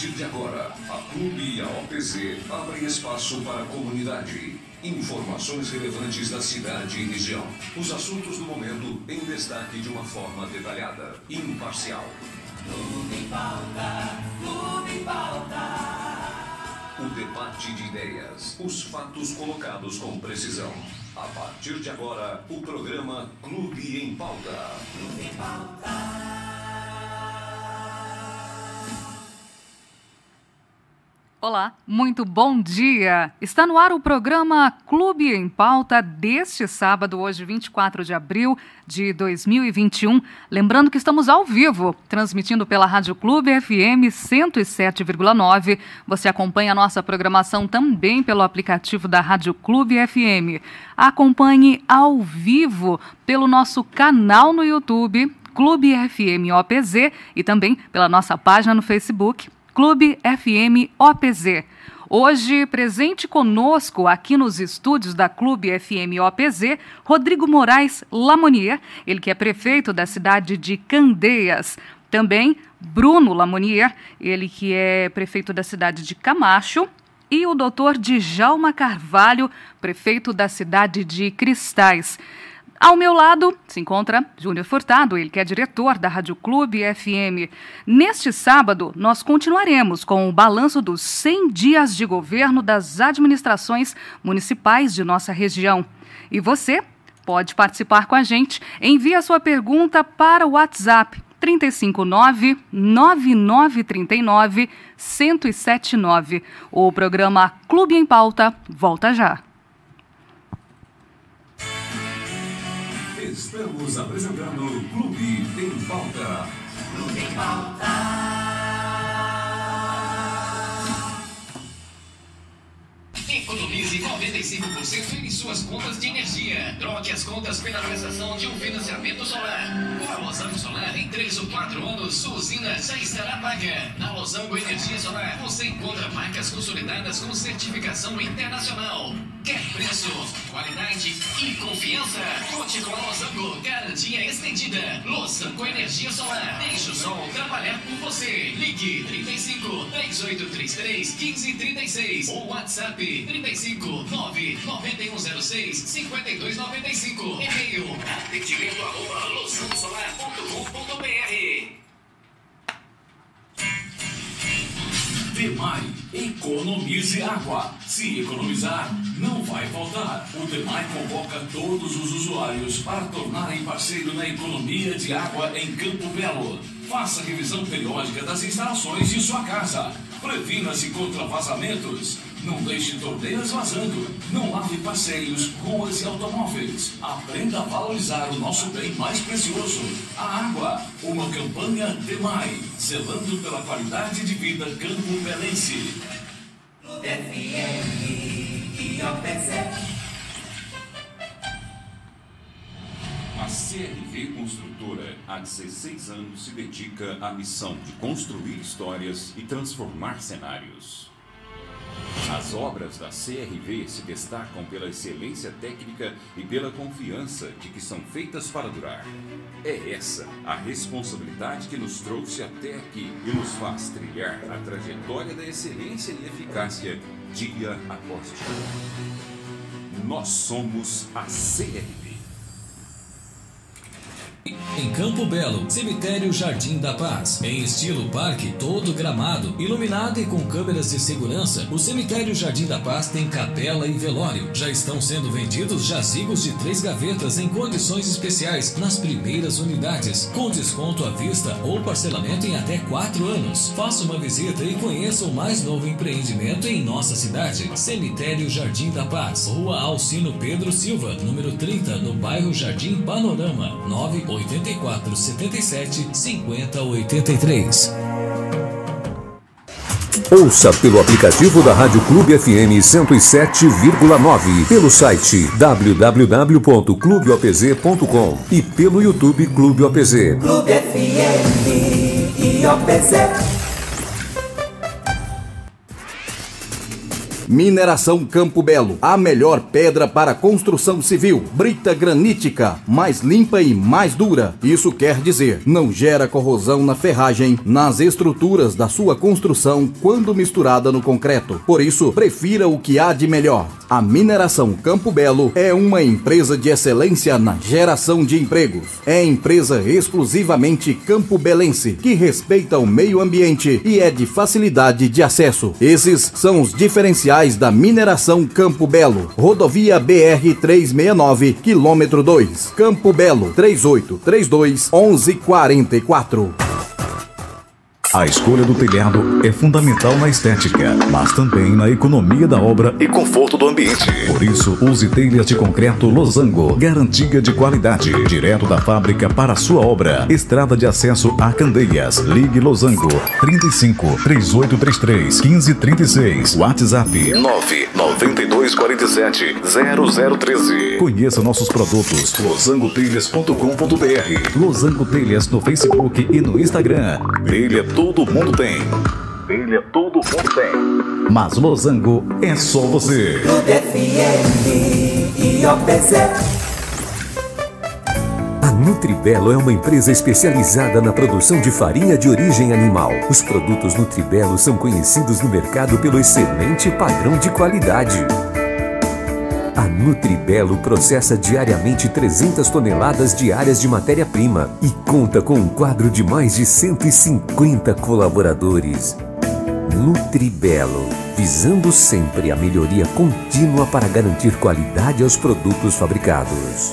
partir de agora, a Clube e a OPZ abrem espaço para a comunidade. Informações relevantes da cidade e região. Os assuntos do momento em destaque de uma forma detalhada e imparcial. Clube em pauta, clube em pauta. O debate de ideias, os fatos colocados com precisão. A partir de agora, o programa Clube em Pauta. Clube em pauta. Olá, muito bom dia! Está no ar o programa Clube em Pauta deste sábado, hoje 24 de abril de 2021. Lembrando que estamos ao vivo, transmitindo pela Rádio Clube FM 107,9. Você acompanha a nossa programação também pelo aplicativo da Rádio Clube FM. Acompanhe ao vivo pelo nosso canal no YouTube, Clube FM OPZ, e também pela nossa página no Facebook Clube FM OPZ. Hoje, presente conosco aqui nos estúdios da Clube FM OPZ, Rodrigo Moraes Lamonier, ele que é prefeito da cidade de Candeias. Também Bruno Lamonier, ele que é prefeito da cidade de Camacho. E o doutor Djalma Carvalho, prefeito da cidade de Cristais. Ao meu lado se encontra Júnior Furtado, ele que é diretor da Rádio Clube FM. Neste sábado, nós continuaremos com o balanço dos 100 dias de governo das administrações municipais de nossa região. E você pode participar com a gente. Envie a sua pergunta para o WhatsApp 359 9939 1079. O programa Clube em Pauta volta já. Estamos apresentando Clube em Pauta. Clube em pauta. Economize 95% em suas contas de energia. Troque as contas pela prestação de um financiamento solar. Com a Losango Solar, em 3 ou 4 anos, sua usina já estará paga. Na Losango Energia Solar, você encontra marcas consolidadas com certificação internacional. Quer preço, qualidade e confiança? Conte com a Losango. Garantia estendida. Losango Energia Solar. Deixe o sol trabalhar por você. Ligue 35 3833 1536 ou WhatsApp 35 9 9106 5295. E-mail atendimento arroba losangosolar.com.br Demai, economize água. Se economizar, não vai faltar. O Demai convoca todos os usuários para tornarem parceiro na economia de água em Campo Belo. Faça revisão periódica das instalações de sua casa. Previna-se contra vazamentos. Não deixe torneiras vazando. Não lave passeios, ruas e automóveis. Aprenda a valorizar o nosso bem mais precioso, a água. Uma campanha Demai, zelando pela qualidade de vida campo-belense. Clube FM e OPZ. A CRV Construtora, há 16 anos, se dedica à missão de construir histórias e transformar cenários. As obras da CRV se destacam pela excelência técnica e pela confiança de que são feitas para durar. É essa a responsabilidade que nos trouxe até aqui e nos faz trilhar a trajetória da excelência e eficácia dia após dia. Nós somos a CRV. Em Campo Belo, cemitério Jardim da Paz. Em estilo parque, todo gramado, iluminado e com câmeras de segurança, o cemitério Jardim da Paz tem capela e velório. Já estão sendo vendidos jazigos de três gavetas em condições especiais nas primeiras unidades, com desconto à vista ou parcelamento em até quatro anos. Faça uma visita e conheça o mais novo empreendimento em nossa cidade. Cemitério Jardim da Paz, Rua Alcino Pedro Silva, número 30, no bairro Jardim Panorama, 984 77 50 83. Ouça pelo aplicativo da Rádio Clube FM 107,9, pelo site www.clubeopz.com e pelo YouTube Clube OPZ. Clube FM e OPZ. Mineração Campo Belo, a melhor pedra para construção civil. Brita granítica, mais limpa e mais dura. Isso quer dizer, não gera corrosão na ferragem, nas estruturas da sua construção quando misturada no concreto. Por isso, prefira o que há de melhor. A Mineração Campo Belo é uma empresa de excelência na geração de empregos. É empresa exclusivamente campo belense, que respeita o meio ambiente e é de facilidade de acesso. Esses são os diferenciais da Mineração Campo Belo. Rodovia BR 369, quilômetro 2. Campo Belo 3832 1144. A escolha do telhado é fundamental na estética, mas também na economia da obra e conforto do ambiente. Por isso, use telhas de concreto Losango, garantia de qualidade, direto da fábrica para a sua obra. Estrada de acesso a Candeias. Ligue Losango 35 3833 1536. WhatsApp 992 47 0013. Conheça nossos produtos losangotelhas.com.br. Losango Telhas no Facebook e no Instagram. Telha todo mundo tem. Telha todo mundo tem. Mas Losango é só você. Clube FM e OPZ. A Nutribelo é uma empresa especializada na produção de farinha de origem animal. Os produtos Nutribelo são conhecidos no mercado pelo excelente padrão de qualidade. A Nutribelo processa diariamente 300 toneladas diárias de matéria-prima e conta com um quadro de mais de 150 colaboradores. Nutribelo, visando sempre a melhoria contínua para garantir qualidade aos produtos fabricados.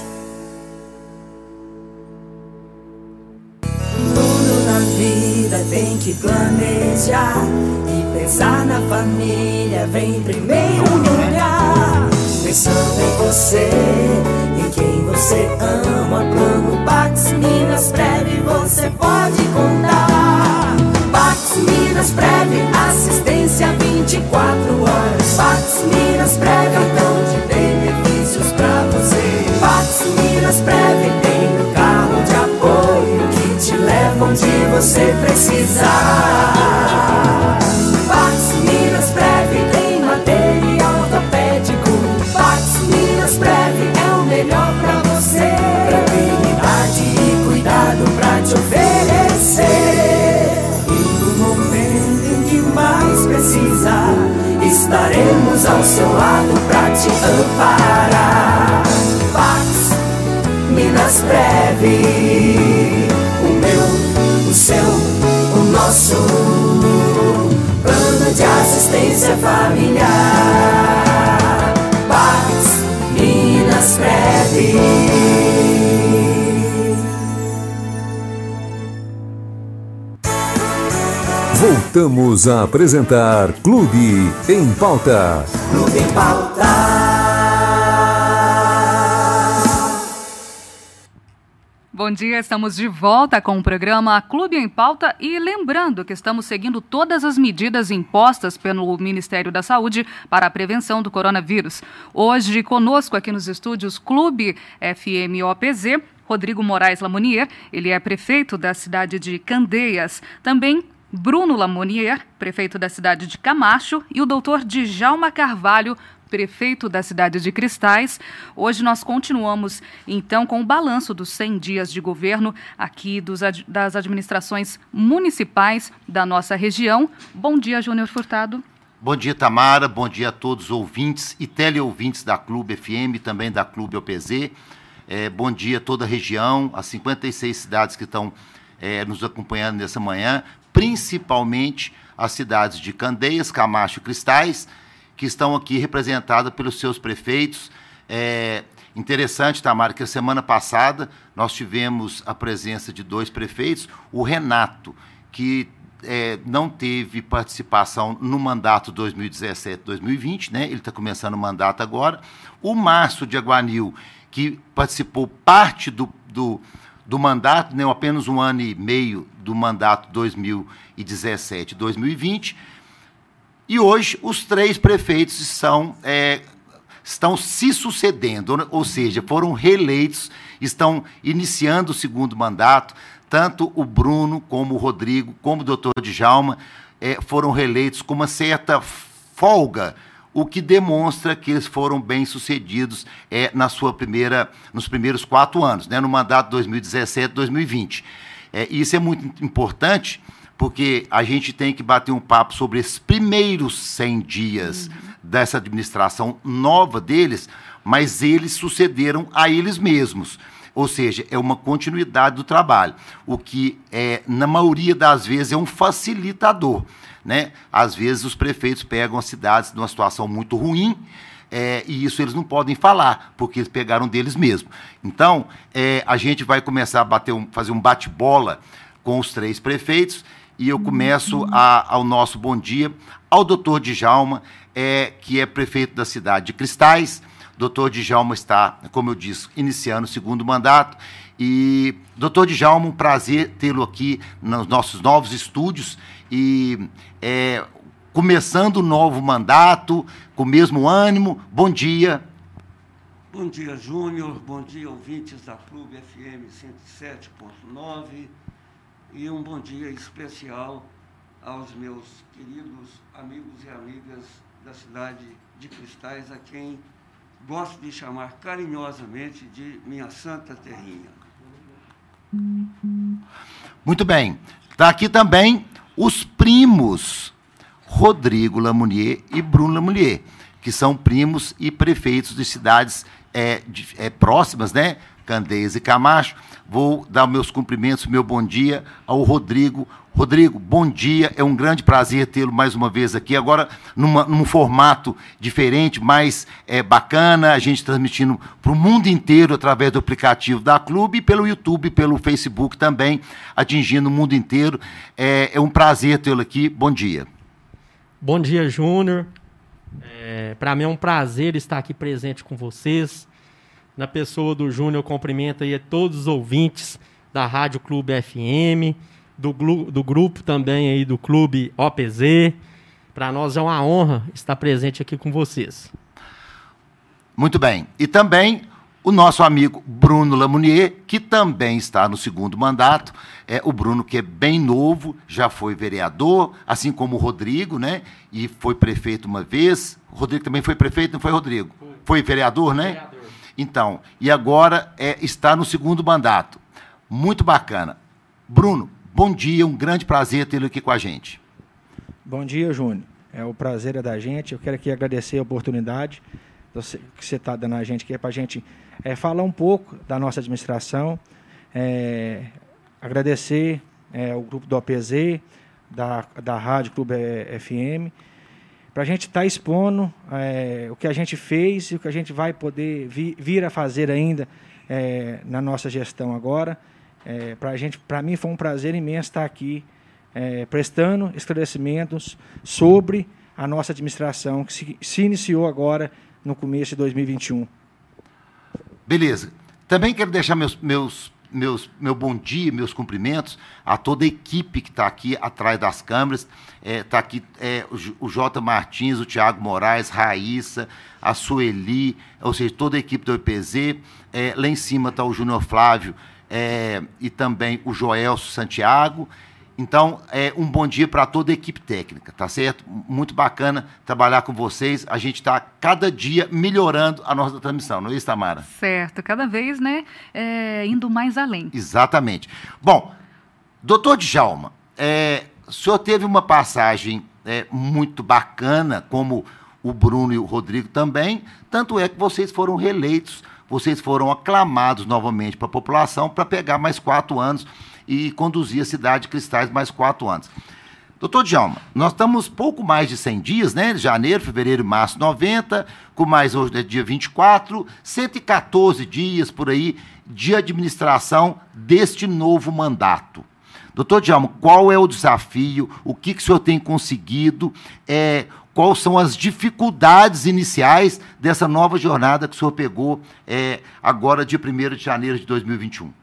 Tudo na vida tem que planejar e pensar na família vem em primeiro. Pensando em você, em quem você ama, plano Pax Minas Breve você pode contar. Pax Minas Breve, assistência 24 horas. Pax Minas Breve, cartão de benefícios pra você. Pax Minas Breve tem um carro de apoio que te leva onde você precisar. Seu lado pra te amparar. Pax Minas Breve, o meu, o seu, o nosso plano de assistência familiar. Pax Minas Breve. Voltamos a apresentar Clube em Pauta. Clube em Pauta. Bom dia, estamos de volta com o programa Clube em Pauta e lembrando que estamos seguindo todas as medidas impostas pelo Ministério da Saúde para a prevenção do coronavírus. Hoje, conosco aqui nos estúdios Clube FM OPZ, Rodrigo Moraes Lamonier, ele é prefeito da cidade de Candeias. Também Bruno Lamonier, prefeito da cidade de Camacho, e o doutor Djalma Carvalho, prefeito da cidade de Cristais. Hoje nós continuamos, então, com o balanço dos 100 dias de governo aqui dos, das administrações municipais da nossa região. Bom dia, Júnior Furtado. Bom dia, Tamara. Bom dia a todos os ouvintes e teleouvintes da Clube FM, também da Clube OPZ. É, bom dia a toda a região, as 56 cidades que estão é, nos acompanhando nessa manhã, principalmente as cidades de Candeias, Camacho e Cristais, que estão aqui representadas pelos seus prefeitos. É interessante, Tamara, que a semana passada nós tivemos a presença de dois prefeitos, o Renato, que é, não teve participação no mandato 2017-2020, né? ele está começando o mandato agora. O Márcio de Aguanil, que participou parte do, do, do mandato, né? apenas um ano e meio do mandato 2017-2020. E hoje os três prefeitos são, é, estão se sucedendo, ou seja, foram reeleitos, estão iniciando o segundo mandato. Tanto o Bruno, como o Rodrigo, como o doutor Djalma é, foram reeleitos com uma certa folga. o que demonstra que eles foram bem sucedidos é, na sua primeira, nos primeiros quatro anos, né, no mandato 2017-2020. É, isso é muito importante porque a gente tem que bater um papo sobre esses primeiros 100 dias uhum. dessa administração nova deles, mas eles sucederam a eles mesmos. Ou seja, é uma continuidade do trabalho, o que, é, na maioria das vezes, é um facilitador. Né? Às vezes, os prefeitos pegam as cidades numa situação muito ruim, é, e isso eles não podem falar, porque eles pegaram deles mesmos. Então, é, a gente vai começar a bater um, fazer um bate-bola com os três prefeitos e eu começo a, ao nosso bom dia ao doutor Djalma, é, que é prefeito da cidade de Cristais. Doutor Djalma está, como eu disse, iniciando o segundo mandato. E, doutor Djalma, um prazer tê-lo aqui nos nossos novos estúdios e é, começando o novo mandato, com o mesmo ânimo. Bom dia. Bom dia, Júnior. Bom dia, ouvintes da Clube FM 107.9 e um bom dia especial aos meus queridos amigos e amigas da cidade de Cristais, a quem gosto de chamar carinhosamente de minha santa terrinha. Muito bem. Está aqui também os primos Rodrigo Lamounier e Bruno Lamounier, que são primos e prefeitos de cidades é, de, é, próximas, né? Candeias e Camacho. Vou dar meus cumprimentos, meu bom dia ao Rodrigo. Rodrigo, bom dia. É um grande prazer tê-lo mais uma vez aqui. Agora, numa, num formato diferente, mais é, bacana, a gente transmitindo para o mundo inteiro através do aplicativo da Clube pelo YouTube, pelo Facebook também, atingindo o mundo inteiro. É, é um prazer tê-lo aqui. Bom dia. Bom dia, Júnior. É, para mim é um prazer estar aqui presente com vocês na pessoa do Júnior, cumprimento aí todos os ouvintes da Rádio Clube FM, do, do grupo também aí do Clube OPZ. Para nós é uma honra estar presente aqui com vocês. Muito bem. E também o nosso amigo Bruno Lamounier, que também está no segundo mandato. É o Bruno que é bem novo, já foi vereador, assim como o Rodrigo, né? E foi prefeito uma vez. O Rodrigo também foi prefeito, não foi Rodrigo? Foi, foi vereador, né? Vereador. Então, e agora é, está no segundo mandato. Muito bacana. Bruno, bom dia, um grande prazer tê-lo aqui com a gente. Bom dia, Júnior. É o prazer é da gente. Eu quero aqui agradecer a oportunidade que você está dando a gente aqui para a gente é, falar um pouco da nossa administração, é, agradecer é, o grupo do OPZ, da, da Rádio Clube FM, para a gente estar tá expondo é, o que a gente fez e o que a gente vai poder vi, vir a fazer ainda é, na nossa gestão agora. É, para gente, para mim foi um prazer imenso estar aqui é, prestando esclarecimentos sobre a nossa administração que se, se iniciou agora no começo de 2021. Beleza. Também quero deixar meus, meus meus, meu bom dia, meus cumprimentos a toda a equipe que está aqui atrás das câmeras. Está é, tá aqui é, o Jota Martins, o Tiago Moraes, Raíssa, a Sueli, ou seja, toda a equipe do EPZ. É, lá em cima está o Júnior Flávio é, e também o Joelso Santiago. Então, é um bom dia para toda a equipe técnica, tá certo? Muito bacana trabalhar com vocês. A gente está cada dia melhorando a nossa transmissão, não é isso, Tamara? Certo, cada vez, né, é, indo mais além. Exatamente. Bom, doutor Djalma, é, o senhor teve uma passagem é, muito bacana, como o Bruno e o Rodrigo também, tanto é que vocês foram reeleitos, vocês foram aclamados novamente para a população para pegar mais quatro anos e conduzir a cidade de Cristais mais quatro anos. Doutor Djalma, nós estamos pouco mais de 100 dias, né? Janeiro, fevereiro, março, 90, com mais hoje é dia 24, 114 dias por aí de administração deste novo mandato. Doutor Djalma, qual é o desafio? O que, que o senhor tem conseguido? É, quais são as dificuldades iniciais dessa nova jornada que o senhor pegou é, agora, dia 1 de janeiro de 2021?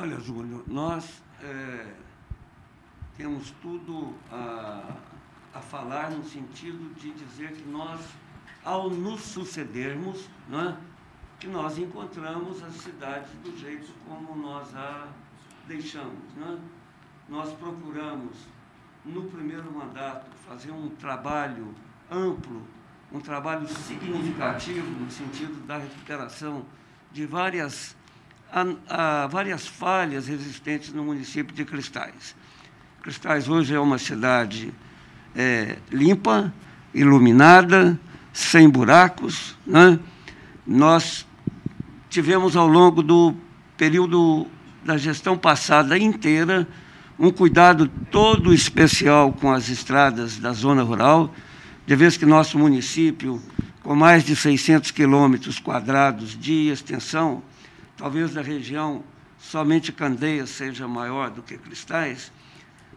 Olha, Júnior, nós é, temos tudo a, a falar no sentido de dizer que nós, ao nos sucedermos, né, que nós encontramos as cidades do jeito como nós a deixamos. Né? Nós procuramos, no primeiro mandato, fazer um trabalho amplo, um trabalho significativo no sentido da recuperação de várias, a, várias falhas existentes no município de Cristais. Cristais hoje é uma cidade é, limpa, iluminada, sem buracos. Né? Nós tivemos ao longo do período da gestão passada inteira um cuidado todo especial com as estradas da zona rural, de vez que nosso município, com mais de 600 quilômetros quadrados de extensão, talvez da região somente Candeias seja maior do que Cristais,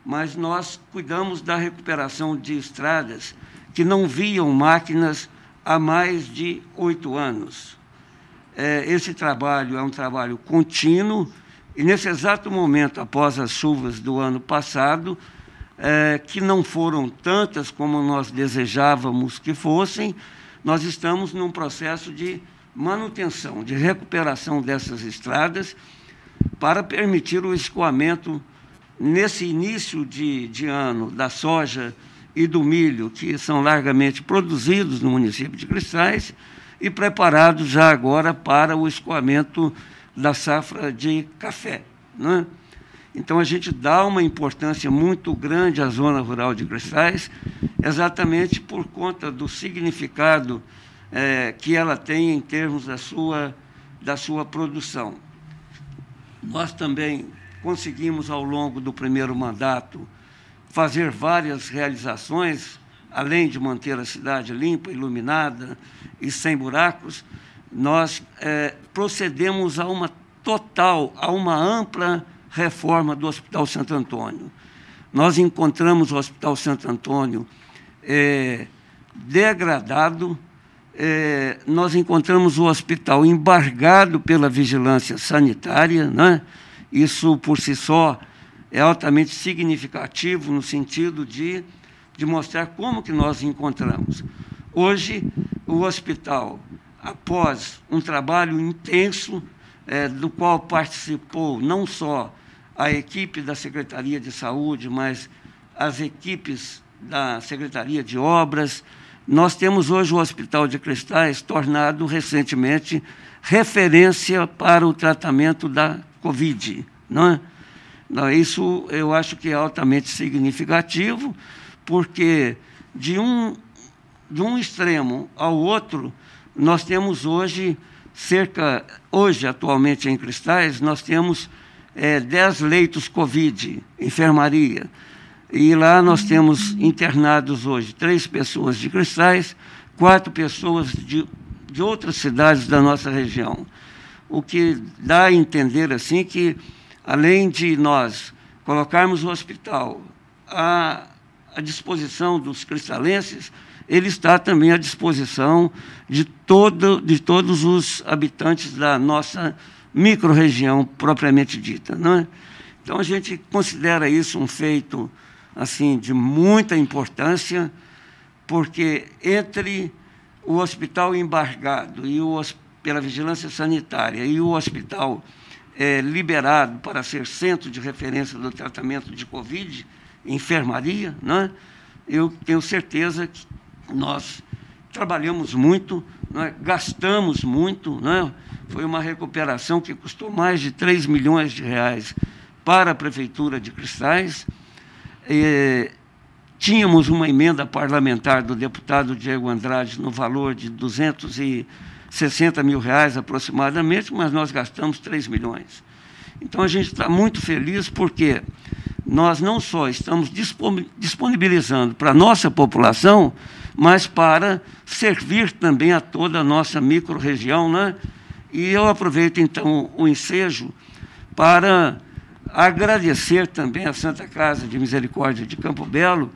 mas nós cuidamos da recuperação de estradas que não viam máquinas há mais de oito anos. É, esse trabalho é um trabalho contínuo e, nesse exato momento, após as chuvas do ano passado, é, que não foram tantas como nós desejávamos que fossem, nós estamos num processo de manutenção, de recuperação dessas estradas para permitir o escoamento nesse início de, de ano da soja e do milho, que são largamente produzidos no município de Cristais, e preparados já agora para o escoamento da safra de café. Né? Então, a gente dá uma importância muito grande à zona rural de Cristais, exatamente por conta do significado é, que ela tem em termos da sua, da sua produção. Nós também conseguimos, ao longo do primeiro mandato, fazer várias realizações, além de manter a cidade limpa, iluminada e sem buracos, nós é, procedemos a uma total, a uma ampla reforma do Hospital Santo Antônio. Nós encontramos o Hospital Santo Antônio é, degradado, é, nós encontramos o hospital embargado pela vigilância sanitária, né? Isso, por si só, é altamente significativo no sentido de, de mostrar como que nós encontramos. Hoje, o hospital, após um trabalho intenso, é, do qual participou não só a equipe da Secretaria de Saúde, mas as equipes da Secretaria de Obras, nós temos hoje o Hospital de Cristais tornado recentemente referência para o tratamento da Covid. Não é? Não, isso eu acho que é altamente significativo, porque de um, de um extremo ao outro, nós temos hoje cerca, hoje atualmente em Cristais, nós temos é, 10 leitos Covid, enfermaria. E lá nós temos internados hoje três pessoas de Cristais, quatro pessoas de, de outras cidades da nossa região o que dá a entender assim que, além de nós colocarmos o hospital à, à disposição dos cristalenses, ele está também à disposição de, todo, de todos os habitantes da nossa microrregião propriamente dita. Não é? Então, a gente considera isso um feito assim de muita importância, porque entre o hospital embargado e o pela vigilância sanitária e o hospital é, liberado para ser centro de referência do tratamento de Covid, enfermaria, né? eu tenho certeza que nós trabalhamos muito, né? gastamos muito, né? foi uma recuperação que custou mais de 3 milhões de reais para a Prefeitura de Cristais. Tínhamos uma emenda parlamentar do deputado Diego Andrade no valor de 200 e 60 mil reais aproximadamente, mas nós gastamos 3 milhões. Então a gente está muito feliz porque nós não só estamos disponibilizando para a nossa população, mas para servir também a toda a nossa microrregião. Né? E eu aproveito então o ensejo para agradecer também a Santa Casa de Misericórdia de Campo Belo,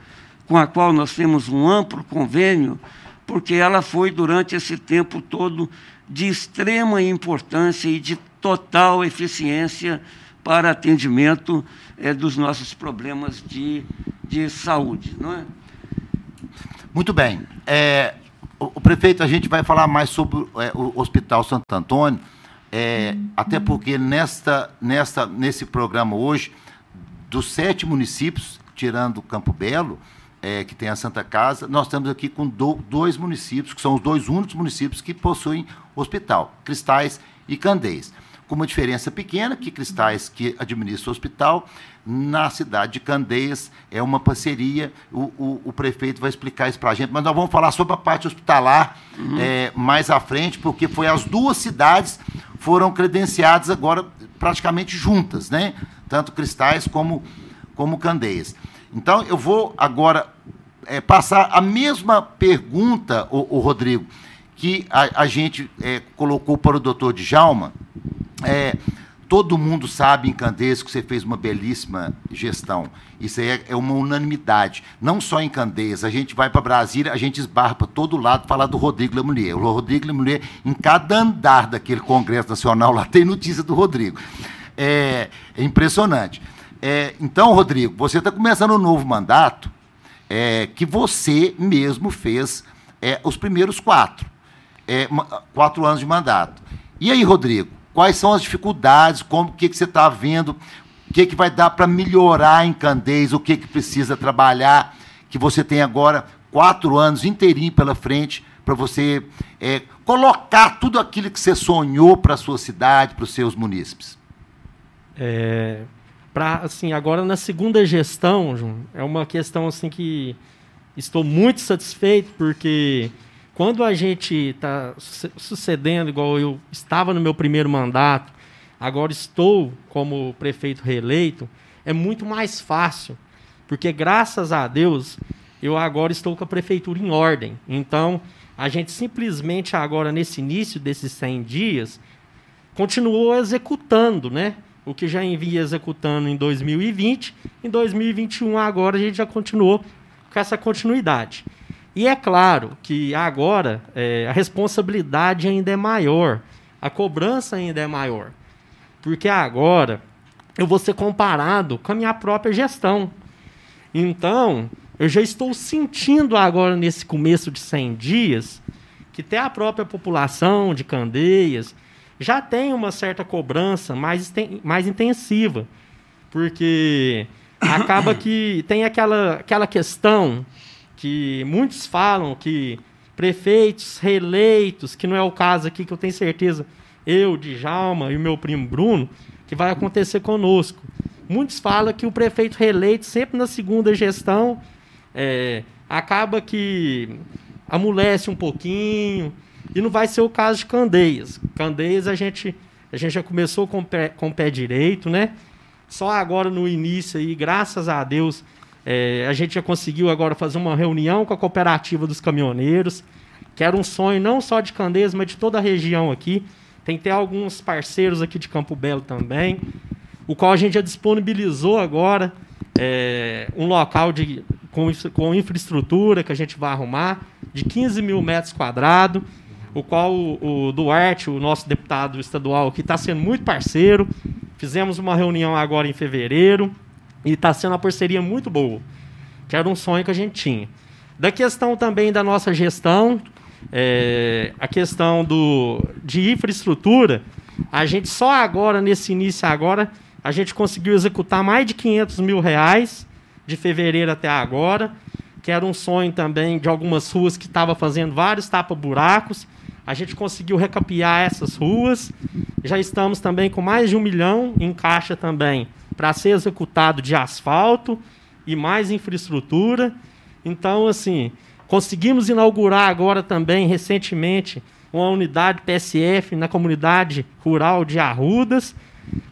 com a qual nós temos um amplo convênio porque ela foi, durante esse tempo todo, de extrema importância e de total eficiência para atendimento é, dos nossos problemas de, de saúde. Não é? Muito bem. É, o, o, prefeito, a gente vai falar mais sobre é, o Hospital Santo Antônio, é, até porque nesta, nesta, nesse programa hoje, dos sete municípios, tirando Campo Belo, é, que tem a Santa Casa, nós estamos aqui com do, dois municípios, que são os dois únicos municípios que possuem hospital, Cristais e Candeias. Com uma diferença pequena, que Cristais, que administra o hospital, na cidade de Candeias é uma parceria, o, o, o prefeito vai explicar isso para a gente, mas nós vamos falar sobre a parte hospitalar uhum. é, mais à frente, porque foi as duas cidades foram credenciadas agora praticamente juntas, né? tanto Cristais como, como Candeias. Então, eu vou agora é, passar a mesma pergunta, o, Rodrigo, que a, a gente é, colocou para o doutor Djalma. É, todo mundo sabe em Candeias que você fez uma belíssima gestão. Isso aí é, é uma unanimidade. Não só em Candeias. A gente vai para Brasília, a gente esbarra para todo lado falar do Rodrigo Lemunier. O Rodrigo Lemunier, em cada andar daquele Congresso Nacional, lá tem notícia do Rodrigo. É, é impressionante. É, então, Rodrigo, você está começando um novo mandato é, que você mesmo fez é, os primeiros quatro, é, quatro anos de mandato. E aí, Rodrigo, quais são as dificuldades, como que, que você está vendo, o que, que vai dar para melhorar em Candeias, o que, que precisa trabalhar, que você tem agora quatro anos inteirinho pela frente para você é, colocar tudo aquilo que você sonhou para a sua cidade, para os seus munícipes. É, assim agora na segunda gestão João, é uma questão assim que estou muito satisfeito porque quando a gente está sucedendo igual eu estava no meu primeiro mandato agora estou como prefeito reeleito é muito mais fácil porque graças a Deus eu agora estou com a prefeitura em ordem então a gente simplesmente agora nesse início desses 100 dias continuou executando né o que já vinha executando em 2020. Em 2021, agora, a gente já continuou com essa continuidade. E é claro que agora é, a responsabilidade ainda é maior, a cobrança ainda é maior. Porque agora eu vou ser comparado com a minha própria gestão. Então, eu já estou sentindo agora, nesse começo de 100 dias, que até a própria população de Candeias, já tem uma certa cobrança mais, mais intensiva, porque acaba que tem aquela, aquela questão que muitos falam que prefeitos reeleitos, que não é o caso aqui, que eu tenho certeza, eu, Djalma e o meu primo Bruno, que vai acontecer conosco. Muitos falam que o prefeito reeleito, sempre na segunda gestão, é, acaba que amolece um pouquinho, e não vai ser o caso de Candeias. Candeias a gente, a gente já começou com o pé, com o pé direito, né? Só agora no início aí, graças a Deus, é, a gente já conseguiu agora fazer uma reunião com a cooperativa dos caminhoneiros, que era um sonho não só de Candeias, mas de toda a região aqui. Tem até alguns parceiros aqui de Campo Belo também, o qual a gente já disponibilizou agora é, um local de, com, com infraestrutura que a gente vai arrumar, de 15 mil metros quadrados o qual o, o Duarte, o nosso deputado estadual que está sendo muito parceiro. Fizemos uma reunião agora em fevereiro e está sendo uma parceria muito boa, que era um sonho que a gente tinha. Da questão também da nossa gestão, é, a questão do, de infraestrutura, a gente só agora, nesse início agora, a gente conseguiu executar mais de 500 mil reais de fevereiro até agora, que era um sonho também de algumas ruas que estava fazendo vários tapa-buracos, a gente conseguiu recapear essas ruas. Já estamos também com mais de um milhão em caixa também para ser executado de asfalto e mais infraestrutura. Então, assim, conseguimos inaugurar agora também, recentemente, uma unidade PSF na comunidade rural de Arrudas.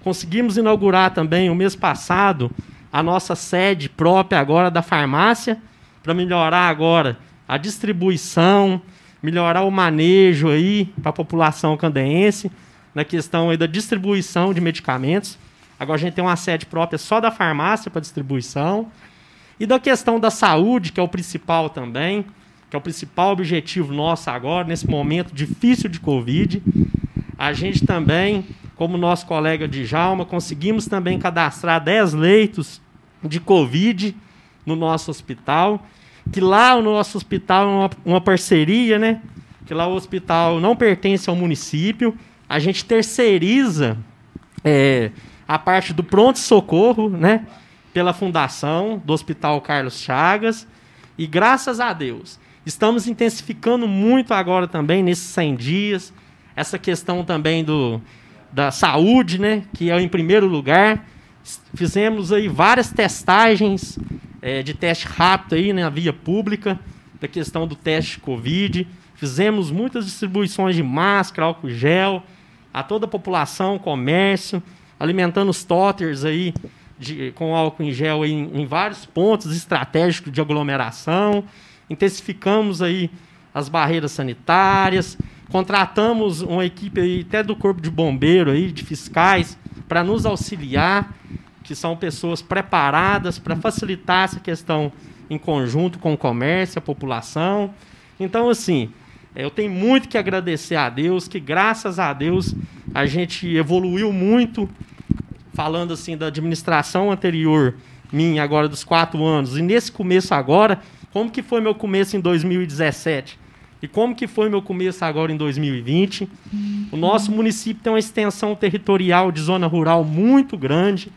Conseguimos inaugurar também, o mês passado, a nossa sede própria agora da farmácia, para melhorar agora a distribuição, melhorar o manejo aí para a população candeense, na questão aí da distribuição de medicamentos. Agora a gente tem uma sede própria só da farmácia para distribuição. E da questão da saúde, que é o principal também, que é o principal objetivo nosso agora, nesse momento difícil de Covid. A gente também, como nosso colega Djalma, conseguimos também cadastrar 10 leitos de Covid no nosso hospital que lá o nosso hospital é uma, uma parceria, né? Que lá o hospital não pertence ao município. A gente terceiriza é, a parte do pronto-socorro, né? Pela fundação do Hospital Carlos Chagas. E graças a Deus, estamos intensificando muito agora também, nesses 100 dias, essa questão também do, da saúde, né, que é em primeiro lugar. Fizemos aí várias testagens é, de teste rápido aí na via pública, da questão do teste Covid. Fizemos muitas distribuições de máscara, álcool gel, a toda a população, comércio, alimentando os totters aí de, com álcool em gel em, em vários pontos estratégicos de aglomeração. Intensificamos aí as barreiras sanitárias, contratamos uma equipe aí, até do corpo de bombeiro aí, de fiscais, para nos auxiliar, que são pessoas preparadas para facilitar essa questão em conjunto com o comércio, a população. Então, assim, eu tenho muito que agradecer a Deus, que graças a Deus a gente evoluiu muito, falando assim da administração anterior minha, agora dos quatro anos, e nesse começo agora, como que foi meu começo em 2017? E como que foi meu começo agora em 2020? O nosso município tem uma extensão territorial de zona rural muito grande,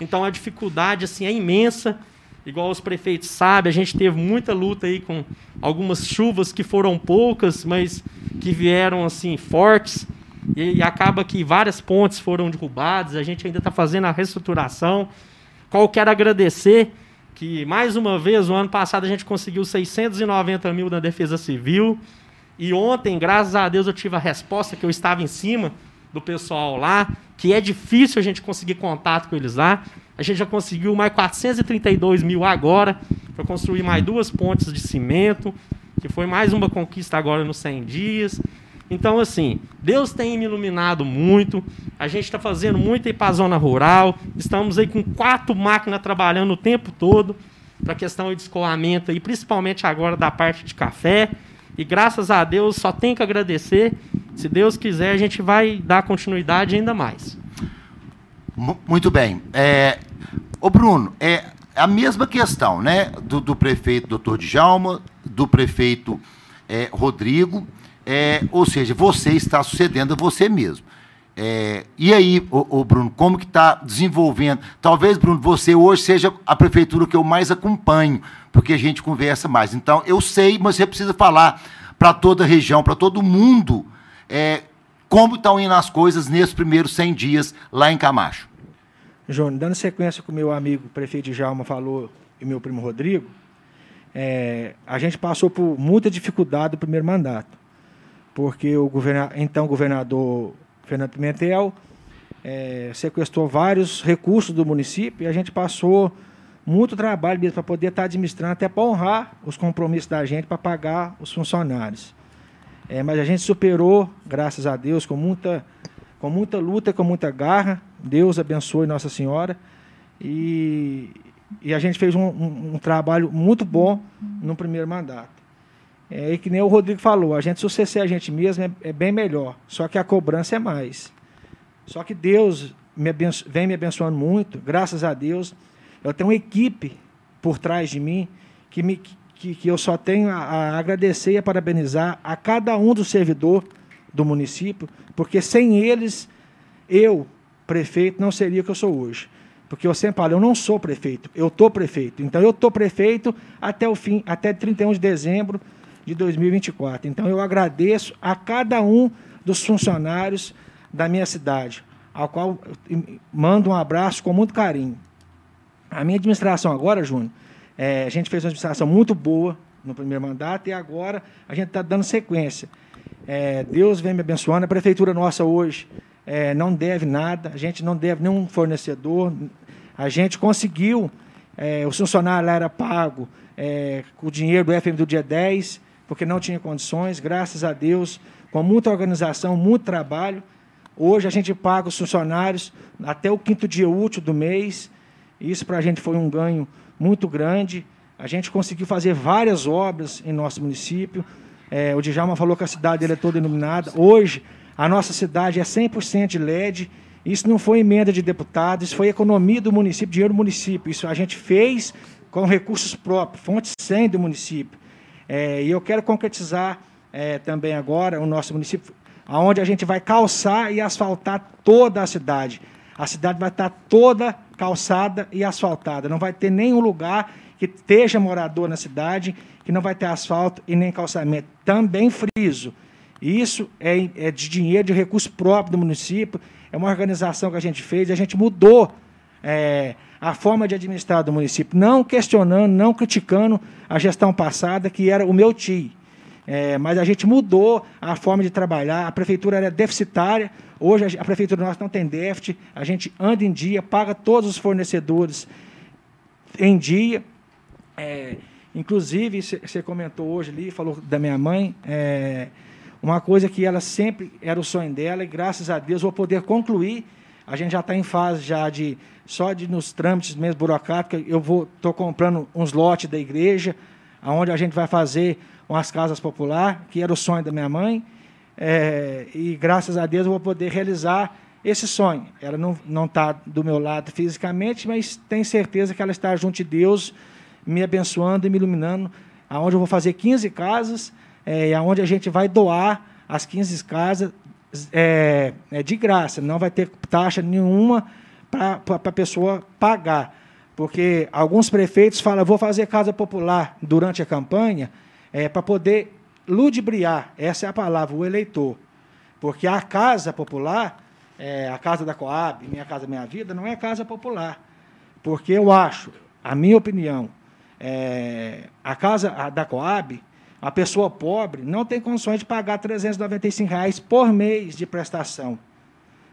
então a dificuldade assim é imensa igual os prefeitos sabem, a gente teve muita luta aí com algumas chuvas que foram poucas, mas que vieram assim fortes. E, acaba que várias pontes foram derrubadas, a gente ainda está fazendo a reestruturação. Qual quero agradecer que, mais uma vez, o ano passado a gente conseguiu 690 mil na Defesa Civil. E ontem, graças a Deus, eu tive a resposta que eu estava em cima do pessoal lá, que é difícil a gente conseguir contato com eles lá. A gente já conseguiu mais 432 mil agora para construir mais duas pontes de cimento, que foi mais uma conquista agora nos 100 dias. Então, assim, Deus tem me iluminado muito. A gente está fazendo muito aí para a zona rural. Estamos aí com quatro máquinas trabalhando o tempo todo para a questão de escoamento, e principalmente agora da parte de café. E graças a Deus, só tem que agradecer. Se Deus quiser, a gente vai dar continuidade ainda mais. Muito bem. É, Ô, Bruno, é a mesma questão, né? Do, do prefeito doutor Djalma, do prefeito é, Rodrigo, é, ou seja, você está sucedendo a você mesmo. É, e aí, ô, ô, Bruno, como que está desenvolvendo? Talvez, Bruno, você hoje seja a prefeitura que eu mais acompanho, porque a gente conversa mais. Então, eu sei, mas você precisa falar para toda a região, para todo mundo, é, como estão indo as coisas nesses primeiros 100 dias lá em Camacho. Jônio, dando sequência com o meu amigo prefeito Jalma falou e meu primo Rodrigo, é, a gente passou por muita dificuldade no primeiro mandato, porque o então governador Fernando Pimentel é, sequestrou vários recursos do município e a gente passou muito trabalho mesmo para poder estar administrando, até para honrar os compromissos da gente para pagar os funcionários. É, mas a gente superou, graças a Deus, com muita com muita luta, com muita garra. Deus abençoe Nossa Senhora. E, e a gente fez um, um, um trabalho muito bom no primeiro mandato. É, e que nem o Rodrigo falou, a gente suceder a gente mesmo é, é, bem melhor, só que a cobrança é mais. Só que Deus me vem me abençoando muito, graças a Deus. Eu tenho uma equipe por trás de mim que, me, que, que eu só tenho a, a agradecer e a parabenizar a cada um do servidor do município, porque sem eles, eu, prefeito, não seria o que eu sou hoje. Porque eu sempre falo, eu não sou prefeito, eu estou prefeito. Então, eu estou prefeito até o fim, até 31 de dezembro de 2024. Então, eu agradeço a cada um dos funcionários da minha cidade, ao qual mando um abraço com muito carinho. A minha administração agora, Júnior, é, a gente fez uma administração muito boa no primeiro mandato e agora a gente está dando sequência. É, Deus vem me abençoando. A prefeitura nossa hoje é, não deve nada, a gente não deve nenhum fornecedor. A gente conseguiu, é, o funcionário lá era pago é, com o dinheiro do FM do dia 10, porque não tinha condições. Graças a Deus, com muita organização, muito trabalho. Hoje a gente paga os funcionários até o quinto dia útil do mês. Isso para a gente foi um ganho muito grande. A gente conseguiu fazer várias obras em nosso município. É, o Djalma falou que a cidade dele é toda iluminada. Hoje, a nossa cidade é 100% de LED. Isso não foi emenda de deputados, isso foi economia do município, dinheiro do município. Isso a gente fez com recursos próprios, fonte 100 do município. É, e eu quero concretizar é, também agora o nosso município, onde a gente vai calçar e asfaltar toda a cidade. A cidade vai estar toda calçada e asfaltada. Não vai ter nenhum lugar que esteja morador na cidade, que não vai ter asfalto e nem calçamento. Também friso. Isso é, é de dinheiro, de recurso próprio do município, é uma organização que a gente fez, a gente mudou é, a forma de administrar do município, não questionando, não criticando a gestão passada, que era o meu tio. É, mas a gente mudou a forma de trabalhar, a prefeitura era deficitária, hoje a, prefeitura nossa não tem déficit, a gente anda em dia, paga todos os fornecedores em dia. É, inclusive, você comentou hoje ali, falou da minha mãe, é, uma coisa que ela sempre era o sonho dela, e graças a Deus vou poder concluir. A gente já está em fase já de só de nos trâmites mesmo burocráticos. Eu vou estou comprando uns lotes da igreja, aonde a gente vai fazer umas casas popular, que era o sonho da minha mãe. É, e graças a Deus eu vou poder realizar esse sonho. Ela não não está do meu lado fisicamente, mas tenho certeza que ela está junto de Deus, me abençoando e me iluminando, aonde eu vou fazer 15 casas é, onde a gente vai doar as 15 casas é, é, de graça, não vai ter taxa nenhuma para a pessoa pagar. Porque alguns prefeitos falam, vou fazer casa popular durante a campanha é, para poder ludibriar, essa é a palavra, o eleitor. Porque a casa popular, é, a casa da Coab, Minha Casa Minha Vida, não é casa popular. Porque eu acho, a minha opinião, é, a casa da Coab a pessoa pobre não tem condições de pagar 395 reais por mês de prestação.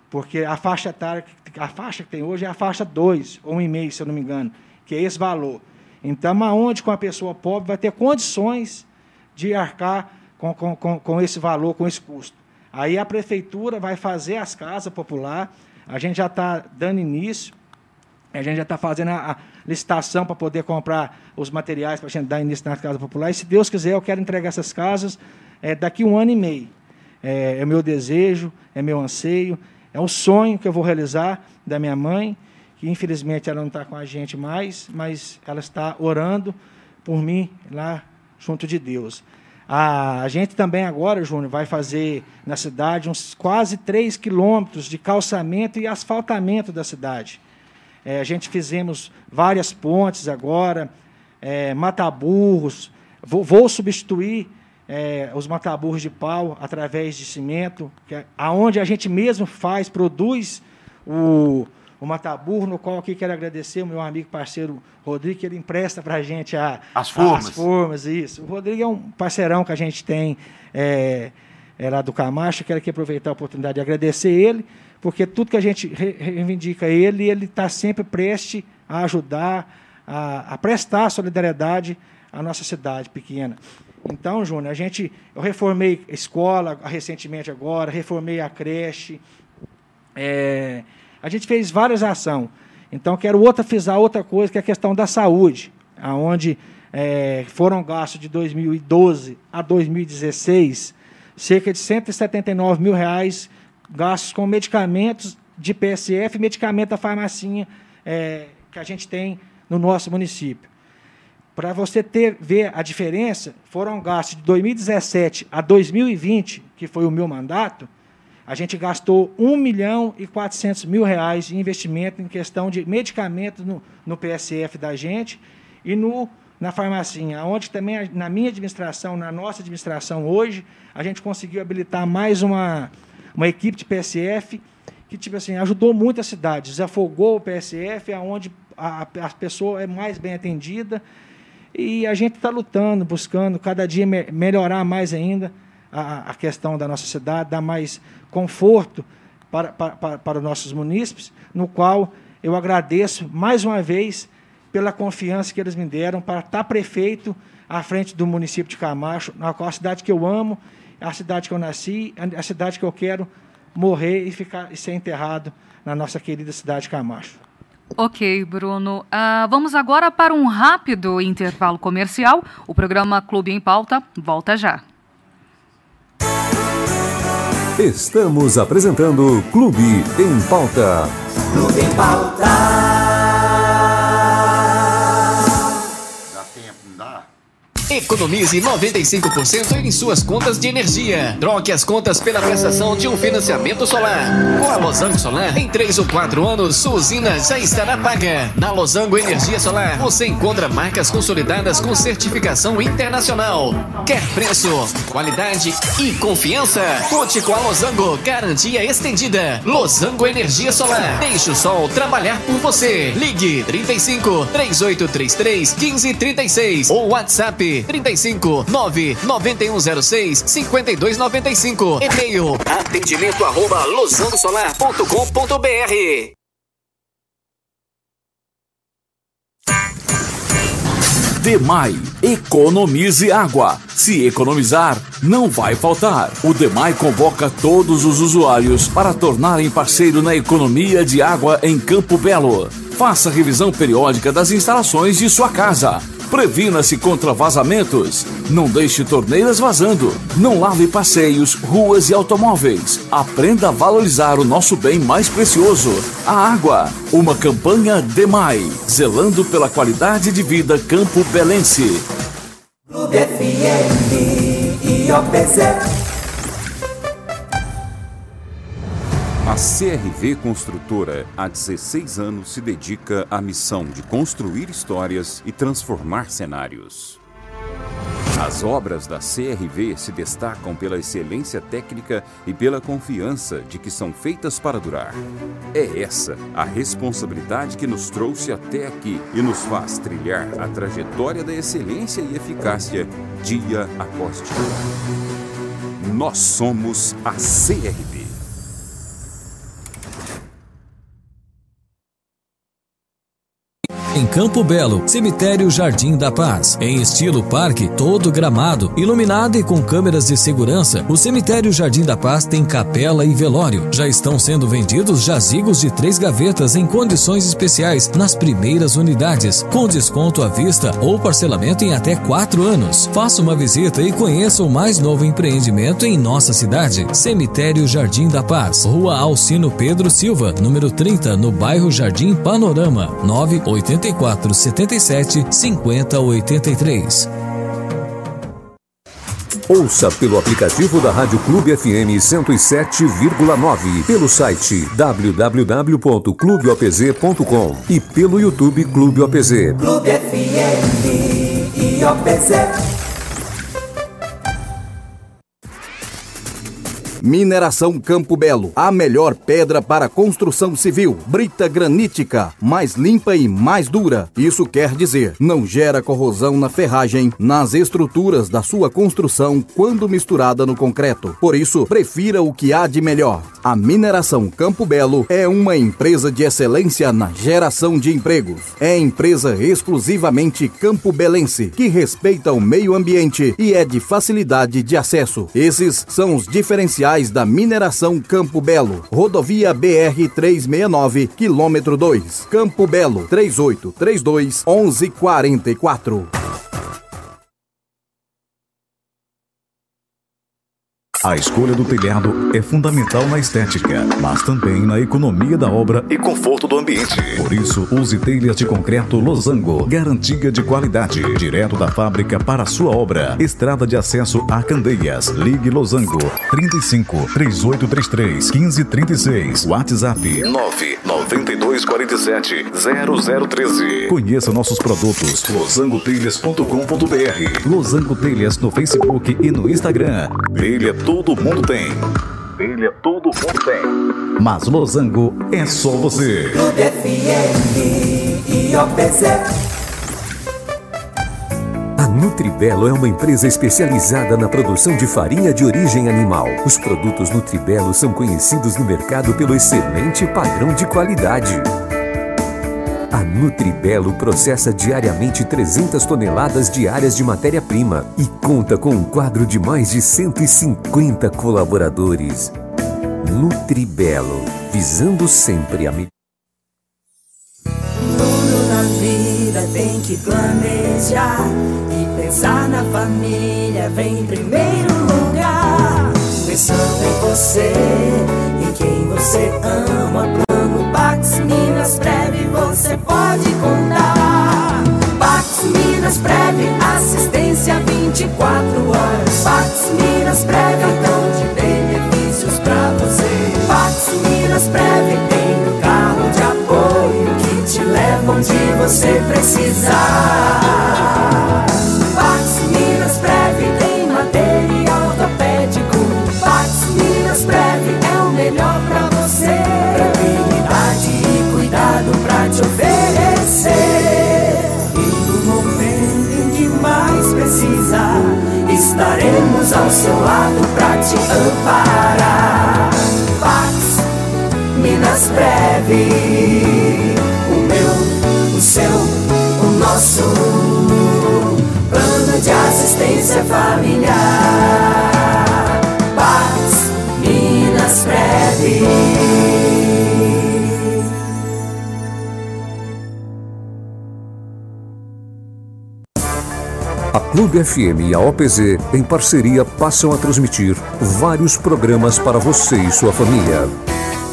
Porque a faixa etária, a faixa que tem hoje é a faixa 2, ou 1,5, se eu não me engano, que é esse valor. Então, aonde com a pessoa pobre vai ter condições de arcar com, com, com, com esse valor, com esse custo. Aí a prefeitura vai fazer as casas populares, a gente já está dando início, a gente já está fazendo a, a licitação para poder comprar os materiais para a gente dar início nas casas populares. Se Deus quiser, eu quero entregar essas casas é, daqui um ano e meio. É, é meu desejo, é meu anseio, é um sonho que eu vou realizar da minha mãe, que infelizmente ela não está com a gente mais, mas ela está orando por mim lá junto de Deus. A, gente também agora, Júnior, vai fazer na cidade uns quase 3 quilômetros de calçamento e asfaltamento da cidade. É, a gente fizemos várias pontes agora, é, mataburros. Vou, vou substituir é, os mataburros de pau através de cimento, que é, aonde a gente mesmo faz, produz o, o mataburro, no qual aqui quero agradecer o meu amigo parceiro Rodrigo, que ele empresta para a gente a, as formas. As formas, isso. O Rodrigo é um parceirão que a gente tem é, é lá do Camacho, quero aqui aproveitar a oportunidade de agradecer ele porque tudo que a gente reivindica ele, ele está sempre preste a ajudar, a, a, prestar solidariedade à nossa cidade pequena. Então, Júnior, a gente, eu reformei a escola recentemente agora, reformei a creche, é, a gente fez várias ações. Então, quero outra frisar outra coisa, que é a questão da saúde, aonde é, foram gastos de 2012 a 2016 cerca de 179 mil reais gastos com medicamentos de PSF, medicamento da farmacinha é, que a gente tem no nosso município. Para você ter, ver a diferença, foram gastos de 2017 a 2020, que foi o meu mandato, a gente gastou 1 milhão e 400 mil reais de investimento em questão de medicamentos no, no PSF da gente e no, na farmacinha, onde também, na minha administração, na nossa administração hoje, a gente conseguiu habilitar mais uma, uma equipe de PSF que tipo assim ajudou muito a cidade, desafogou o PSF, aonde a, a pessoa é mais bem atendida e a gente está lutando, buscando cada dia me melhorar mais ainda a, a, questão da nossa cidade, dar mais conforto para, para, para, os nossos munícipes, no qual eu agradeço mais uma vez pela confiança que eles me deram para estar prefeito à frente do município de Camacho, na qual a cidade que eu amo a cidade que eu nasci, a cidade que eu quero morrer e ficar e ser enterrado na nossa querida cidade de Camacho. Ok, Bruno. Uh, vamos agora para um rápido intervalo comercial. O programa Clube em Pauta volta já. Estamos apresentando Clube em Pauta. Clube em Pauta. Economize 95% em suas contas de energia. Troque as contas pela prestação de um financiamento solar. Com a Losango Solar, em 3 ou 4 anos, sua usina já estará paga. Na Losango Energia Solar, você encontra marcas consolidadas com certificação internacional. Quer preço, qualidade e confiança? Conte com a Losango, garantia estendida. Losango Energia Solar. Deixe o sol trabalhar por você. Ligue 35 3833 1536 ou WhatsApp 35 9 9106 5295. E-mail atendimento arroba losangosolar.com.br. Demai, economize água. Se economizar, não vai faltar. O Demai convoca todos os usuários para tornarem parceiro na economia de água em Campo Belo. Faça revisão periódica das instalações de sua casa. Previna-se contra vazamentos. Não deixe torneiras vazando. Não lave passeios, ruas e automóveis. Aprenda a valorizar o nosso bem mais precioso, a água. Uma campanha DEMAI, zelando pela qualidade de vida campo belense. Clube FM e. CRV Construtora, há 16 anos, se dedica à missão de construir histórias e transformar cenários. As obras da CRV se destacam pela excelência técnica e pela confiança de que são feitas para durar. É essa a responsabilidade que nos trouxe até aqui e nos faz trilhar a trajetória da excelência e eficácia dia após dia. Nós somos a CRV. Em Campo Belo, Cemitério Jardim da Paz. Em estilo parque, todo gramado, iluminado e com câmeras de segurança, o Cemitério Jardim da Paz tem capela e velório. Já estão sendo vendidos jazigos de três gavetas em condições especiais nas primeiras unidades, com desconto à vista ou parcelamento em até quatro anos. Faça uma visita e conheça o mais novo empreendimento em nossa cidade. Cemitério Jardim da Paz, Rua Alcino Pedro Silva, número 30, no bairro Jardim Panorama, 980 84 77 50 83. Ouça pelo aplicativo da Rádio Clube FM 107,9, pelo site www.clubeopz.com e pelo YouTube Clube OPZ. Clube FM e OPZ. Mineração Campo Belo, a melhor pedra para construção civil. Brita granítica, mais limpa e mais dura. Isso quer dizer, não gera corrosão na ferragem, nas estruturas da sua construção quando misturada no concreto. Por isso, prefira o que há de melhor. A Mineração Campo Belo é uma empresa de excelência na geração de empregos. É empresa exclusivamente campo belense, que respeita o meio ambiente e é de facilidade de acesso. Esses são os diferenciais da mineração Campo Belo. Rodovia BR 369, quilômetro 2. Campo Belo 3832 1144. A escolha do telhado é fundamental na estética, mas também na economia da obra e conforto do ambiente. Por isso, use telhas de concreto Losango, garantia de qualidade, direto da fábrica para sua obra. Estrada de acesso a Candeias. Ligue Losango 35 3833 1536. WhatsApp 9 9247 0013. Conheça nossos produtos losangotelhas.com.br. Losango Telhas no Facebook e no Instagram. Telha todo mundo tem. Telha todo mundo tem. Mas Losango é só você. Clube FM e OPZ. Nutribelo é uma empresa especializada na produção de farinha de origem animal. Os produtos Nutribelo são conhecidos no mercado pelo excelente padrão de qualidade. A Nutribelo processa diariamente 300 toneladas diárias de matéria-prima e conta com um quadro de mais de 150 colaboradores. Nutribelo, visando sempre a melhor. Tudo na vida tem que planejar e pensar na família vem em primeiro lugar. Pensando em você, em quem você ama, plano Pax Minas Breve você pode contar. Pax Minas Preve, assistência 24 horas. Pax Minas Preve, cartão de benefícios pra você. Pax Minas Preve tem um carro de apoio que te leva onde você precisar. Estaremos ao seu lado pra te amparar. Pax Minas Breve, o meu, o seu, o nosso plano de assistência familiar. Clube FM e a OPZ, em parceria, passam a transmitir vários programas para você e sua família.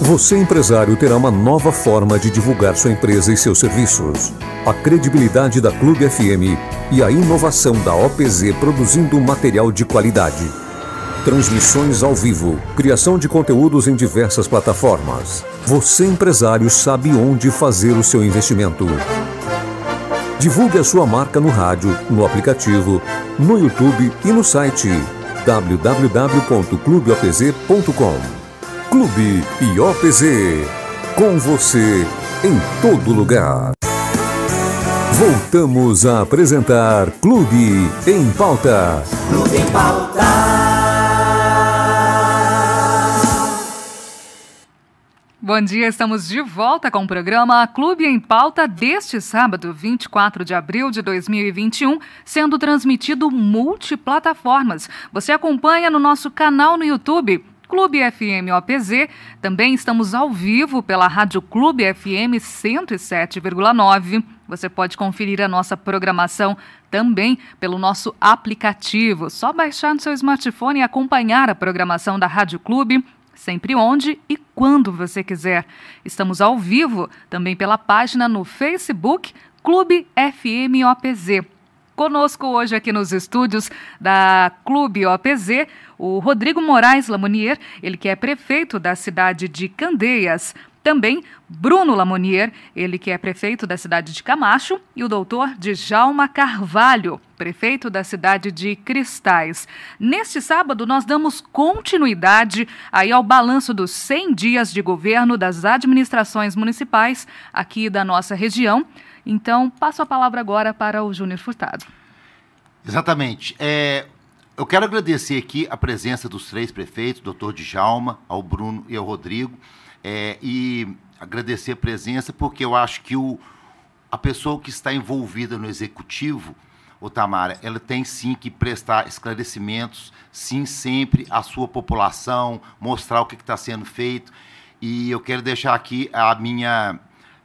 Você, empresário, terá uma nova forma de divulgar sua empresa e seus serviços. A credibilidade da Clube FM e a inovação da OPZ produzindo material de qualidade. Transmissões ao vivo, criação de conteúdos em diversas plataformas. Você, empresário, sabe onde fazer o seu investimento. Divulgue a sua marca no rádio, no aplicativo, no YouTube e no site www.clubeopz.com. Clube IOPZ. Com você em todo lugar. Voltamos a apresentar Clube em Pauta. Clube em Pauta. Bom dia, estamos de volta com o programa Clube em Pauta deste sábado, 24 de abril de 2021, sendo transmitido multiplataformas. Você acompanha no nosso canal no YouTube. Clube FM OPZ. Também estamos ao vivo pela Rádio Clube FM 107,9. Você pode conferir a nossa programação também pelo nosso aplicativo. Só baixar no seu smartphone e acompanhar a programação da Rádio Clube sempre onde e quando você quiser. Estamos ao vivo também pela página no Facebook Clube FM OPZ. Conosco hoje aqui nos estúdios da Clube OPZ, o Rodrigo Moraes Lamonier, ele que é prefeito da cidade de Candeias. Também Bruno Lamonier, ele que é prefeito da cidade de Camacho, e o doutor Djalma Carvalho, prefeito da cidade de Cristais. Neste sábado, nós damos continuidade aí ao balanço dos 100 dias de governo das administrações municipais aqui da nossa região. Então, passo a palavra agora para o Júnior Furtado. Exatamente. É, eu quero agradecer aqui a presença dos três prefeitos, doutor Djalma, ao Bruno e ao Rodrigo, é, e agradecer a presença porque eu acho que o, a pessoa que está envolvida no executivo, o Tamara, ela tem sim que prestar esclarecimentos, sim, sempre à sua população, mostrar o que está sendo feito. E eu quero deixar aqui a minha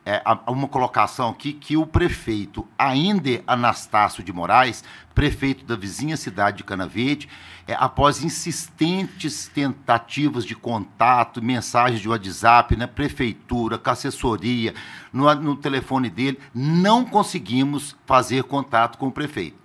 é, uma colocação aqui que o prefeito Ainda Anastácio de Moraes, prefeito da vizinha cidade de Canaverde, é, após insistentes tentativas de contato, mensagens de WhatsApp na prefeitura, com assessoria, no, no telefone dele, não conseguimos fazer contato com o prefeito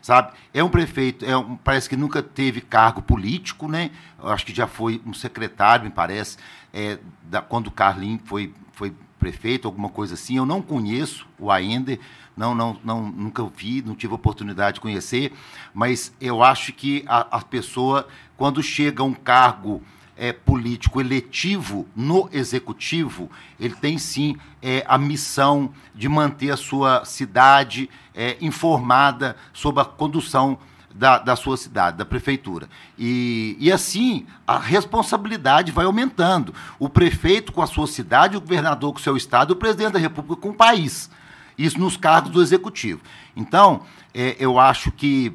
sabe? É um prefeito, é um, parece que nunca teve cargo político, né? Eu acho que já foi um secretário, me parece, é, da, quando o Carlinho foi, foi prefeito, alguma coisa assim. Eu não conheço o Aender, não, não, não, nunca vi, não tive oportunidade de conhecer, mas eu acho que a, a pessoa, quando chega a um cargo é, político eletivo no executivo, ele tem sim é, a missão de manter a sua cidade é, informada sobre a condução da, da sua cidade, da prefeitura. E, e assim, a responsabilidade vai aumentando. O prefeito com a sua cidade, o governador com o seu estado, o presidente da República com o país. Isso nos cargos do executivo. Então, é, eu acho que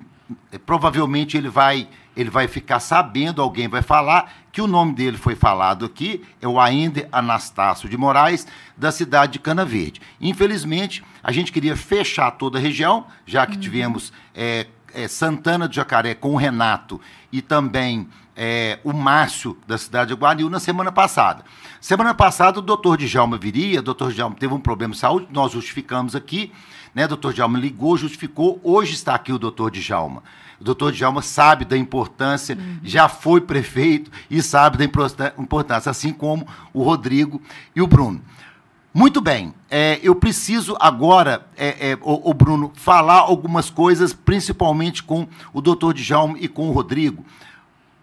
é, provavelmente ele vai, ele vai ficar sabendo, alguém vai falar, que o nome dele foi falado aqui, é o Ainda Anastácio de Moraes, da cidade de Cana Verde. Infelizmente, a gente queria fechar toda a região, já que uhum. tivemos é, é, Santana de Jacaré com o Renato e também é, o Márcio, da cidade de Guaril, na semana passada. Semana passada, o doutor Djalma viria, o doutor Djalma teve um problema de saúde, nós justificamos aqui, né? O doutor Djalma ligou, justificou, hoje está aqui o doutor Djalma. O doutor Djalma sabe da importância, uhum. já foi prefeito e sabe da importância, assim como o Rodrigo e o Bruno. Muito bem, é, eu preciso agora, é, é, o, o, Bruno, falar algumas coisas, principalmente com o doutor Djalma e com o Rodrigo,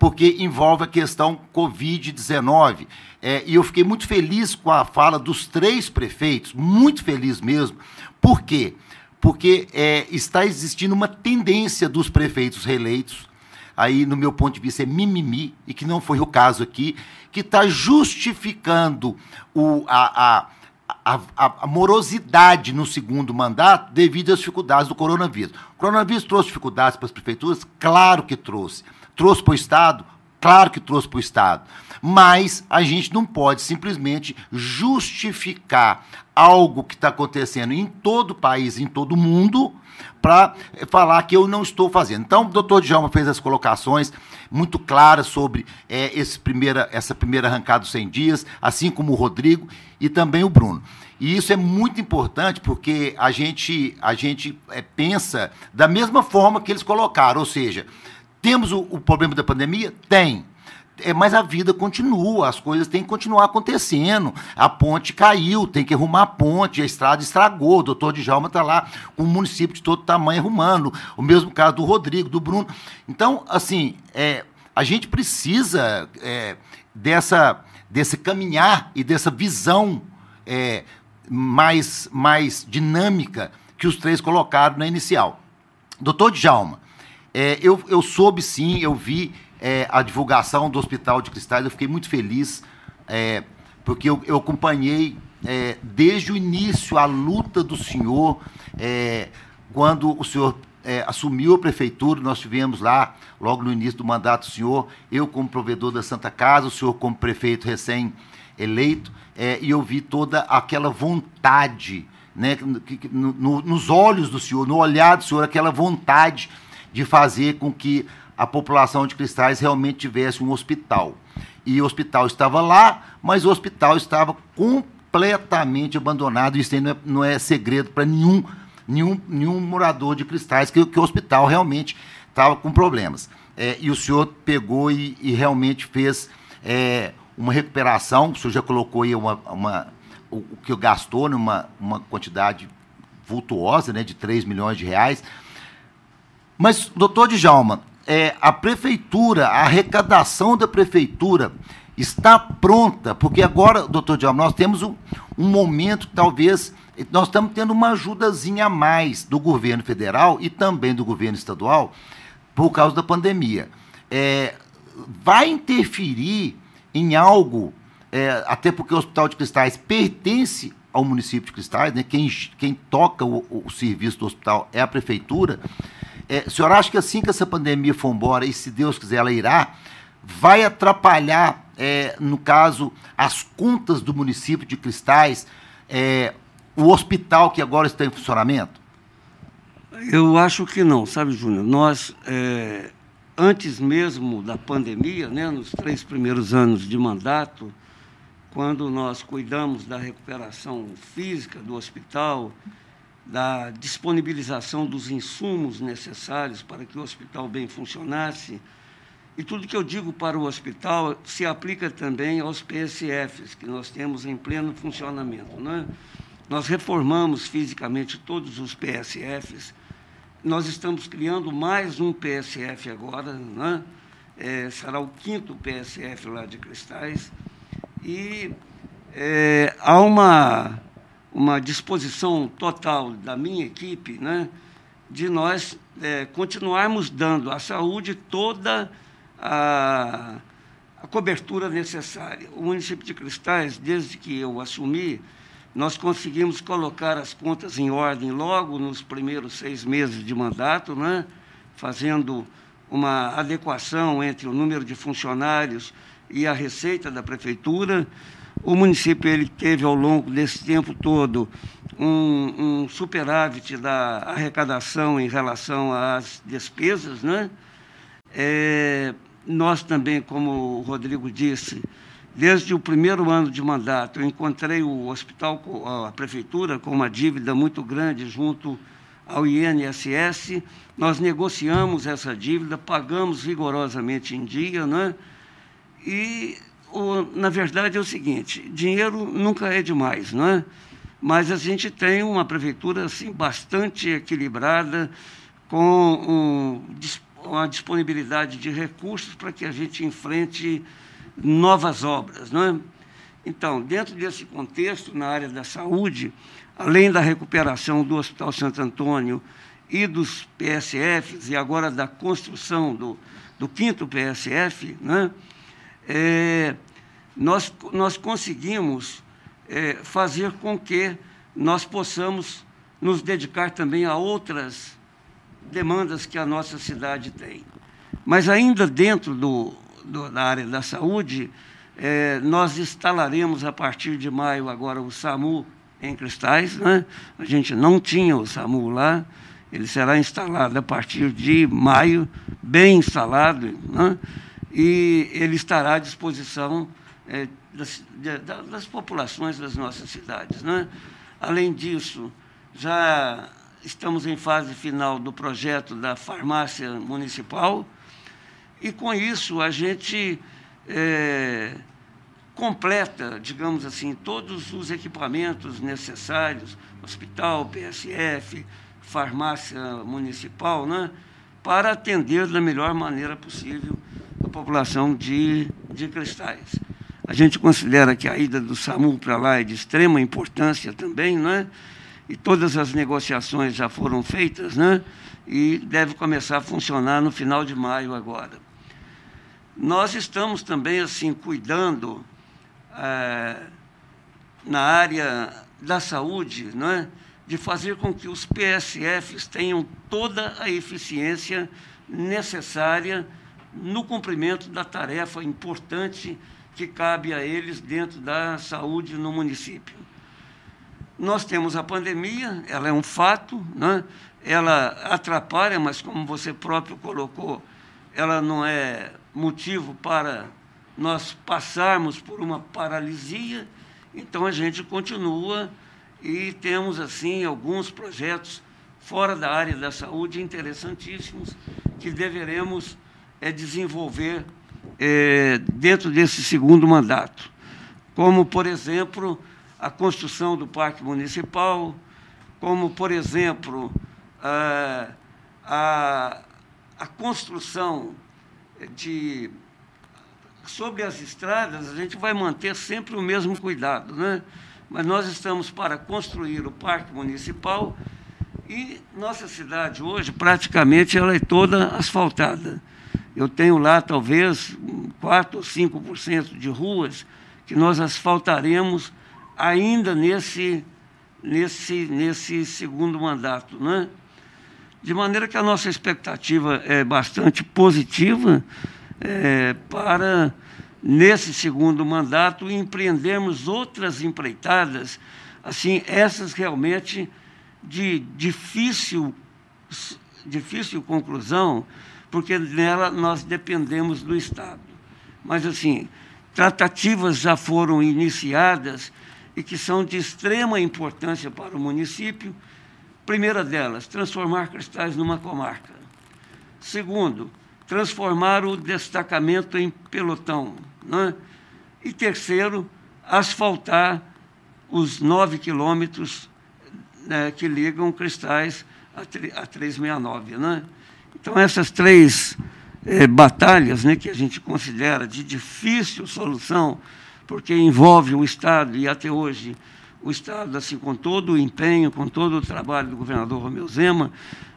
porque envolve a questão Covid-19. É, e eu fiquei muito feliz com a fala dos três prefeitos, muito feliz mesmo. Por quê? Porque é, está existindo uma tendência dos prefeitos reeleitos, aí, no meu ponto de vista, é mimimi, e que não foi o caso aqui, que está justificando o, a, a, a, a, morosidade no segundo mandato devido às dificuldades do coronavírus. O coronavírus trouxe dificuldades para as prefeituras? Claro que trouxe. Trouxe para o Estado? Claro que trouxe para o Estado. Mas a gente não pode simplesmente justificar algo que está acontecendo em todo o país, em todo o mundo, para falar que eu não estou fazendo. Então, o doutor Djalma fez as colocações muito claras sobre é, esse primeira, essa primeira arrancada dos 100 dias, assim como o Rodrigo e também o Bruno. E isso é muito importante porque a gente, a gente é, pensa da mesma forma que eles colocaram, ou seja, temos o, o problema da pandemia? Tem. É, mas a vida continua, as coisas têm que continuar acontecendo. A ponte caiu, tem que arrumar a ponte, a estrada estragou, o doutor Djalma está lá com o município de todo tamanho arrumando. O mesmo caso do Rodrigo, do Bruno. Então, assim, é, a gente precisa é, dessa, desse caminhar e dessa visão é, mais, mais dinâmica que os três colocaram na inicial. Doutor Djalma, é, eu, eu soube sim, eu vi é, a divulgação do Hospital de Cristais, eu fiquei muito feliz, é, porque eu, eu acompanhei é, desde o início a luta do senhor, é, quando o senhor é, assumiu a prefeitura, nós tivemos lá, logo no início do mandato do senhor, eu como provedor da Santa Casa, o senhor como prefeito recém-eleito, e eu vi toda aquela vontade, né, no, no, nos olhos do senhor, no olhar do senhor, aquela vontade de fazer com que a população de Cristais realmente tivesse um hospital. E o hospital estava lá, mas o hospital estava completamente abandonado. Isso aí não é, não é segredo para nenhum, nenhum, nenhum morador de Cristais, que, que o hospital realmente estava com problemas. É, e o senhor pegou e, e realmente fez é, uma recuperação, o senhor já colocou aí uma, uma, o, o que gastou numa uma quantidade vultuosa, né, de 3 milhões de reais, mas, doutor Djalma, é, a prefeitura, a arrecadação da prefeitura está pronta, porque agora, doutor Djalma, nós temos um, um momento que talvez nós estamos tendo uma ajudazinha a mais do governo federal e também do governo estadual por causa da pandemia. É, vai interferir em algo, é, até porque o Hospital de Cristais pertence ao município de Cristais, né? quem, quem toca o, o serviço do hospital é a prefeitura. É, o senhor acha que assim que essa pandemia for embora, e se Deus quiser ela irá, vai atrapalhar, é, no caso, as contas do município de Cristais, é, o hospital que agora está em funcionamento? Eu acho que não, sabe, Júnior? Nós, é, antes mesmo da pandemia, né, nos três primeiros anos de mandato, quando nós cuidamos da recuperação física do hospital, da disponibilização dos insumos necessários para que o hospital bem funcionasse. E tudo que eu digo para o hospital se aplica também aos PSFs, que nós temos em pleno funcionamento. Né? Nós reformamos fisicamente todos os PSFs, nós estamos criando mais um PSF agora, né? É, será o quinto PSF lá de Cristais, e é, há uma uma disposição total da minha equipe né, de nós é, continuarmos dando à saúde toda a, a cobertura necessária. O município de Cristais, desde que eu assumi, nós conseguimos colocar as contas em ordem logo nos primeiros seis meses de mandato, né, fazendo uma adequação entre o número de funcionários e a receita da prefeitura. O município ele teve ao longo desse tempo todo um, um superávit da arrecadação em relação às despesas, né? É, nós também, como o Rodrigo disse, desde o primeiro ano de mandato, eu encontrei o hospital, a prefeitura, com uma dívida muito grande junto ao INSS. Nós negociamos essa dívida, pagamos rigorosamente em dia, né? E, o, na verdade, é o seguinte: dinheiro nunca é demais, não é? Mas a gente tem uma prefeitura assim, bastante equilibrada, com um, uma disponibilidade de recursos para que a gente enfrente novas obras. Não é? Então, dentro desse contexto, na área da saúde, além da recuperação do Hospital Santo Antônio e dos PSFs, e agora da construção do, do quinto PSF, né, é, nós, nós conseguimos é, fazer com que nós possamos nos dedicar também a outras demandas que a nossa cidade tem. Mas ainda dentro do, do da área da saúde, é, nós instalaremos a partir de maio agora o SAMU em Cristais. Né? A gente não tinha o SAMU lá, ele será instalado a partir de maio, bem instalado, né? E ele estará à disposição é, das, de, das, populações das nossas cidades. Né? Além disso, já estamos em fase final do projeto da farmácia municipal, e com isso a gente é, completa, digamos assim, todos os equipamentos necessários, hospital, PSF, farmácia municipal, né, para atender da melhor maneira possível a população de, de Cristais. A gente considera que a ida do SAMU para lá é de extrema importância também, né? e todas as negociações já foram feitas, né? e deve começar a funcionar no final de maio agora. Nós estamos também assim cuidando é, na área da saúde, não é? de fazer com que os PSFs tenham toda a eficiência necessária no cumprimento da tarefa importante que cabe a eles dentro da saúde no município. Nós temos a pandemia, ela é um fato, né? ela atrapalha, mas como você próprio colocou, ela não é motivo para nós passarmos por uma paralisia, então a gente continua e temos assim alguns projetos fora da área da saúde interessantíssimos que deveremos é, desenvolver é, dentro desse segundo mandato, como por exemplo a construção do parque municipal, como, por exemplo, a, a, a construção de. Sobre as estradas, a gente vai manter sempre o mesmo cuidado, né? mas nós estamos para construir o parque municipal e nossa cidade hoje, praticamente, ela é toda asfaltada. Eu tenho lá, talvez, 4 ou 5% de ruas que nós asfaltaremos ainda nesse, nesse, nesse segundo mandato. Né? De maneira que a nossa expectativa é bastante positiva é, para, nesse segundo mandato, empreendermos outras empreitadas, assim, essas realmente de difícil, difícil conclusão, porque nela nós dependemos do Estado. Mas, assim, tratativas já foram iniciadas e que são de extrema importância para o município. Primeira delas, transformar Cristais numa comarca. Segundo, transformar o destacamento em pelotão. Né? E terceiro, asfaltar os nove quilômetros né, que ligam Cristais a, a 369. Né? Então, essas três eh, batalhas né, que a gente considera de difícil solução porque envolve o Estado, e até hoje o Estado, assim, com todo o empenho, com todo o trabalho do governador Romeu Zema,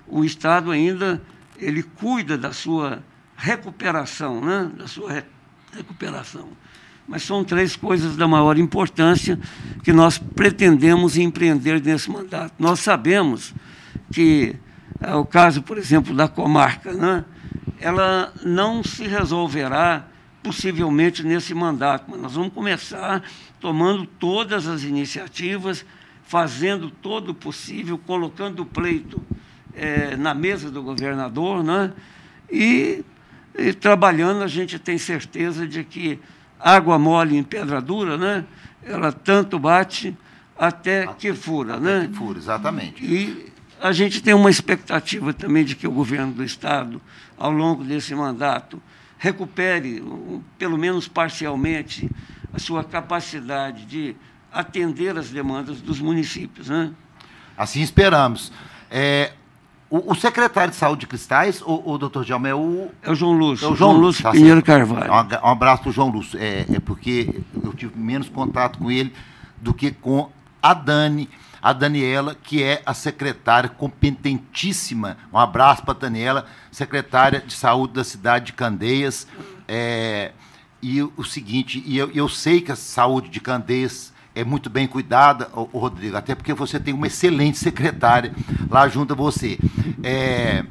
o Estado ainda ele cuida da sua recuperação, né? da sua re recuperação. Mas são três coisas da maior importância que nós pretendemos empreender nesse mandato. Nós sabemos que é o caso, por exemplo, da comarca, né? ela não se resolverá possivelmente nesse mandato, mas nós vamos começar tomando todas as iniciativas, fazendo todo o possível, colocando o pleito é, na mesa do governador, né? e E trabalhando, a gente tem certeza de que água mole em pedra dura, né? ela tanto bate até que fura. Até né? que fura, exatamente. E a gente tem uma expectativa também de que o governo do Estado, ao longo desse mandato, recupere, pelo menos parcialmente, a sua capacidade de atender as demandas dos municípios. Né? Assim esperamos. É, o, o, secretário de Saúde de Cristais, o, o doutor Djalma, é o... É o João Lúcio. É o João, João Lúcio tá Pinheiro Carvalho. Um, um abraço para o João Lúcio. É, é porque eu tive menos contato com ele do que com a Dani, a Daniela, que é a secretária competentíssima. Um abraço para a Daniela, secretária de Saúde da cidade de Candeias. É, e o seguinte, e eu, eu sei que a saúde de Candeias é muito bem cuidada, Rodrigo, até porque você tem uma excelente secretária lá junto a você. É,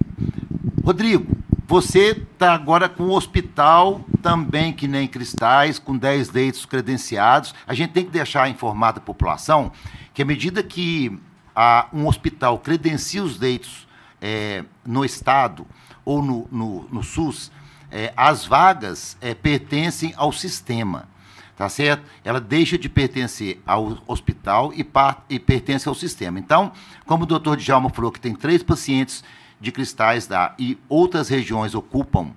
Rodrigo, você está agora com o hospital também, que nem Cristais, com 10 leitos credenciados. A gente tem que deixar informada a população que, à medida que a, um hospital credencia os leitos é, no Estado ou no, no, no SUS, é, as vagas é, pertencem ao sistema. Tá certo? Ela deixa de pertencer ao hospital e, e pertence ao sistema. Então, como o doutor Djalma falou que tem três pacientes de cristais lá e outras regiões ocupam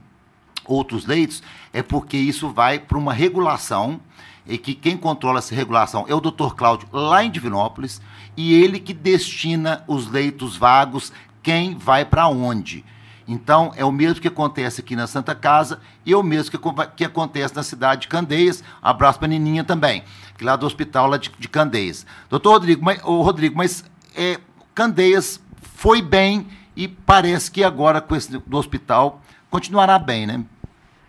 outros leitos, é porque isso vai para uma regulação e que quem controla essa regulação é o doutor Cláudio lá em Divinópolis e ele que destina os leitos vagos, quem vai para onde. Então, é o mesmo que acontece aqui na Santa Casa e é o mesmo que, que acontece na cidade de Candeias. Abraço para a Nininha também, que lá do hospital lá de, de Candeias. Doutor Rodrigo, mas, oh, Rodrigo, mas é, Candeias foi bem e parece que agora com esse do hospital continuará bem, né?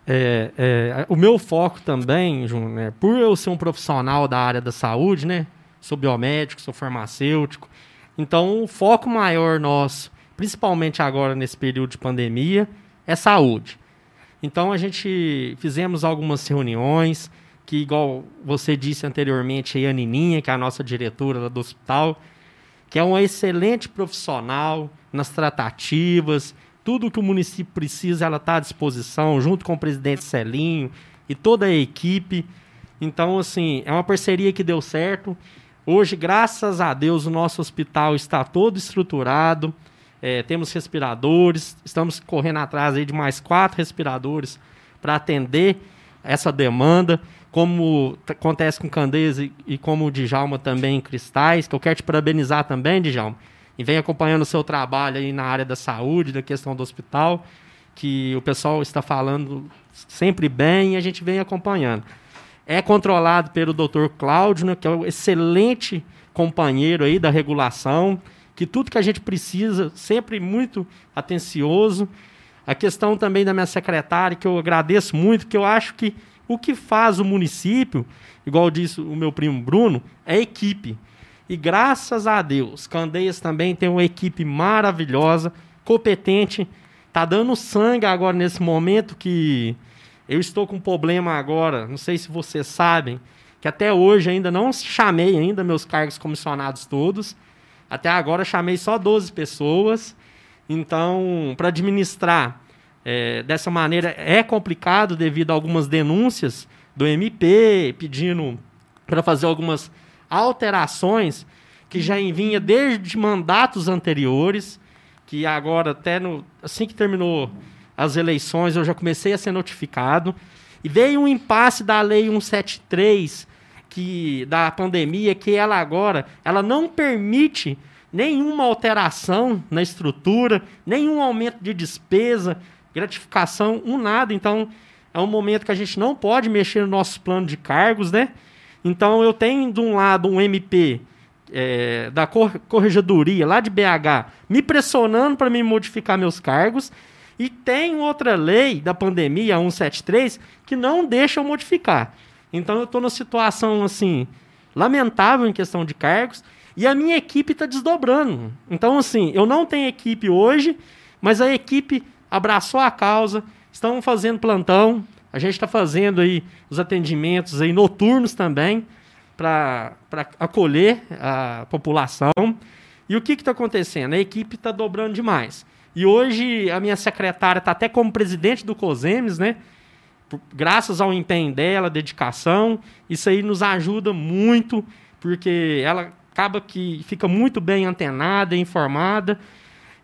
É, é, o meu foco também, Júnior, né, por eu ser um profissional da área da saúde, né? Sou biomédico, sou farmacêutico. Então, o foco maior nosso principalmente agora nesse período de pandemia, é saúde. Então a gente fizemos algumas reuniões, que igual você disse anteriormente, a Nininha, que é a nossa diretora do hospital, que é uma excelente profissional nas tratativas, tudo que o município precisa, ela está à disposição, junto com o presidente Celinho e toda a equipe. Então, assim, é uma parceria que deu certo. Hoje, graças a Deus, o nosso hospital está todo estruturado é, temos respiradores, estamos correndo atrás aí de mais quatro respiradores para atender essa demanda, como acontece com Candeias e, e, como o Djalma também em Cristais, que eu quero te parabenizar também, Djalma, e vem acompanhando o seu trabalho aí na área da saúde, da questão do hospital, que o pessoal está falando sempre bem e a gente vem acompanhando. É controlado pelo Dr. Cláudio, né, que é um excelente companheiro aí da regulação, que tudo que a gente precisa, sempre muito atencioso. A questão também da minha secretária, que eu agradeço muito, que eu acho que o que faz o município, igual disse o meu primo Bruno, é equipe. E graças a Deus, Candeias também tem uma equipe maravilhosa, competente, tá dando sangue agora nesse momento que eu estou com um problema agora, não sei se vocês sabem, que até hoje ainda não chamei ainda meus cargos comissionados todos. Até agora chamei só 12 pessoas. Então, para administrar é, dessa maneira é complicado devido a algumas denúncias do MP pedindo para fazer algumas alterações que já vinha desde mandatos anteriores, que agora até no, assim que terminou as eleições eu já comecei a ser notificado. E veio um impasse da lei 173 que da pandemia que ela agora ela não permite nenhuma alteração na estrutura, nenhum aumento de despesa, gratificação, um nada. Então, é um momento que a gente não pode mexer no nosso plano de cargos, né? Então, eu tenho de um lado um MP é, da corregedoria lá de BH me pressionando para me modificar meus cargos. E tem outra lei da pandemia, a 173, que não deixa eu modificar. Então eu estou numa situação assim lamentável em questão de cargos e a minha equipe está desdobrando. Então assim, eu não tenho equipe hoje, mas a equipe abraçou a causa, estão fazendo plantão, a gente está fazendo aí os atendimentos aí noturnos também para acolher a população. E o que está acontecendo? A equipe está dobrando demais. E hoje a minha secretária está até como presidente do COSEMES, né? Graças ao empenho dela, dedicação, isso aí nos ajuda muito, porque ela acaba que fica muito bem antenada, informada.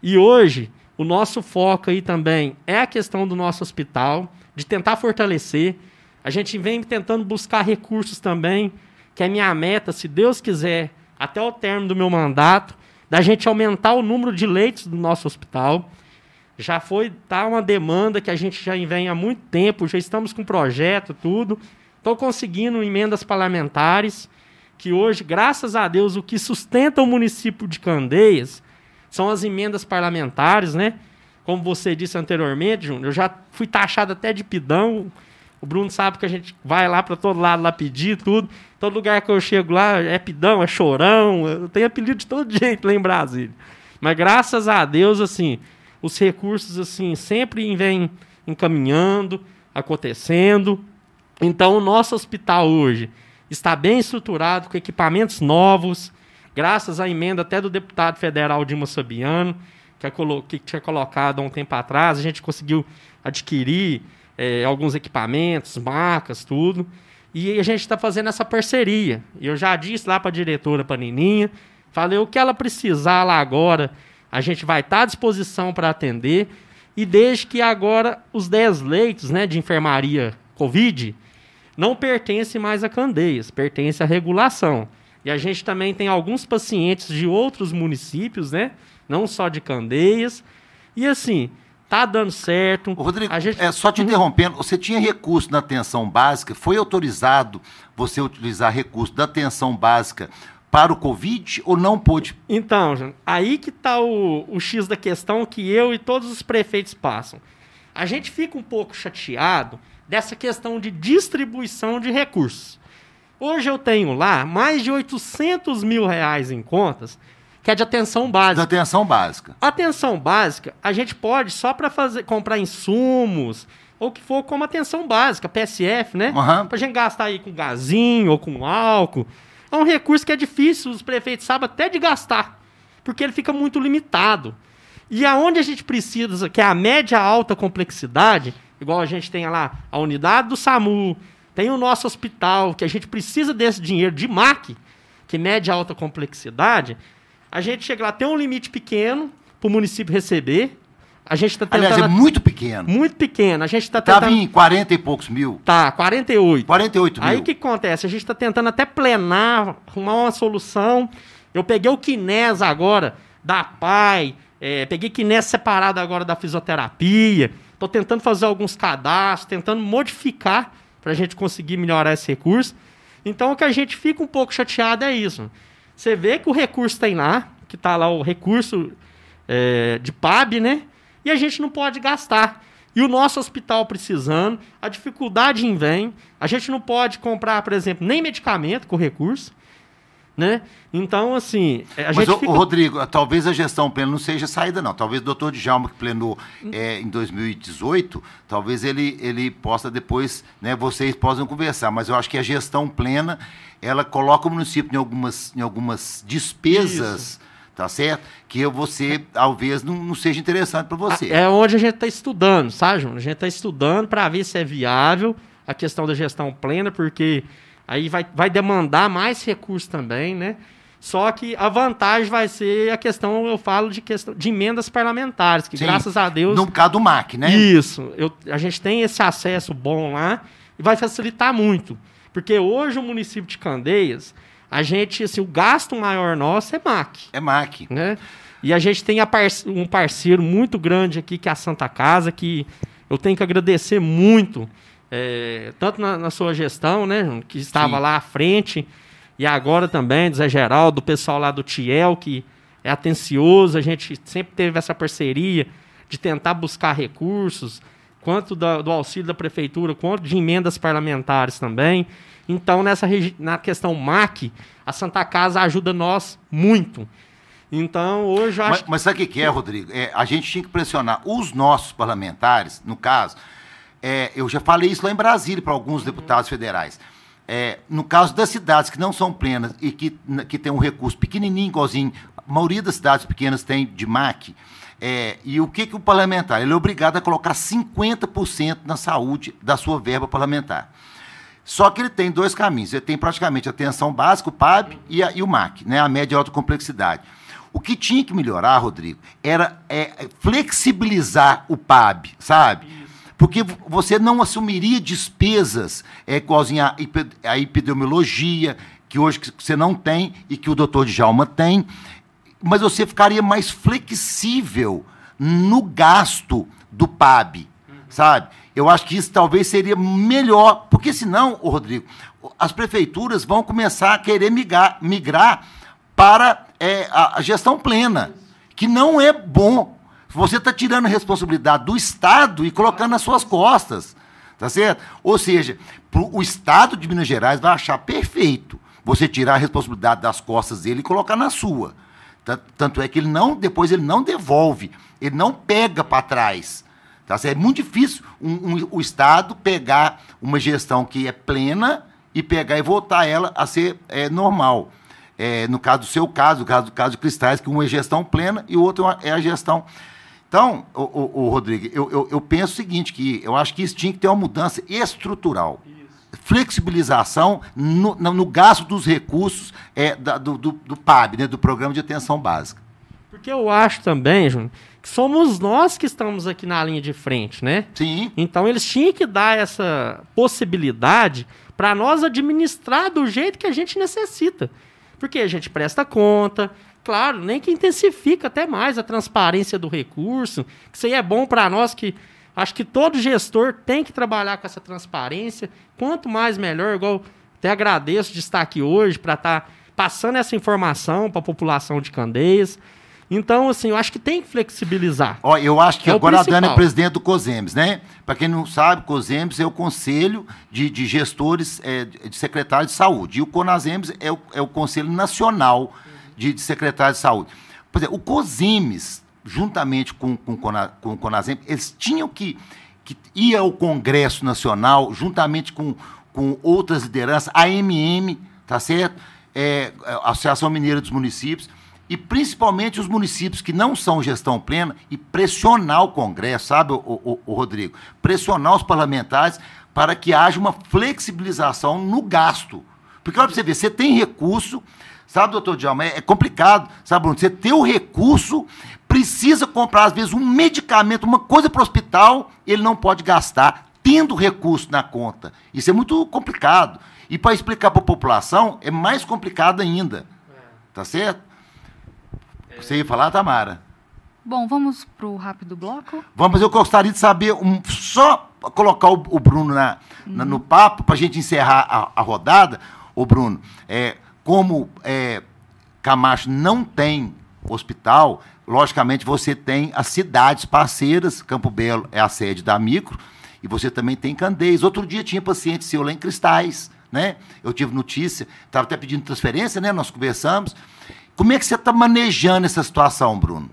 E hoje, o nosso foco aí também é a questão do nosso hospital, de tentar fortalecer. A gente vem tentando buscar recursos também, que é minha meta, se Deus quiser, até o término do meu mandato, da gente aumentar o número de leitos do nosso hospital. Já foi tá uma demanda que a gente já vem há muito tempo, já estamos com projeto, tudo. Estou conseguindo emendas parlamentares, que hoje, graças a Deus, o que sustenta o município de Candeias são as emendas parlamentares, né? Como você disse anteriormente, Júnior, eu já fui taxado até de pidão. O Bruno sabe que a gente vai lá para todo lado lá pedir tudo. Todo lugar que eu chego lá é pidão, é chorão. Eu tenho apelido de todo jeito lá em Brasília. Mas graças a Deus, assim, os recursos assim sempre vêm encaminhando, acontecendo. Então, o nosso hospital hoje está bem estruturado, com equipamentos novos, graças à emenda até do deputado federal Dilma Sabiano, que, é colo- que tinha colocado há um tempo atrás. A gente conseguiu adquirir eh, alguns equipamentos, marcas, tudo. E a gente está fazendo essa parceria. Eu já disse lá para a diretora, para Nininha, falei o que ela precisar lá agora, a gente vai estar à disposição para atender. E desde que agora os 10 leitos né, de enfermaria Covid não pertencem mais a Candeias, pertence à regulação. E a gente também tem alguns pacientes de outros municípios, né? Não só de Candeias. E assim, tá dando certo. Rodrigo, a gente... é, só te interrompendo, você tinha recurso na atenção básica, foi autorizado você utilizar recurso da atenção básica para o Covid ou não pôde? Então, aí que está o, o X da questão que eu e todos os prefeitos passam. A gente fica um pouco chateado dessa questão de distribuição de recursos. Hoje eu tenho lá mais de 800 mil reais em contas, que é de atenção básica. Da atenção básica. Atenção básica, a gente pode só para fazer comprar insumos ou que for como atenção básica, PSF, né? Aham. Pra gente gastar aí com gazinho ou com álcool. É um recurso que é difícil, os prefeitos sabem até de gastar, porque ele fica muito limitado. E aonde a gente precisa, que é a média alta complexidade, igual a gente tem lá a unidade do SAMU, tem o nosso hospital, que a gente precisa desse dinheiro de MAC, que média alta complexidade, a gente chega lá, tem um limite pequeno para o município receber. A gente está tentando. Aliás, é muito pequeno. Muito pequeno. A gente está Estava tentando. em 40 e poucos mil. Tá, 48. 48 mil. Aí o que acontece? A gente está tentando até plenar, arrumar uma solução. Eu peguei o Kinés agora, da PAI, é, peguei Kinés separado agora da fisioterapia. Estou tentando fazer alguns cadastros, tentando modificar para a gente conseguir melhorar esse recurso. Então o que a gente fica um pouco chateado é isso. Você vê que o recurso tem lá, que está lá o recurso é, de PAB, né? E a gente não pode gastar. E o nosso hospital precisando, a dificuldade em vem, a gente não pode comprar, por exemplo, nem medicamento com recurso, né? Então, assim, a Mas, gente fica... Rodrigo, talvez a gestão plena não seja saída, não. Talvez o doutor Djalma, que plenou é, em 2018, talvez ele, ele possa depois, né, vocês possam conversar. Mas eu acho que a gestão plena, ela coloca o município em algumas, em algumas despesas, tá certo? Que você, talvez, não, não seja interessante para você. É onde a gente está estudando, sabe, Júnior? A gente está estudando para ver se é viável a questão da gestão plena, porque aí vai, vai demandar mais recursos também, né? Só que a vantagem vai ser a questão, eu falo de questão de emendas parlamentares, que Sim, graças a Deus. No caso do MAC, né? Isso. Eu, a gente tem esse acesso bom lá e vai facilitar muito. Porque hoje o município de Candeias, a gente, assim, o gasto maior nosso é MAC. É MAC. Né? E a gente tem a parce- um parceiro muito grande aqui, que é a Santa Casa, que eu tenho que agradecer muito, é, tanto na, na sua gestão, né, que estava Sim. lá à frente, e agora também, do Zé Geraldo, do pessoal lá do Tiel, que é atencioso, a gente sempre teve essa parceria de tentar buscar recursos, quanto da- do auxílio da prefeitura, quanto de emendas parlamentares também. Então, nessa na questão MAC, a Santa Casa ajuda nós muito. Então, hoje eu acho Mas, mas sabe o que, que é, Rodrigo? É, a gente tinha que pressionar os nossos parlamentares, no caso, é, eu já falei isso lá em Brasília para alguns deputados federais. É, no caso das cidades que não são plenas e que, que tem um recurso pequenininho, igualzinho, a maioria das cidades pequenas tem de MAC, É, e o que, que o parlamentar? Ele é obrigado a colocar 50% na saúde da sua verba parlamentar. Só que ele tem dois caminhos. Ele tem praticamente a atenção básica, o PAB e, a, e o MAC, né, a média e alta complexidade. O que tinha que melhorar, Rodrigo, era é, flexibilizar o PAB, sabe? Porque você não assumiria despesas é, a, a epidemiologia, que hoje você não tem e que o doutor Djalma tem, mas você ficaria mais flexível no gasto do PAB, sabe? Eu acho que isso talvez seria melhor, porque senão, Rodrigo, as prefeituras vão começar a querer migrar, migrar para é, a, a gestão plena, que não é bom. Você está tirando a responsabilidade do Estado e colocando nas suas costas. Tá certo? Ou seja, o Estado de Minas Gerais vai achar perfeito você tirar a responsabilidade das costas dele e colocar na sua. Tanto é que ele não, depois ele não devolve, ele não pega para trás. Tá certo? É muito difícil um, um, o Estado pegar uma gestão que é plena e pegar e voltar ela a ser é, normal. É, no caso do seu caso, no caso do caso de Cristais, que uma é gestão plena e o outro é a gestão. Então, o, o, o Rodrigo, eu, eu, eu, penso o seguinte, que eu acho que isso tinha que ter uma mudança estrutural flexibilização no, no, gasto dos recursos é, da, do, do, do, PAB, né, do Programa de Atenção Básica. Porque eu acho também, Júnior, que somos nós que estamos aqui na linha de frente, né? Sim. Então eles tinham que dar essa possibilidade para nós administrar do jeito que a gente necessita. Porque a gente presta conta, claro, nem que intensifica até mais a transparência do recurso, que isso aí é bom para nós que Acho que todo gestor tem que trabalhar com essa transparência. Quanto mais melhor, igual até agradeço de estar aqui hoje para estar tá passando essa informação para a população de Candeias. Então, assim, eu acho que tem que flexibilizar. Ó, eu acho que é agora a Dana é presidente do COSEMES, né? Para quem não sabe, COSEMES é o Conselho de, de Gestores é, de Secretários de Saúde. E o CONASEMES é o, é o Conselho Nacional de, de Secretários de Saúde. Por exemplo, o COSEMES juntamente com, com, com o Conasem, eles tinham que, que ir ao Congresso Nacional, juntamente com, com outras lideranças, a AMM, tá certo? É, a Associação Mineira dos Municípios, e principalmente os municípios que não são gestão plena, e pressionar o Congresso, sabe, o, o, o Rodrigo? Pressionar os parlamentares para que haja uma flexibilização no gasto. Porque, olha para você ver, você tem recurso, sabe, doutor Djalma, é, é complicado, sabe, Bruno? Você ter o recurso precisa comprar, às vezes, um medicamento, uma coisa para o hospital, ele não pode gastar, tendo recurso na conta. Isso é muito complicado. E para explicar para a população, é mais complicado ainda. Tá certo? Você ia falar, Tamara? Bom, vamos para o rápido bloco? Vamos, eu gostaria de saber, um, só colocar o, o Bruno na, uhum. na, no papo, para a gente encerrar a, a rodada. O Bruno, é, como é, Camacho não tem hospital, logicamente você tem as cidades parceiras, Campo Belo é a sede da Micro, e você também tem Candeias. Outro dia tinha paciente seu lá em Cristais, né? Eu tive notícia, estava até pedindo transferência, né? Nós conversamos. Como é que você está manejando essa situação, Bruno?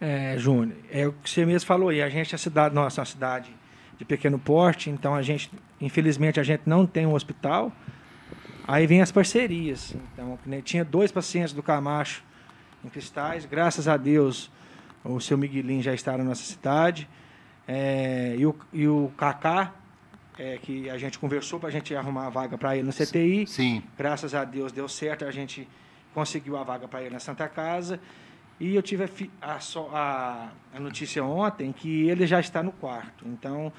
É, Júnior, é o que você mesmo falou aí. A gente, a cidade, nossa, é uma cidade de pequeno porte, então a gente, infelizmente, a gente não tem um hospital. Aí vem as parcerias. Então, tinha dois pacientes do Camacho em Cristais. Graças a Deus, o seu Miguelinho já está na nossa cidade. É, e, o, e o Kaká, é, que a gente conversou para a gente arrumar a vaga para ele no CTI. Sim. Graças a Deus deu certo, a gente conseguiu a vaga para ele na Santa Casa. E eu tive a, a, a, notícia ontem que ele já está no quarto. Então,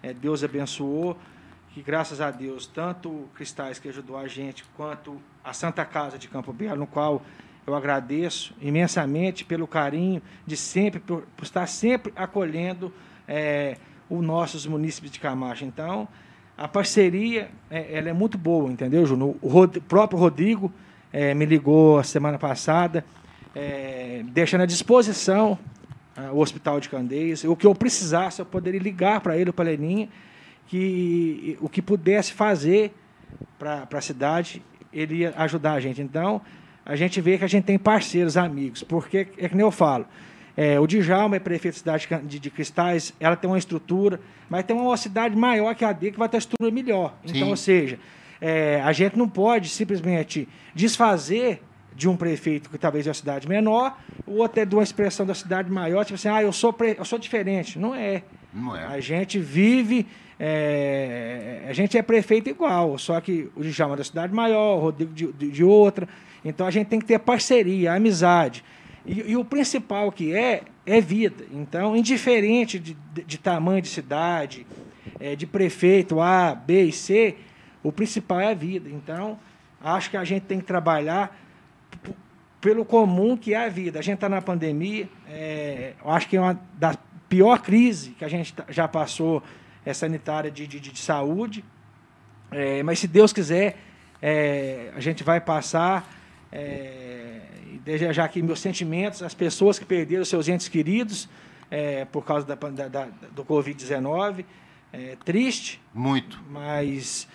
é, Deus abençoou, que graças a Deus, tanto o Cristais que ajudou a gente, quanto a Santa Casa de Campo Belo, no qual eu agradeço imensamente pelo carinho de sempre, por, por estar sempre acolhendo é, os nossos munícipes de Camacho. Então, a parceria é, ela é muito boa, entendeu, Júnior? O Rod, próprio Rodrigo é, me ligou a semana passada, é, deixando à disposição é, o Hospital de Candeias. O que eu precisasse, eu poderia ligar para ele, para a Leninha, que o que pudesse fazer para a cidade, ele ia ajudar a gente. Então, a gente vê que a gente tem parceiros, amigos, porque é que nem eu falo. É, o Djalma é prefeito da cidade de, de, Cristais, ela tem uma estrutura, mas tem uma cidade maior que a dele que vai ter uma estrutura melhor. Sim. Então, ou seja, é, a gente não pode simplesmente desfazer de um prefeito que talvez é uma cidade menor, o outro é de uma expressão da cidade maior, tipo assim, ah, eu sou, eu sou diferente. Não é. Não é. A gente vive, é, a gente é prefeito igual, só que o Djalma é da cidade maior, o Rodrigo de, de, de outra. Então a gente tem que ter parceria, amizade. E, e, o principal que é, é vida. Então, indiferente de, de, de tamanho de cidade, é, de prefeito A, B e C, o principal é a vida. Então, acho que a gente tem que trabalhar pelo comum que é a vida. A gente está na pandemia, é, acho que é uma das pior crise que a gente tá, já passou é sanitária de, de, de saúde. É, mas se Deus quiser, é, a gente vai passar. É, e desejar aqui meus sentimentos às pessoas que perderam seus entes queridos é, por causa da, da, da do Covid-19. É, triste. Muito. Mas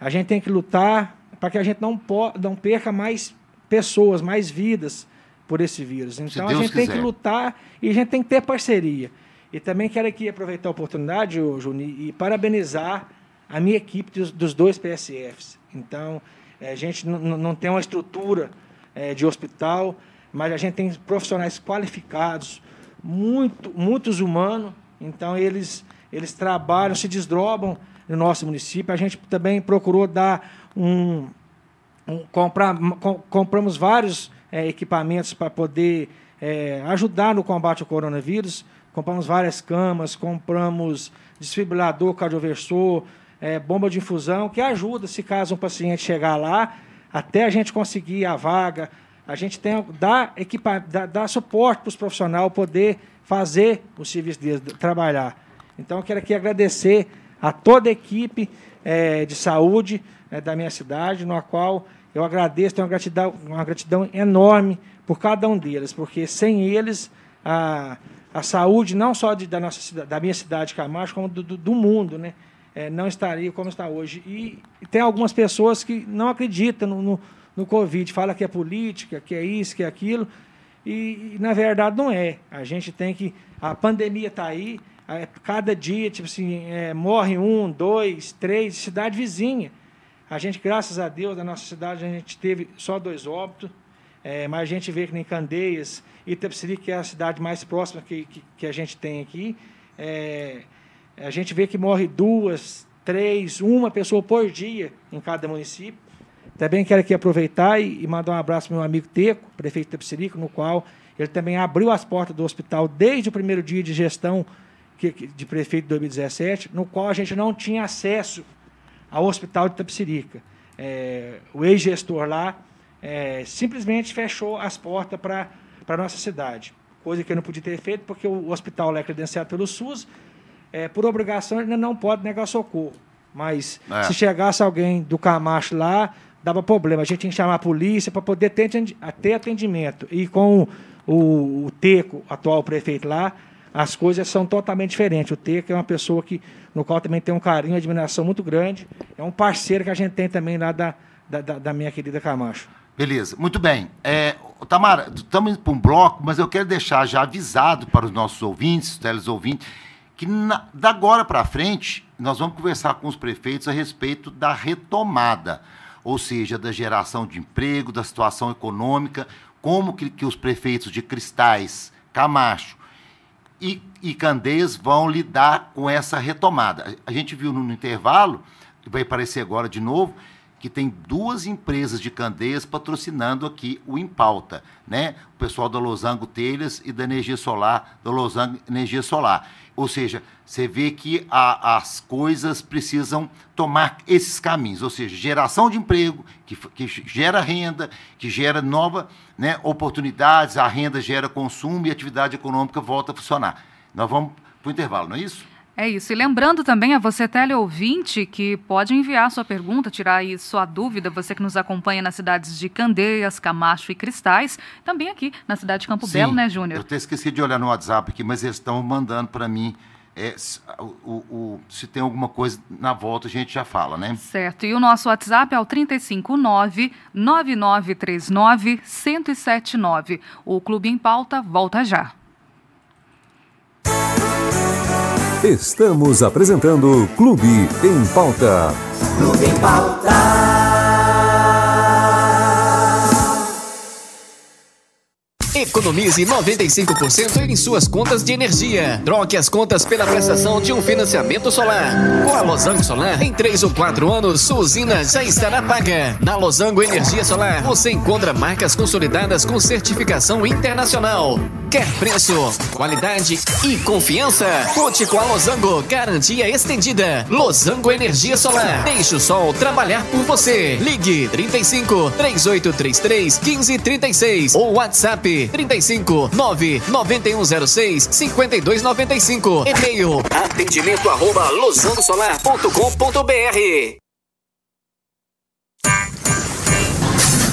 a gente tem que lutar para que a gente não, não perca mais pessoas, mais vidas por esse vírus. Então a gente quiser. tem que lutar e a gente tem que ter parceria. E também quero aqui aproveitar a oportunidade, Juni, e parabenizar a minha equipe dos, dos dois PSFs. Então, é, a gente não tem uma estrutura é, de hospital, mas a gente tem profissionais qualificados, muito, muitos humanos. Então, eles, eles trabalham, se desdobram no nosso município. A gente também procurou dar um, um comprar, com, compramos vários é, equipamentos para poder é, ajudar no combate ao coronavírus compramos várias camas, compramos desfibrilador cardioversor, é, bomba de infusão, que ajuda se caso um paciente chegar lá, até a gente conseguir a vaga, a gente tem dá, equipa, dá, dá suporte para os profissionais poder fazer o serviço deles, trabalhar. Então, eu quero aqui agradecer a toda a equipe é, de saúde é, da minha cidade, no qual eu agradeço, tenho uma gratidão, uma gratidão enorme por cada um deles, porque sem eles a saúde não só de, da nossa da minha cidade Camacho, como do, do, do mundo, né? É, não estaria como está hoje. E, e, tem algumas pessoas que não acreditam no, no, no, Covid, fala que é política, que é isso, que é aquilo, e, e na verdade não é. A gente tem que a pandemia está aí, a, cada dia tipo assim é, morre um, dois, três, cidade vizinha. A gente, graças a Deus, na nossa cidade a gente teve só dois óbitos. É, mas a gente vê que em Candeias, Itapeceri, que é a cidade mais próxima que, que, que a gente tem aqui, é, a gente vê que morre duas, três, uma pessoa por dia em cada município. Também quero aqui aproveitar e, mandar um abraço para meu amigo Teco, prefeito de no qual ele também abriu as portas do hospital desde o primeiro dia de gestão de prefeito de 2017, no qual a gente não tinha acesso ao hospital de Itapecerica. É, o ex-gestor lá é, simplesmente fechou as portas para a nossa cidade. Coisa que eu não podia ter feito, porque o hospital é credenciado pelo SUS, é, por obrigação, ele não pode negar socorro. Mas é. se chegasse alguém do Camacho lá, dava problema. A gente tinha que chamar a polícia para poder ter, ter atendimento. E com o, o Teco, atual prefeito lá, as coisas são totalmente diferentes. O Teco é uma pessoa que, no qual também tem um carinho, uma admiração muito grande. É um parceiro que a gente tem também lá da, da, da minha querida Camacho. Beleza, muito bem. É, Tamara, estamos indo para um bloco, mas eu quero deixar já avisado para os nossos ouvintes, telesouvintes, que na, da agora para frente nós vamos conversar com os prefeitos a respeito da retomada, ou seja, da geração de emprego, da situação econômica, como que, que os prefeitos de Cristais, Camacho e, e Candeias vão lidar com essa retomada. A gente viu no, no intervalo, que vai aparecer agora de novo, que tem duas empresas de Candeias patrocinando aqui o Impauta, né? O pessoal da Losango Telhas e da Energia Solar, da Losango Energia Solar. Ou seja, você vê que a, as coisas precisam tomar esses caminhos, ou seja, geração de emprego, que, que gera renda, que gera novas né, oportunidades, a renda gera consumo e a atividade econômica volta a funcionar. Nós vamos para o intervalo, não é isso? É isso. E lembrando também a você, teleouvinte, que pode enviar sua pergunta, tirar aí sua dúvida, você que nos acompanha nas cidades de Candeias, Camacho e Cristais, também aqui na cidade de Campo Sim, Belo, né, Júnior? Eu até esqueci de olhar no WhatsApp aqui, mas eles estão mandando para mim. É, o, o, se tem alguma coisa na volta, a gente já fala, né? Certo. E o nosso WhatsApp é o 359-9939-1079. O Clube em Pauta volta já. Estamos apresentando Clube em Pauta. Clube em Pauta. Economize 95% em suas contas de energia. Troque as contas pela prestação de um financiamento solar. Com a Losango Solar, em 3 ou 4 anos, sua usina já estará paga. Na Losango Energia Solar, você encontra marcas consolidadas com certificação internacional. Quer preço, qualidade e confiança? Conte com a Losango, garantia estendida. Losango Energia Solar. Deixe o sol trabalhar por você. Ligue 35 3833 1536 ou WhatsApp 35 9 9106 5295. E-mail atendimento arroba losangosolar.com.br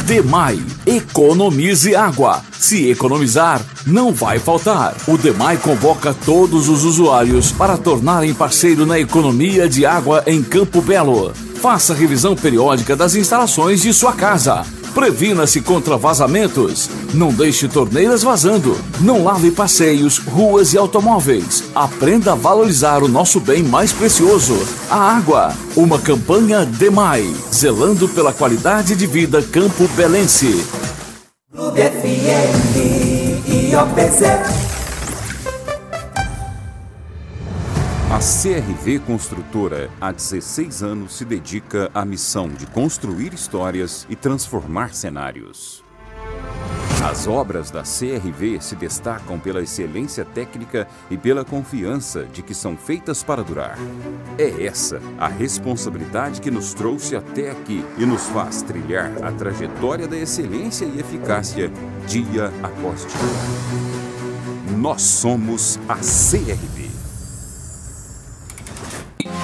Demai, economize água. Se economizar, não vai faltar. O Demai convoca todos os usuários para tornarem parceiro na economia de água em Campo Belo. Faça revisão periódica das instalações de sua casa. Previna-se contra vazamentos. Não deixe torneiras vazando. Não lave passeios, ruas e automóveis. Aprenda a valorizar o nosso bem mais precioso, a água. Uma campanha DEMAI, zelando pela qualidade de vida campo belense. Clube FM e OPZ. A CRV Construtora, há 16 anos, se dedica à missão de construir histórias e transformar cenários. As obras da CRV se destacam pela excelência técnica e pela confiança de que são feitas para durar. É essa a responsabilidade que nos trouxe até aqui e nos faz trilhar a trajetória da excelência e eficácia dia após dia. Nós somos a CRV.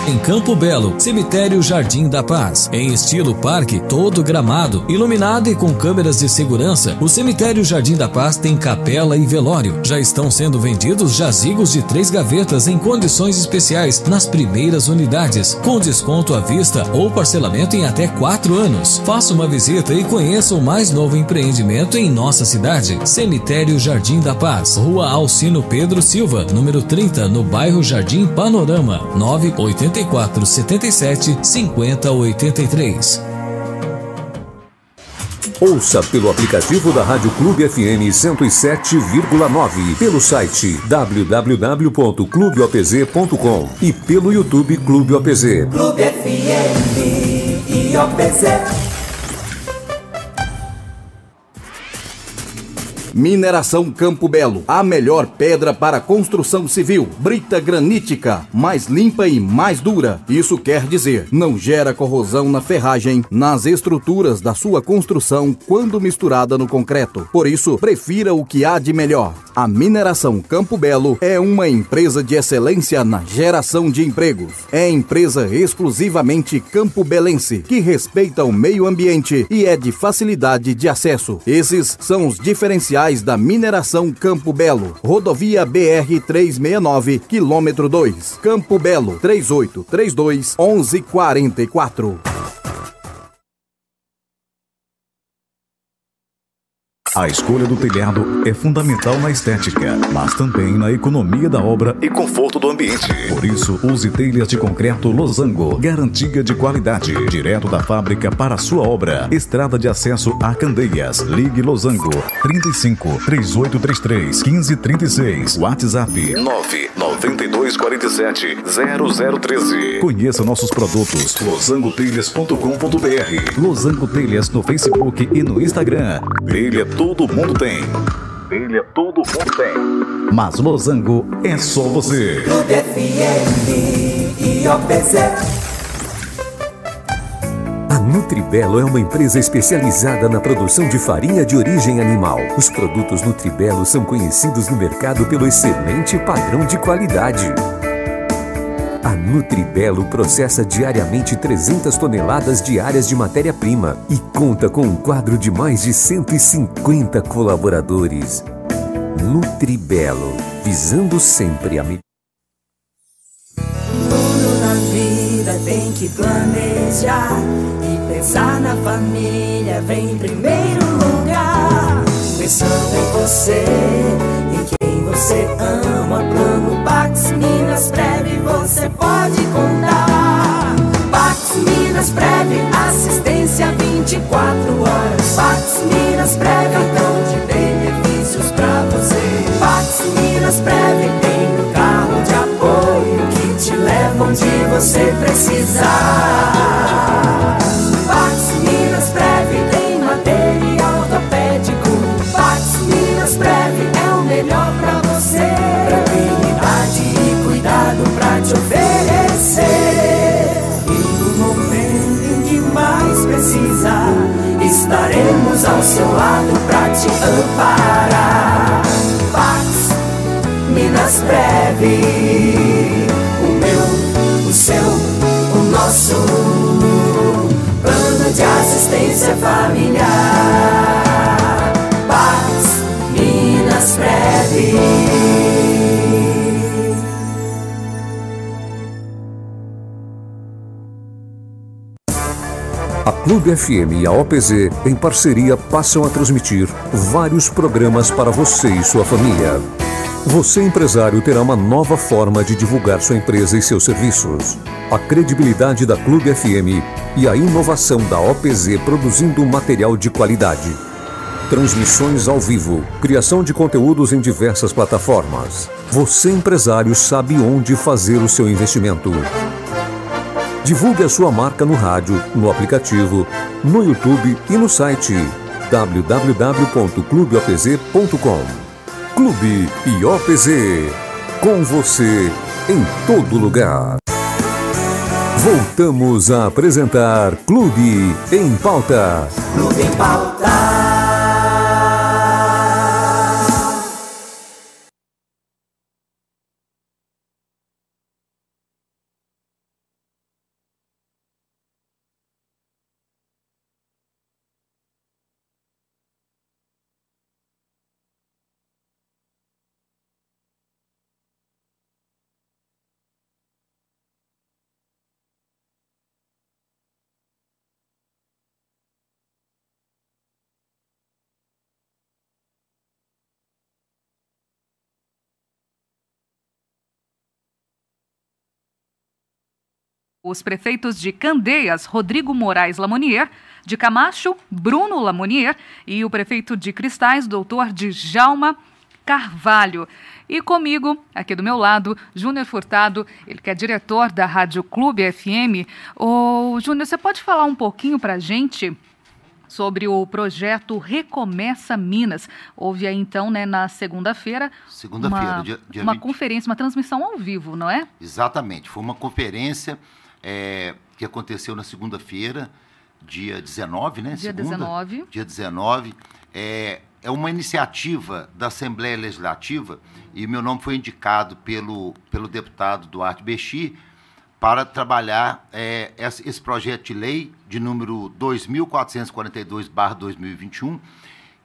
Em Campo Belo, Cemitério Jardim da Paz. Em estilo parque, todo gramado, iluminado e com câmeras de segurança, o Cemitério Jardim da Paz tem capela e velório. Já estão sendo vendidos jazigos de três gavetas em condições especiais nas primeiras unidades, com desconto à vista ou parcelamento em até quatro anos. Faça uma visita e conheça o mais novo empreendimento em nossa cidade. Cemitério Jardim da Paz, Rua Alcino Pedro Silva, número 30, no bairro Jardim Panorama, 980 84 77 50 83. Ouça pelo aplicativo da Rádio Clube FM 107,9, pelo site www.clubeopz.com e pelo YouTube Clube OPZ. Clube FM e OPZ. Mineração Campo Belo, a melhor pedra para construção civil. Brita granítica, mais limpa e mais dura. Isso quer dizer, não gera corrosão na ferragem, nas estruturas da sua construção quando misturada no concreto. Por isso, prefira o que há de melhor. A Mineração Campo Belo é uma empresa de excelência na geração de empregos. É empresa exclusivamente campo belense, que respeita o meio ambiente e é de facilidade de acesso. Esses são os diferenciais da mineração Campo Belo. Rodovia BR 369, quilômetro 2. Campo Belo 3832 1144. A escolha do telhado é fundamental na estética, mas também na economia da obra e conforto do ambiente. Por isso, use telhas de concreto Losango, garantia de qualidade, direto da fábrica para a sua obra. Estrada de acesso a Candeias. Ligue Losango 35 3833 1536. WhatsApp 99247 0013. Conheça nossos produtos losangotelhas.com.br. Losango Telhas no Facebook e no Instagram. Telha todo mundo tem. Telha todo mundo tem. Mas Losango é só você. Clube FM e OPZ. A Nutribelo é uma empresa especializada na produção de farinha de origem animal. Os produtos Nutribelo são conhecidos no mercado pelo excelente padrão de qualidade. A Nutribelo processa diariamente 300 toneladas diárias de matéria-prima e conta com um quadro de mais de 150 colaboradores. Nutribelo, visando sempre a melhor. Tudo na vida tem que planejar e pensar na família vem em primeiro lugar. Pensando em você, quem você ama. Plano Pax Minas Preve, você pode contar. Pax Minas Preve, assistência 24 horas. Pax Minas Preve, cartão de benefícios pra você. Pax Minas Preve tem um carro de apoio que te leva onde você precisar. Estaremos ao seu lado pra te amparar. Pax Minas Breve, o meu, o seu, o nosso plano de assistência familiar. Pax Minas Breve. A Clube FM e a OPZ, em parceria, passam a transmitir vários programas para você e sua família. Você, empresário, terá uma nova forma de divulgar sua empresa e seus serviços. A credibilidade da Clube FM e a inovação da OPZ produzindo material de qualidade. Transmissões ao vivo, criação de conteúdos em diversas plataformas. Você, empresário, sabe onde fazer o seu investimento. Divulgue a sua marca no rádio, no aplicativo, no YouTube e no site www.clubeopz.com. Clube IOPZ. Com você em todo lugar. Voltamos a apresentar Clube em Pauta. Clube em Pauta. Os prefeitos de Candeias, Rodrigo Moraes Lamonier, de Camacho, Bruno Lamonier, e o prefeito de Cristais, doutor Djalma Carvalho. E comigo, aqui do meu lado, Júnior Furtado, ele que é diretor da Rádio Clube FM. Ô, Júnior, você pode falar um pouquinho para a gente sobre o projeto Recomeça Minas. Houve aí então, né, na segunda-feira, Segunda-feira, uma, dia- dia uma 20. conferência, uma transmissão ao vivo, não é? Exatamente. Foi uma conferência é, que aconteceu na segunda-feira, dia 19, né? Dia Segunda? 19. Dia 19. É, é uma iniciativa da Assembleia Legislativa e meu nome foi indicado pelo, pelo deputado Duarte Bexi para trabalhar é, esse, esse projeto de lei de número 2442-2021,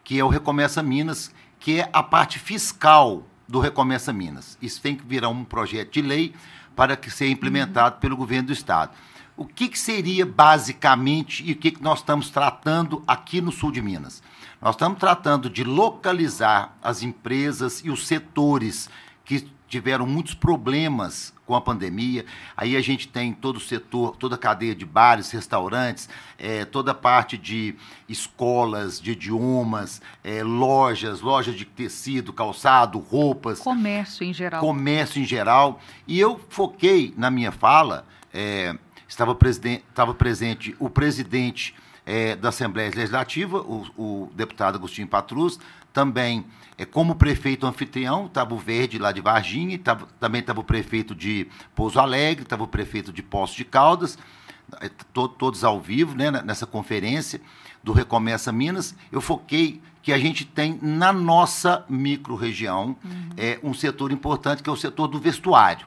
que é o Recomeça Minas, que é a parte fiscal do Recomeça Minas. Isso tem que virar um projeto de lei para que seja implementado pelo governo do Estado. O que, que seria basicamente e o que, que nós estamos tratando aqui no sul de Minas? Nós estamos tratando de localizar as empresas e os setores que tiveram muitos problemas com a pandemia. Aí a gente tem todo o setor, toda a cadeia de bares, restaurantes, eh, toda a parte de escolas, de idiomas, eh, lojas, lojas de tecido, calçado, roupas Comércio em geral. comércio em geral. E eu foquei na minha fala, é, estava, presiden- estava presente o presidente é, da Assembleia Legislativa, o, o deputado Agostinho Patrus, também é, como prefeito anfitrião, estava o Verde lá de Varginha, estava- também estava o prefeito de Pouso Alegre, estava o prefeito de Poços de Caldas, é, to- todos ao vivo né, nessa conferência do Recomeça Minas. Eu foquei que a gente tem na nossa micro-região é, um setor importante que é o setor do vestuário.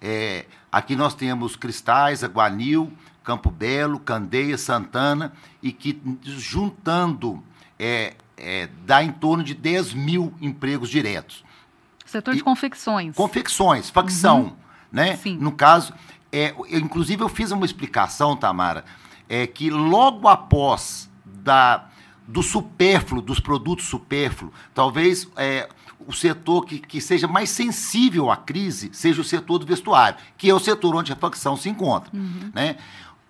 É, aqui nós temos Cristais, Aguanil, Campo Belo, Candeia, Santana, e que juntando é, é, dá em torno de 10 mil empregos diretos. Setor de confecções. Confecções, facção, né? No caso, é, eu, inclusive eu fiz uma explicação, Tamara, é que logo após da, do supérfluo, dos produtos supérfluos, talvez é, o setor que, que seja mais sensível à crise seja o setor do vestuário, que é o setor onde a facção se encontra, né?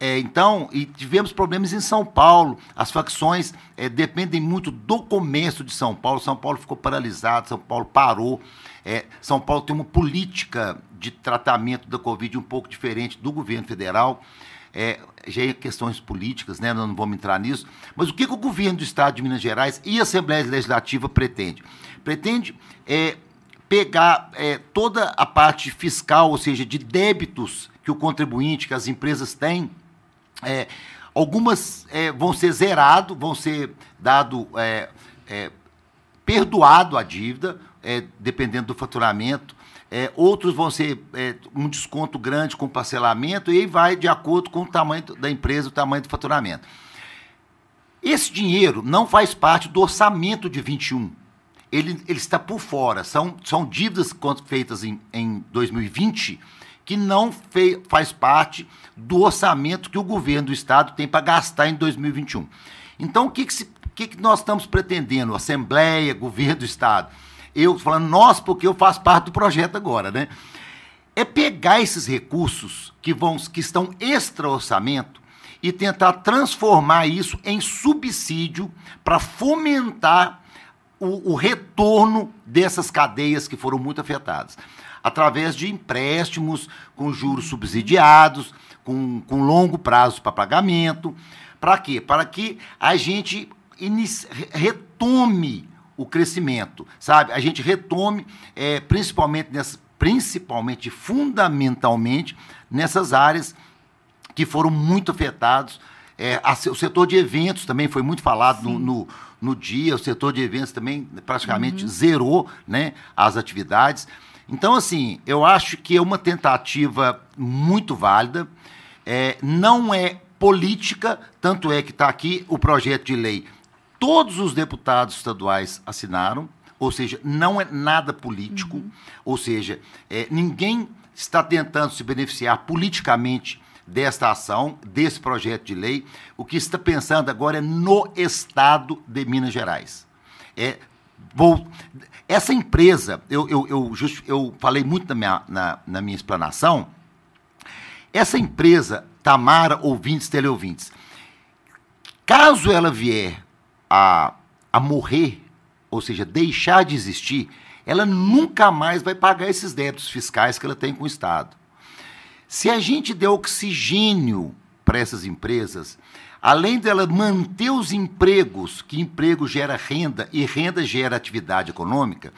É, então, e tivemos problemas em São Paulo. As facções é, dependem muito do comércio de São Paulo. São Paulo ficou paralisado, São Paulo parou. É, São Paulo tem uma política de tratamento da Covid um pouco diferente do governo federal. É, já é questões políticas, né? Nós não vamos entrar nisso. Mas o que, que o governo do Estado de Minas Gerais e a Assembleia Legislativa pretende? Pretende é, pegar toda a parte fiscal, ou seja, de débitos que o contribuinte, que as empresas têm, é, algumas é, vão ser zerado, vão ser dado é, é, perdoado a dívida, é, dependendo do faturamento. É, outros vão ser um desconto grande com parcelamento e vai de acordo com o tamanho da empresa, o tamanho do faturamento. Esse dinheiro não faz parte do orçamento de 21. Ele, ele está por fora. São, são dívidas feitas em, em 2020 que não fei, faz parte do orçamento que o governo do Estado tem para gastar em 2021. Então, o que, que, se, que, que nós estamos pretendendo? Assembleia, governo do Estado eu falando nós, porque eu faço parte do projeto agora, né? É pegar esses recursos que vão que estão extra orçamento e tentar transformar isso em subsídio para fomentar o, o, retorno dessas cadeias que foram muito afetadas. Através de empréstimos com juros subsidiados, com, com longo prazo para pagamento. Para quê? Para que a gente retome o crescimento, sabe? A gente retome, é, principalmente, nessa, principalmente, fundamentalmente, nessas áreas que foram muito afetados. É, a, o setor de eventos também foi muito falado no, no, no, dia, o setor de eventos também praticamente uhum. zerou né, as atividades. Então, assim, eu acho que é uma tentativa muito válida, é, não é política, tanto é que está aqui o projeto de lei Todos os deputados estaduais assinaram, ou seja, não é nada político, uhum. ou seja, é, ninguém está tentando se beneficiar politicamente desta ação, desse projeto de lei. O que está pensando agora é no Estado de Minas Gerais. É, vou, essa empresa, eu, eu, eu, just, eu falei muito na minha, na, na minha explanação, essa empresa, Tamara Ouvintes, Teleouvintes, caso ela vier a, a morrer, ou seja, deixar de existir, ela nunca mais vai pagar esses débitos fiscais que ela tem com o Estado. Se a gente der oxigênio para essas empresas, além dela manter os empregos, que emprego gera renda e renda gera atividade econômica,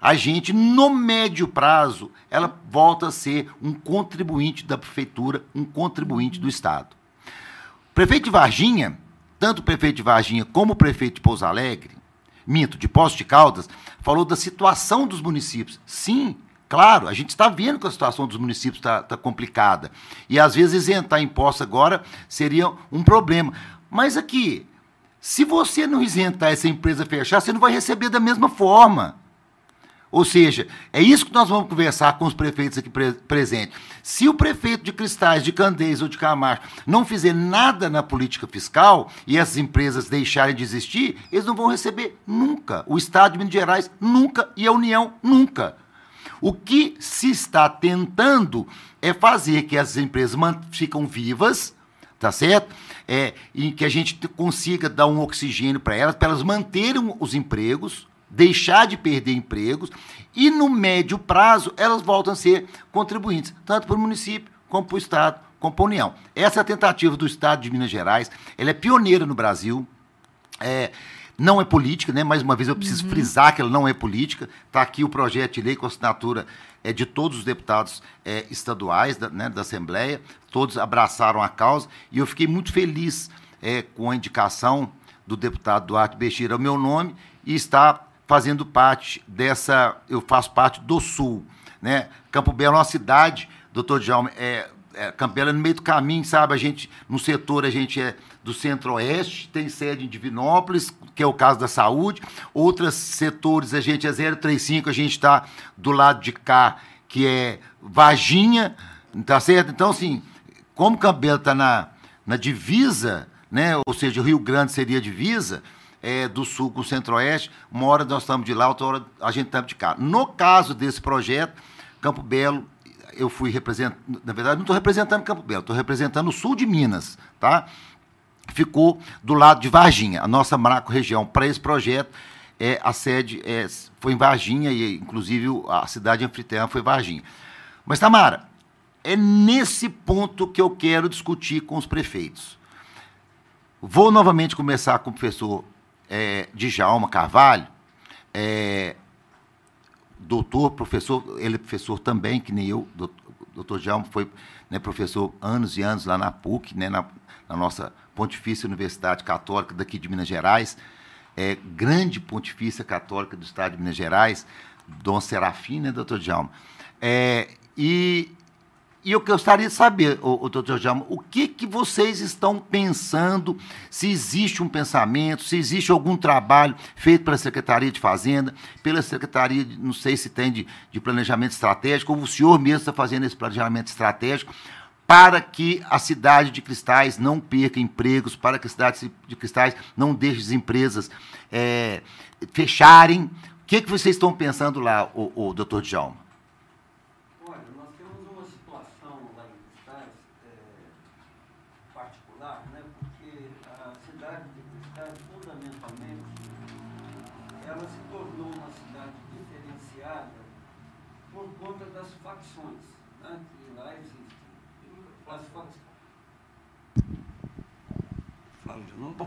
a gente, no médio prazo, ela volta a ser um contribuinte da prefeitura, um contribuinte do Estado. O prefeito de Varginha, tanto o prefeito de Varginha como o prefeito de Pouso Alegre, minto, de Poços de Caldas, falou da situação dos municípios. Sim, claro, a gente está vendo que a situação dos municípios está tá complicada. E às vezes isentar imposto agora seria um problema. Mas aqui, se você não isentar essa empresa fechar, você não vai receber da mesma forma. Ou seja, é isso que nós vamos conversar com os prefeitos aqui pre presentes. Se o prefeito de Cristais, de Candeias ou de Camargo não fizer nada na política fiscal e essas empresas deixarem de existir, eles não vão receber nunca. O Estado de Minas Gerais nunca e a União nunca. O que se está tentando é fazer que essas empresas ficam vivas, tá certo? É, e que a gente consiga dar um oxigênio para elas, para elas manterem os empregos, deixar de perder empregos e, no médio prazo, elas voltam a ser contribuintes, tanto para o município como para o Estado, como para a União. Essa é a tentativa do Estado de Minas Gerais, ela é pioneira no Brasil. É, não é política, né? mais uma vez eu preciso uhum. frisar que ela não é política. Está aqui o projeto de lei com assinatura é, de todos os deputados é, estaduais da, né, da Assembleia, todos abraçaram a causa e eu fiquei muito feliz é, com a indicação do deputado Duarte Bexira ao meu nome e está fazendo parte dessa. Eu faço parte do Sul. Né? Campo Belo é uma cidade, doutor Djalma, é, é, Campo Belo é no meio do caminho, sabe? A gente, no setor, a gente é do Centro-Oeste, tem sede em Divinópolis, que é o caso da saúde. Outros setores, a gente é 035, a gente está do lado de cá, que é Varginha, tá certo? Então, assim, como Campo Belo está na, na divisa, né? ou seja, o Rio Grande seria divisa, é, do sul com o centro-oeste, uma hora nós estamos de lá, outra hora a gente está de cá. No caso desse projeto, Campo Belo, eu fui representando, na verdade, não estou representando Campo Belo, estou representando o sul de Minas, tá? Ficou do lado de Varginha, a nossa macro-região. Para esse projeto, é, a sede é, foi em Varginha, e inclusive a cidade anfitriã foi Varginha. Mas, Tamara, é nesse ponto que eu quero discutir com os prefeitos. Vou novamente começar com o professor é, Djalma Carvalho, é, doutor, professor, ele é professor também, que nem eu, doutor Djalma foi né, professor anos e anos lá na PUC, né, na, na nossa Pontifícia Universidade Católica daqui de Minas Gerais, é, grande Pontifícia Católica do Estado de Minas Gerais, Dom Serafim, né, doutor Djalma? É, e, e eu gostaria de saber, o, doutor Djalma, o que, que vocês estão pensando, se existe um pensamento, se existe algum trabalho feito pela Secretaria de Fazenda, pela Secretaria, não sei se tem de, de planejamento estratégico, ou o senhor mesmo está fazendo esse planejamento estratégico, para que a cidade de Cristais não perca empregos, para que a cidade de Cristais não deixe as empresas é, fecharem. O que, que vocês estão pensando lá, o, o doutor Djalma?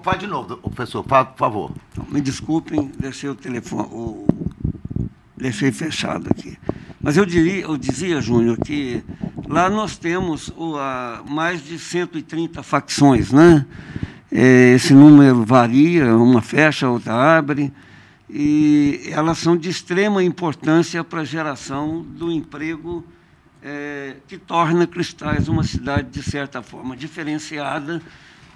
Fala de novo, professor, por favor. Me desculpem, deixei o telefone, o, deixei fechado aqui. Mas eu, diria, eu dizia, Júnior, que lá nós temos o, a, mais de 130 facções, né? É, esse número varia, uma fecha, outra abre, e elas são de extrema importância para a geração do emprego é, que torna Cristais uma cidade, de certa forma, diferenciada,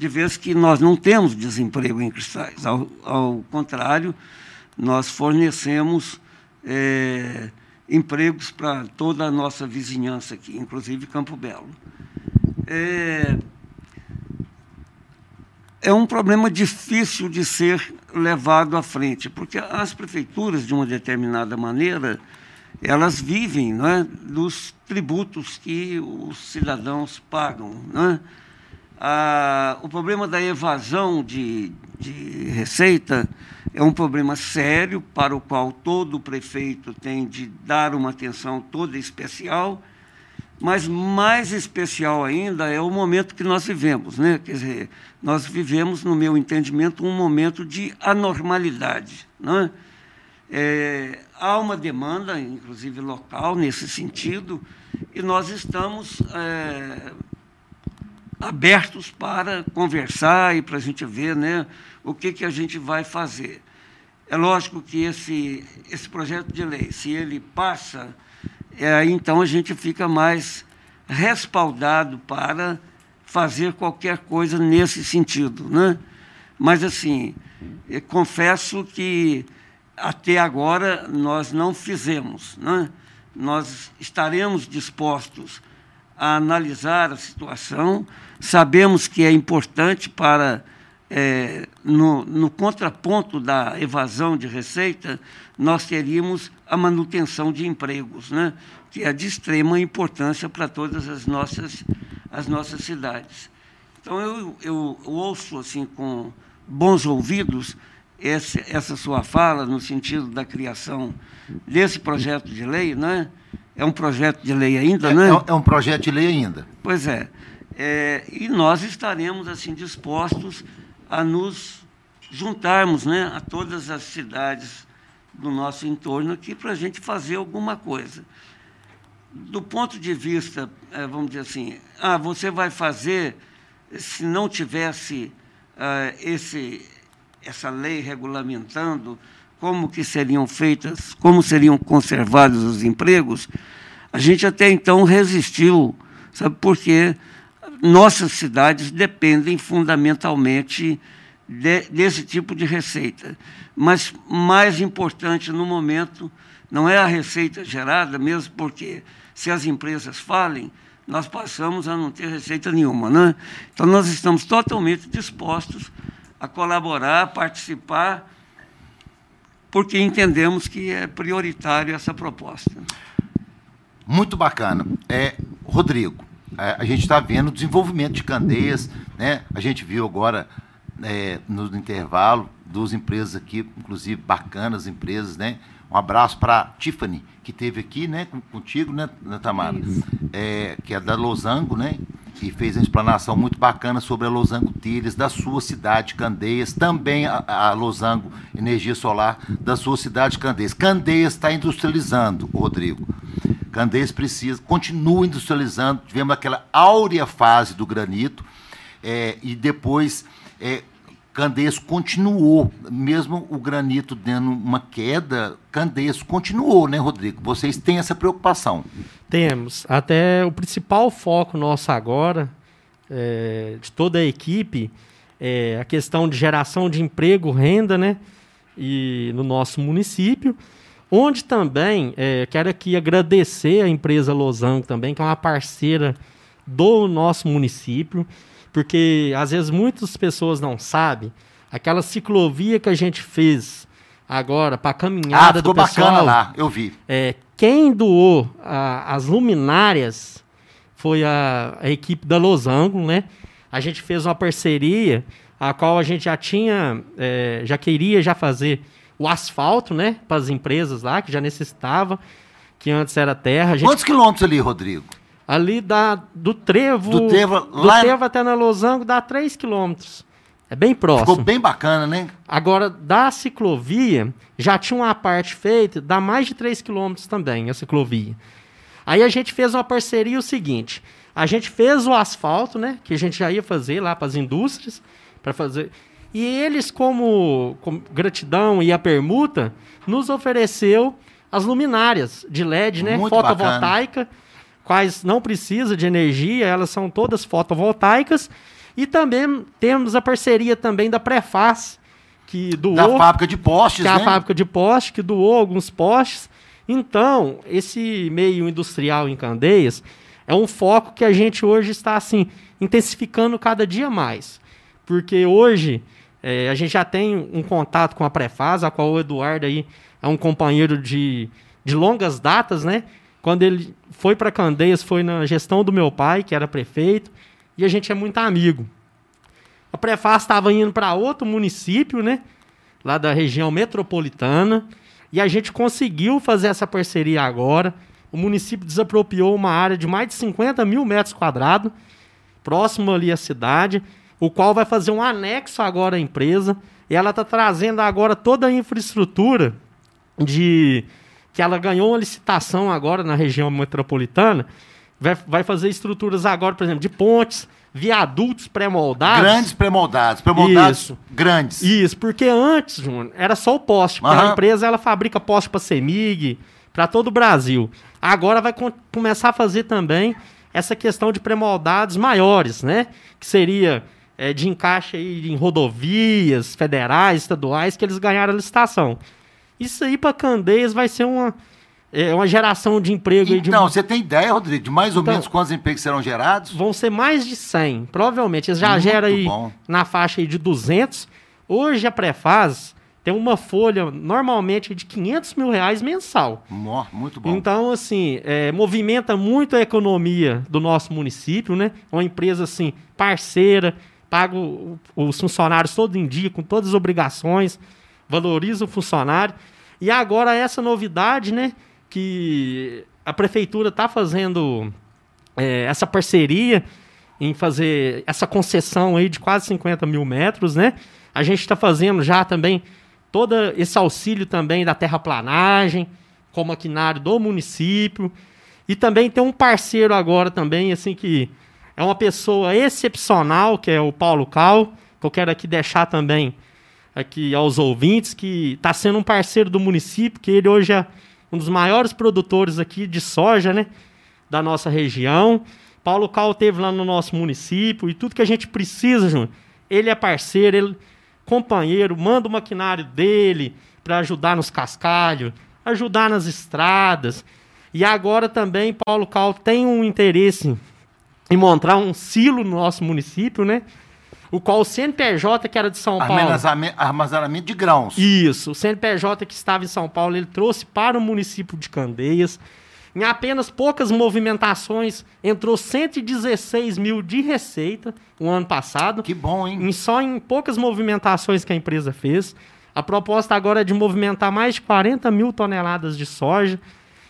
de vez que nós não temos desemprego em Cristais. Ao, ao contrário, nós fornecemos é, empregos para toda a nossa vizinhança aqui, inclusive Campo Belo. É, é um problema difícil de ser levado à frente, porque as prefeituras, de uma determinada maneira, elas vivem é, dos tributos que os cidadãos pagam. É? Ah, o problema da evasão de, de receita é um problema sério para o qual todo prefeito tem de dar uma atenção toda especial, mas mais especial ainda é o momento que nós vivemos. Né? Quer dizer, nós vivemos, no meu entendimento, um momento de anormalidade. Não é? É, há uma demanda, inclusive local, nesse sentido, e nós estamos é, abertos para conversar e para a gente ver né, o que, que a gente vai fazer. É lógico que esse, esse projeto de lei, se ele passa, é, então a gente fica mais respaldado para fazer qualquer coisa nesse sentido. Né? Mas, assim, confesso que até agora nós não fizemos. Né? Nós estaremos dispostos a analisar a situação, sabemos que é importante para, é, no, no contraponto da evasão de receita, nós teríamos a manutenção de empregos, né? que é de extrema importância para todas as nossas, as nossas cidades. Então, eu, eu ouço assim com bons ouvidos essa sua fala no sentido da criação desse projeto de lei, né? É um projeto de lei ainda, é, né? É um projeto de lei ainda. Pois é. é. E nós estaremos assim dispostos a nos juntarmos, né, a todas as cidades do nosso entorno aqui para a gente fazer alguma coisa. Do ponto de vista, é, vamos dizer assim, ah, você vai fazer se não tivesse uh, esse essa lei regulamentando como que seriam feitas, como seriam conservados os empregos, a gente até então resistiu, sabe por quê? Nossas cidades dependem fundamentalmente de, desse tipo de receita. Mas mais importante no momento não é a receita gerada, mesmo porque se as empresas falem, nós passamos a não ter receita nenhuma. Né? Então, nós estamos totalmente dispostos a colaborar, a participar, porque entendemos que é prioritário essa proposta. Muito bacana. É, Rodrigo, é, a gente está vendo o desenvolvimento de Candeias, né? a gente viu agora é, no intervalo, duas empresas aqui, inclusive bacanas empresas, né? Um abraço para Tiffany, que teve aqui, né, contigo, né, né Tamara? É, que é da Losango, né? E fez uma explanação muito bacana sobre a Losango Telhas, da sua cidade, Candeias, também a, a Losango Energia Solar, da sua cidade, Candeias. Candeias está industrializando, Rodrigo. Candeias precisa, continua industrializando. Tivemos aquela áurea fase do granito, é, e depois é, Candeias continuou, mesmo o granito dando uma queda, Candeias continuou, né, Rodrigo? Vocês têm essa preocupação? Temos. Até o principal foco nosso agora, é, de toda a equipe, é a questão de geração de emprego, renda, né? E no nosso município, onde também é, quero aqui agradecer a empresa Losango também, que é uma parceira do nosso município porque às vezes muitas pessoas não sabem. Aquela ciclovia que a gente fez agora para caminhada ah, do pessoal. bacana lá, eu vi. É, quem doou a, as luminárias foi a, a, equipe da Losango, né? A gente fez uma parceria, a qual a gente já tinha, é, já queria já fazer o asfalto, né? Para as empresas lá, que já necessitava, que antes era terra. Gente... Quantos quilômetros ali, Rodrigo? Ali dá do Trevo, do Trevo, do lá... Trevo até na Losango dá 3 quilômetros. É bem próximo. Ficou bem bacana, né? Agora, da ciclovia, já tinha uma parte feita, dá mais de 3 quilômetros também, a ciclovia. Aí a gente fez uma parceria o seguinte: a gente fez o asfalto, né? Que a gente já ia fazer lá para as indústrias, para fazer. E eles, como, como, gratidão e a permuta, nos ofereceu as luminárias de LED, né? Muito Fotovoltaica. Bacana quais não precisa de energia, elas são todas fotovoltaicas. E também temos a parceria também da Prefaz, que doou... Da fábrica de postes, que é né? a fábrica de postes, que doou alguns postes. Então, esse meio industrial em Candeias é um foco que a gente hoje está, assim, intensificando cada dia mais. Porque hoje é, a gente já tem um contato com a Prefaz, a qual o Eduardo aí é um companheiro de, de longas datas, né? Quando ele foi para Candeias, foi na gestão do meu pai, que era prefeito, e a gente é muito amigo. A Prefaz estava indo para outro município, né? Lá da região metropolitana, e a gente conseguiu fazer essa parceria agora. O município desapropriou uma área de mais de 50 mil metros quadrados, próximo ali à cidade, o qual vai fazer um anexo agora à empresa. E ela está trazendo agora toda a infraestrutura de que ela ganhou uma licitação agora na região metropolitana, vai, vai fazer estruturas agora, por exemplo, de pontes, viadutos pré-moldados. Grandes pré-moldados, pré-moldados Isso. grandes. Isso, porque antes, Júnior, era só o poste. Porque uhum. a empresa ela fabrica poste para Semig, para todo o Brasil. Agora vai começar a fazer também essa questão de pré-moldados maiores, né? Que seria é, de encaixe aí em rodovias federais, estaduais, que eles ganharam a licitação. Isso aí para Candeias vai ser uma, é, uma geração de emprego. Então, de... você tem ideia, Rodrigo, de mais ou então, menos quantos empregos serão gerados? Vão ser mais de 100. Provavelmente, eles já geram aí bom. na faixa aí de 200. Hoje a Prefaz tem uma folha normalmente de 500 mil reais mensal. Muito bom. Então, assim, é, movimenta muito a economia do nosso município, né? Uma empresa, assim, parceira, paga os funcionários todo em dia, com todas as obrigações, valoriza o funcionário. E agora essa novidade, né? Que a prefeitura está fazendo é, essa parceria em fazer essa concessão aí de quase 50 mil metros, né? A gente está fazendo já também todo esse auxílio também da terraplanagem, com maquinário do município. E também tem um parceiro agora também, assim, que é uma pessoa excepcional, que é o Paulo Cal, que eu quero aqui deixar também aqui aos ouvintes que está sendo um parceiro do município, que ele hoje é um dos maiores produtores aqui de soja, né, da nossa região. Paulo Cal teve lá no nosso município e tudo que a gente precisa, Júnior. Ele é parceiro, ele companheiro, manda o maquinário dele para ajudar nos cascalhos, ajudar nas estradas. E agora também Paulo Cal tem um interesse em montar um silo no nosso município, né? O qual o CNPJ, que era de São Paulo. Armazenamento de grãos. Isso. O CNPJ que estava em São Paulo, ele trouxe para o município de Candeias. Em apenas poucas movimentações, entrou 116 mil de receita o ano passado. Que bom, hein? Em, só em poucas movimentações que a empresa fez. A proposta agora é de movimentar mais de 40 mil toneladas de soja.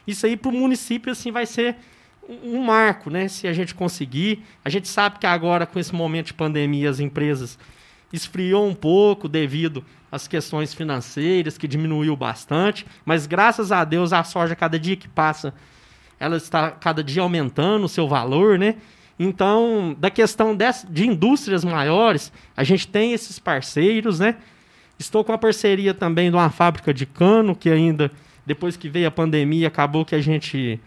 Isso aí para o município assim, vai ser um marco, né? Se a gente conseguir. A gente sabe que agora, com esse momento de pandemia, as empresas esfriou um pouco devido às questões financeiras, que diminuiu bastante, mas graças a Deus a soja, cada dia que passa, ela está cada dia aumentando o seu valor, né? Então, da questão de indústrias maiores, a gente tem esses parceiros, né? Estou com a parceria também de uma fábrica de cano, que ainda, depois que veio a pandemia, acabou que a gente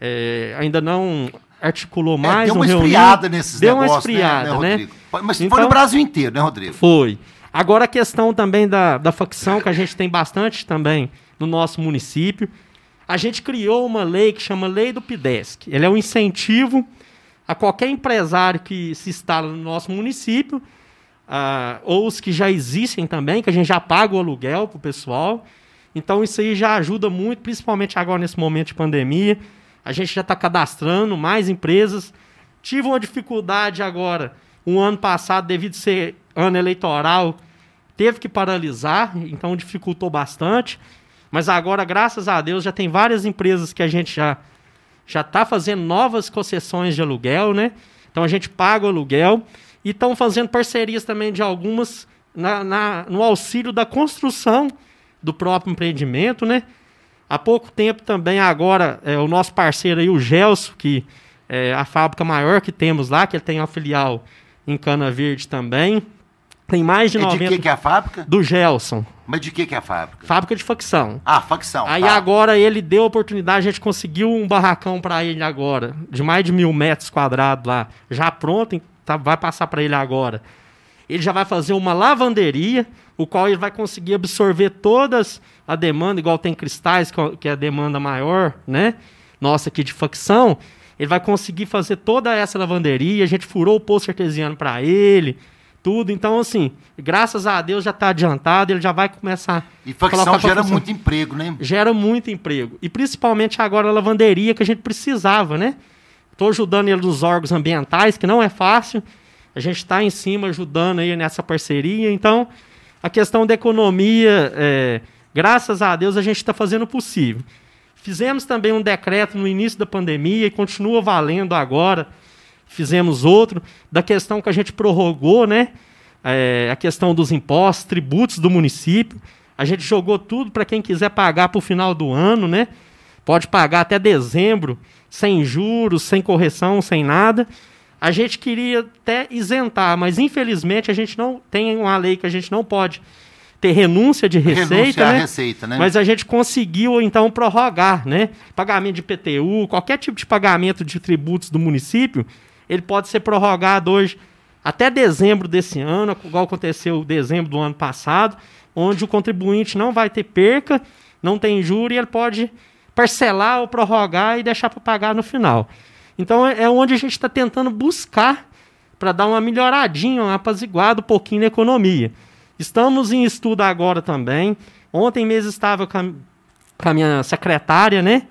é, ainda não articulou mais. É, deu uma esfriada nesses deu negócios, uma esfriada, né, né? Mas então, foi no Brasil inteiro, né, Rodrigo? Foi. Agora a questão também da, da facção, que a gente tem bastante também no nosso município. A gente criou uma lei que chama Lei do PIDESC. Ele é um incentivo a qualquer empresário que se instala no nosso município, uh, ou os que já existem também, que a gente já paga o aluguel para o pessoal. Então isso aí já ajuda muito, principalmente agora nesse momento de pandemia. A gente já está cadastrando mais empresas. Tive uma dificuldade agora, um ano passado, devido ser ano eleitoral, teve que paralisar, então dificultou bastante. Mas agora, graças a Deus, já tem várias empresas que a gente já já está fazendo novas concessões de aluguel, né? Então a gente paga o aluguel e estão fazendo parcerias também de algumas na, na, no auxílio da construção do próprio empreendimento, né? Há pouco tempo também, agora, é, o nosso parceiro aí, o Gelson, que é a fábrica maior que temos lá, que ele tem uma filial em Cana Verde também. Tem mais de é 90... De que, que é a fábrica? Do Gelson. Mas de que, que é a fábrica? Fábrica de facção. Ah, facção. Aí tá. agora ele deu a oportunidade, a gente conseguiu um barracão para ele agora, de mais de mil metros quadrados lá, já pronto, tá, vai passar para ele agora. Ele já vai fazer uma lavanderia, o qual ele vai conseguir absorver todas a demanda, igual tem cristais, que é a demanda maior, né? Nossa aqui de facção. Ele vai conseguir fazer toda essa lavanderia. A gente furou o poço artesiano para ele, tudo. Então, assim, graças a Deus já está adiantado, ele já vai começar. E facção gera muito emprego, né? Gera muito emprego. E principalmente agora a lavanderia que a gente precisava, né? Estou ajudando ele nos órgãos ambientais, que não é fácil. A gente está em cima ajudando aí nessa parceria. Então, a questão da economia. É, Graças a Deus a gente está fazendo o possível. Fizemos também um decreto no início da pandemia e continua valendo agora. Fizemos outro da questão que a gente prorrogou, né? É, a questão dos impostos, tributos do município. A gente jogou tudo para quem quiser pagar para o final do ano, né? Pode pagar até dezembro, sem juros, sem correção, sem nada. A gente queria até isentar, mas infelizmente a gente não tem uma lei que a gente não pode ter renúncia de receita, né? receita, né? Mas a gente conseguiu então prorrogar, né? Pagamento de PTU, qualquer tipo de pagamento de tributos do município, ele pode ser prorrogado hoje até dezembro desse ano, igual aconteceu dezembro do ano passado, onde o contribuinte não vai ter perca, não tem juro e ele pode parcelar ou prorrogar e deixar para pagar no final. Então é onde a gente está tentando buscar para dar uma melhoradinha, uma apaziguada um pouquinho na economia. Estamos em estudo agora também. Ontem mesmo estava com a, com a minha secretária, né?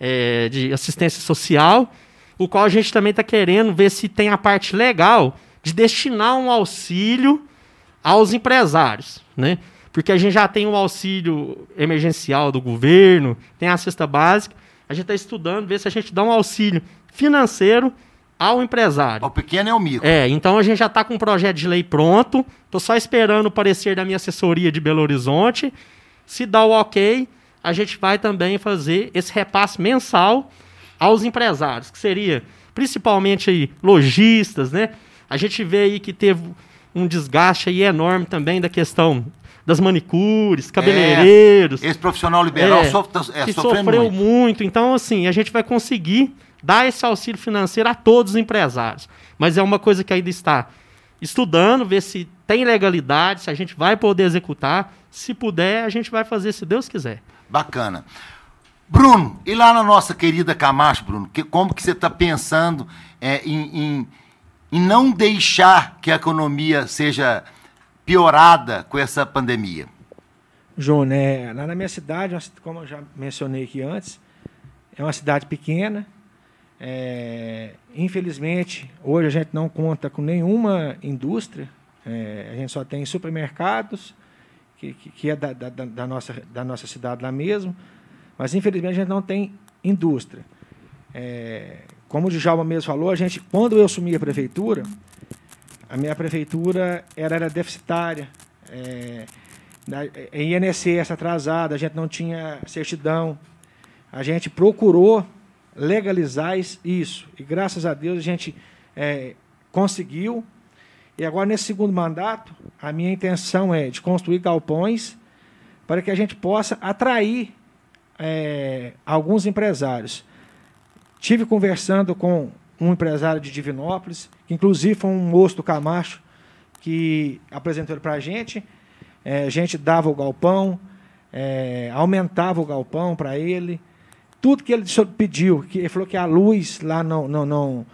É, de assistência social, o qual a gente também está querendo ver se tem a parte legal de destinar um auxílio aos empresários, né? Porque a gente já tem o auxílio emergencial do governo, tem a cesta básica, a gente está estudando, ver se a gente dá um auxílio financeiro ao empresário. O pequeno é o micro. É, então a gente já está com um projeto de lei pronto. Estou só esperando o parecer da minha assessoria de Belo Horizonte. Se dá o ok, a gente vai também fazer esse repasse mensal aos empresários, que seria principalmente aí lojistas, né? A gente vê aí que teve um desgaste aí enorme também da questão das manicures, cabeleireiros. É, esse profissional liberal é, sofre, é, que sofreu muito. muito. Então, assim, a gente vai conseguir dar esse auxílio financeiro a todos os empresários. Mas é uma coisa que ainda está estudando, ver se tem legalidade, se a gente vai poder executar. Se puder, a gente vai fazer, se Deus quiser. Bacana. Bruno, e lá na nossa querida Camacho, Bruno, que, como que você está pensando é, em, em, em não deixar que a economia seja piorada com essa pandemia? João, né, lá na minha cidade, como eu já mencionei aqui antes, é uma cidade pequena. É, infelizmente, hoje a gente não conta com nenhuma indústria. É, a gente só tem supermercados, que, que, que é da, da, da, nossa, da nossa cidade lá mesmo. Mas, infelizmente, a gente não tem indústria. É, como o Djalma mesmo falou, a gente, quando eu assumi a prefeitura, a minha prefeitura era, era deficitária. É, em INSS atrasada, a gente não tinha certidão. A gente procurou legalizar isso. E graças a Deus a gente é, conseguiu. E agora, nesse segundo mandato, a minha intenção é de construir galpões para que a gente possa atrair é, alguns empresários. Tive conversando com um empresário de Divinópolis, que inclusive foi um moço do Camacho, que apresentou para a gente. É, a gente dava o galpão, é, aumentava o galpão para ele. Tudo que ele pediu, que ele falou que a luz lá não, não, não,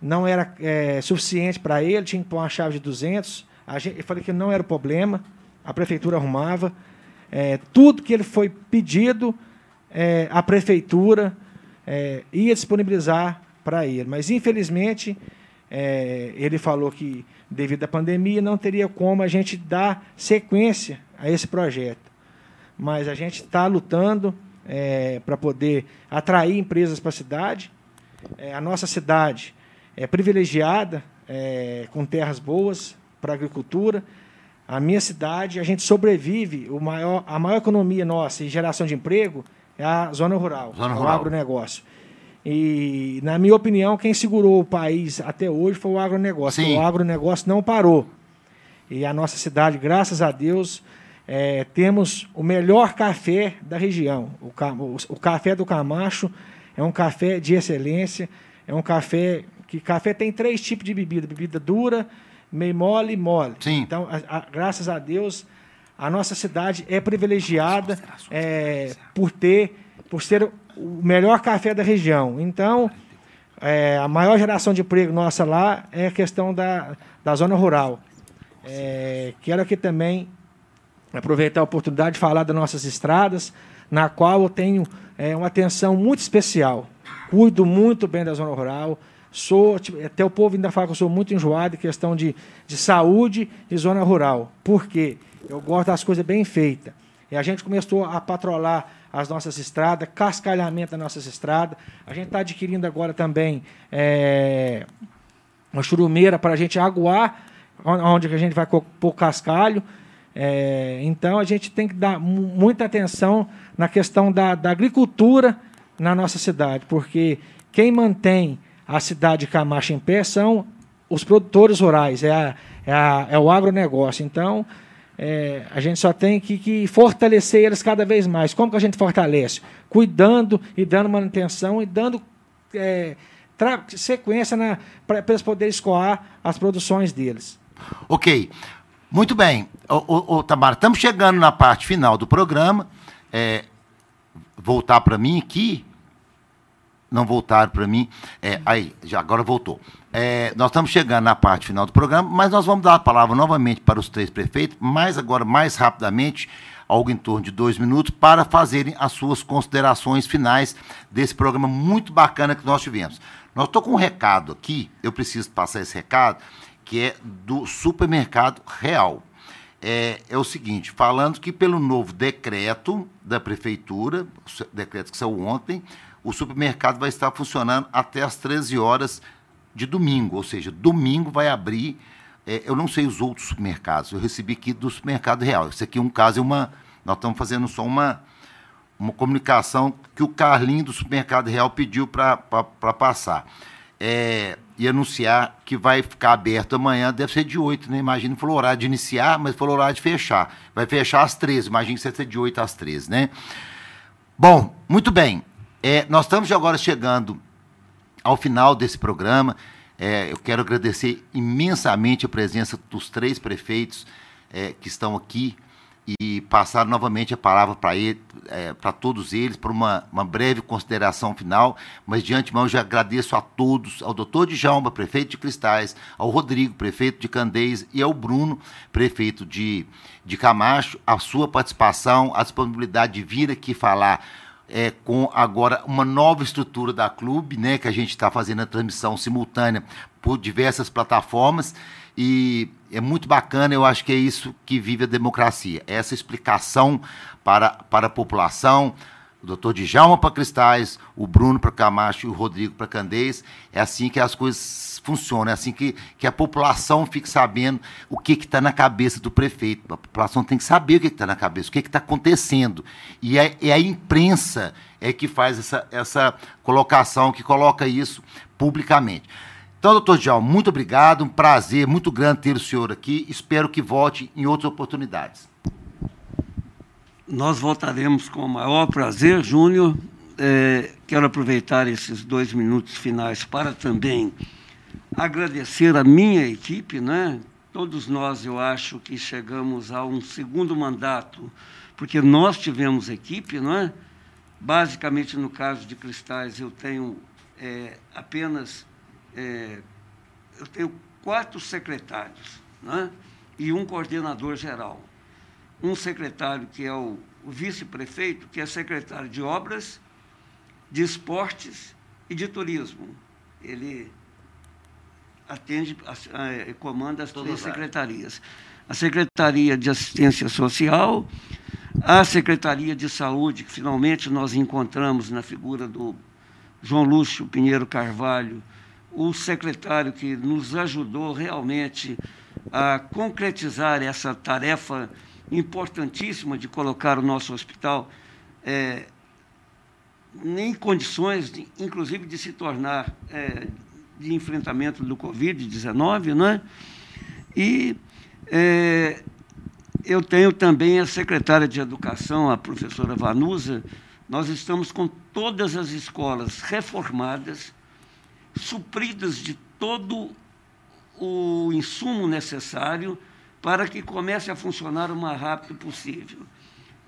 não era é, suficiente para ele, tinha que pôr uma chave de 200. A gente, eu falei que não era problema, a prefeitura arrumava. É, tudo que ele foi pedido, é, a prefeitura é, ia disponibilizar para ele. Mas, infelizmente, é, ele falou que, devido à pandemia, não teria como a gente dar sequência a esse projeto. Mas a gente está lutando é, para poder atrair empresas para a cidade. É, a nossa cidade é privilegiada, é, com terras boas para a agricultura. A minha cidade, a gente sobrevive, o maior, a maior economia nossa em geração de emprego é a zona rural, zona rural. o agronegócio. E, na minha opinião, quem segurou o país até hoje foi o agronegócio. O agronegócio não parou. E a nossa cidade, graças a Deus, é, temos o melhor café da região. O, o, o, café do Camacho é um café de excelência. É um café que café tem três tipos de bebida: bebida dura, meio mole e mole. Sim. Então, a, a, graças a Deus, a nossa cidade é privilegiada é, por ter, por ser o melhor café da região. Então, é, a maior geração de emprego nossa lá é a questão da, da zona rural. É, quero aqui também aproveitar a oportunidade de falar das nossas estradas, na qual eu tenho é, uma atenção muito especial. Cuido muito bem da zona rural. Sou, tipo, até o povo ainda fala que eu sou muito enjoado em questão de, de saúde e zona rural. Por quê? Eu gosto das coisas bem feitas. E a gente começou a patrolar as nossas estradas, cascalhamento das nossas estradas. A gente está adquirindo agora também é, uma churumeira para a gente aguar onde a gente vai pôr cascalho. É, então a gente tem que dar muita atenção na questão da, da, agricultura na nossa cidade, porque quem mantém a cidade de Camacho em pé são os produtores rurais, é, a, é, a, é o agronegócio. Então, é, a gente só tem que, que, fortalecer eles cada vez mais. Como que a gente fortalece? Cuidando e dando manutenção e dando é, sequência para eles poderem escoar as produções deles. Ok. Muito bem. Ô, Tamara, estamos chegando na parte final do programa. É, voltar para mim aqui. Não voltaram para mim. É, aí, já agora voltou. É, nós estamos chegando na parte final do programa, mas nós vamos dar a palavra novamente para os três prefeitos, mas agora mais rapidamente, algo em torno de dois minutos, para fazerem as suas considerações finais desse programa muito bacana que nós tivemos. Nós estou com um recado aqui, eu preciso passar esse recado, que é do supermercado real. É, é, o seguinte, falando que pelo novo decreto da prefeitura, decreto que saiu ontem, o supermercado vai estar funcionando até as 13 horas de domingo, ou seja, domingo vai abrir. É, eu não sei os outros supermercados, eu recebi aqui do supermercado real. Esse aqui é um caso, é uma. Nós estamos fazendo só uma, uma comunicação que o Carlinho do supermercado real pediu para passar. É, e anunciar que vai ficar aberto amanhã, deve ser de 8, né? Imagina, falou horário de iniciar, mas falou horário de fechar. Vai fechar às 13, imagina que ser de 8 às 13, né? Bom, muito bem. É, nós estamos agora chegando ao final desse programa, é, eu quero agradecer imensamente a presença dos três prefeitos é, que estão aqui e passar novamente a palavra para é, para todos eles, para uma, uma breve consideração final. Mas de antemão já agradeço a todos, ao doutor Djalma, prefeito de Cristais, ao Rodrigo, prefeito de Candeias, e ao Bruno, prefeito de, de Camacho, a sua participação, a disponibilidade de vir aqui falar é, com agora uma nova estrutura da clube, né, que a gente está fazendo a transmissão simultânea por diversas plataformas e é muito bacana, eu acho que é isso que vive a democracia, essa explicação para, para a população, o doutor Djalma para Cristais, o Bruno para Camacho e o Rodrigo para Candeias, é assim que as coisas funcionam, é assim que, que a população fique sabendo o que está na cabeça do prefeito. A população tem que saber o que está na cabeça, o que está acontecendo. E é, é, a imprensa é que faz essa, essa colocação, que coloca isso publicamente. Então, doutor Djalma, muito obrigado, um prazer muito grande ter o senhor aqui. Espero que volte em outras oportunidades. Nós voltaremos com o maior prazer, Júnior. É, quero aproveitar esses dois minutos finais para também agradecer a minha equipe, né? Todos nós, eu acho que chegamos a um segundo mandato, porque nós tivemos equipe, não é? Basicamente, no caso de Cristais, eu tenho é, apenas é, eu tenho quatro secretários né? e um coordenador geral. Um secretário que é o, o vice-prefeito, que é secretário de obras, de esportes e de turismo. Ele atende, a, comanda as três secretarias. A Secretaria de Assistência Social, a Secretaria de Saúde, que finalmente nós encontramos na figura do João Lúcio Pinheiro Carvalho, o secretário que nos ajudou realmente a concretizar essa tarefa importantíssima de colocar o nosso hospital é, em condições, de, inclusive, de se tornar é, de enfrentamento do Covid-19, né? E é, eu tenho também a secretária de Educação, a professora Vanusa. Nós estamos com todas as escolas reformadas, supridas de todo o insumo necessário para que comece a funcionar o mais rápido possível.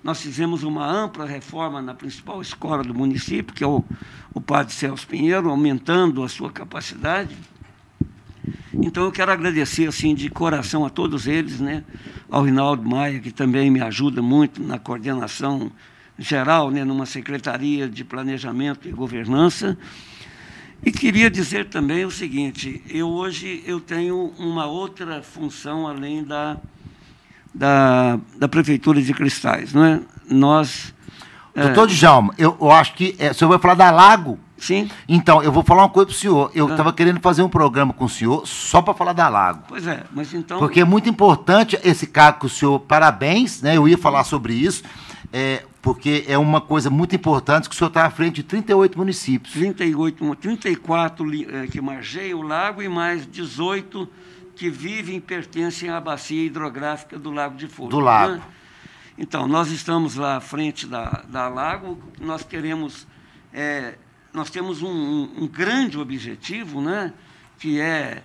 Nós fizemos uma ampla reforma na principal escola do município, que é o, o Padre Celso Pinheiro, aumentando a sua capacidade. Então, eu quero agradecer assim de coração a todos eles, né? ao Rinaldo Maia, que também me ajuda muito na coordenação geral, né? numa Secretaria de Planejamento e Governança, e queria dizer também o seguinte: eu hoje eu tenho uma outra função além da, da, da prefeitura de Cristais, não é? Nós Doutor é... Djalma, eu, eu acho que é, o senhor vai falar da Lago. Sim. Então, eu vou falar uma coisa para o senhor. Eu estava ah. querendo fazer um programa com o senhor só para falar da Lago. Pois é, mas então. Porque é muito importante esse cargo que o senhor. Parabéns, né? Eu ia falar sobre isso. É, porque é uma coisa muito importante que o senhor está à frente de 38 municípios. 38, 34 é, que margeiam o lago e mais 18 que vivem e pertencem à bacia hidrográfica do Lago de Fogo. Do lago. Né? Então, nós estamos lá à frente da, da Lago, nós queremos, é, nós temos um, um, um grande objetivo, né, que é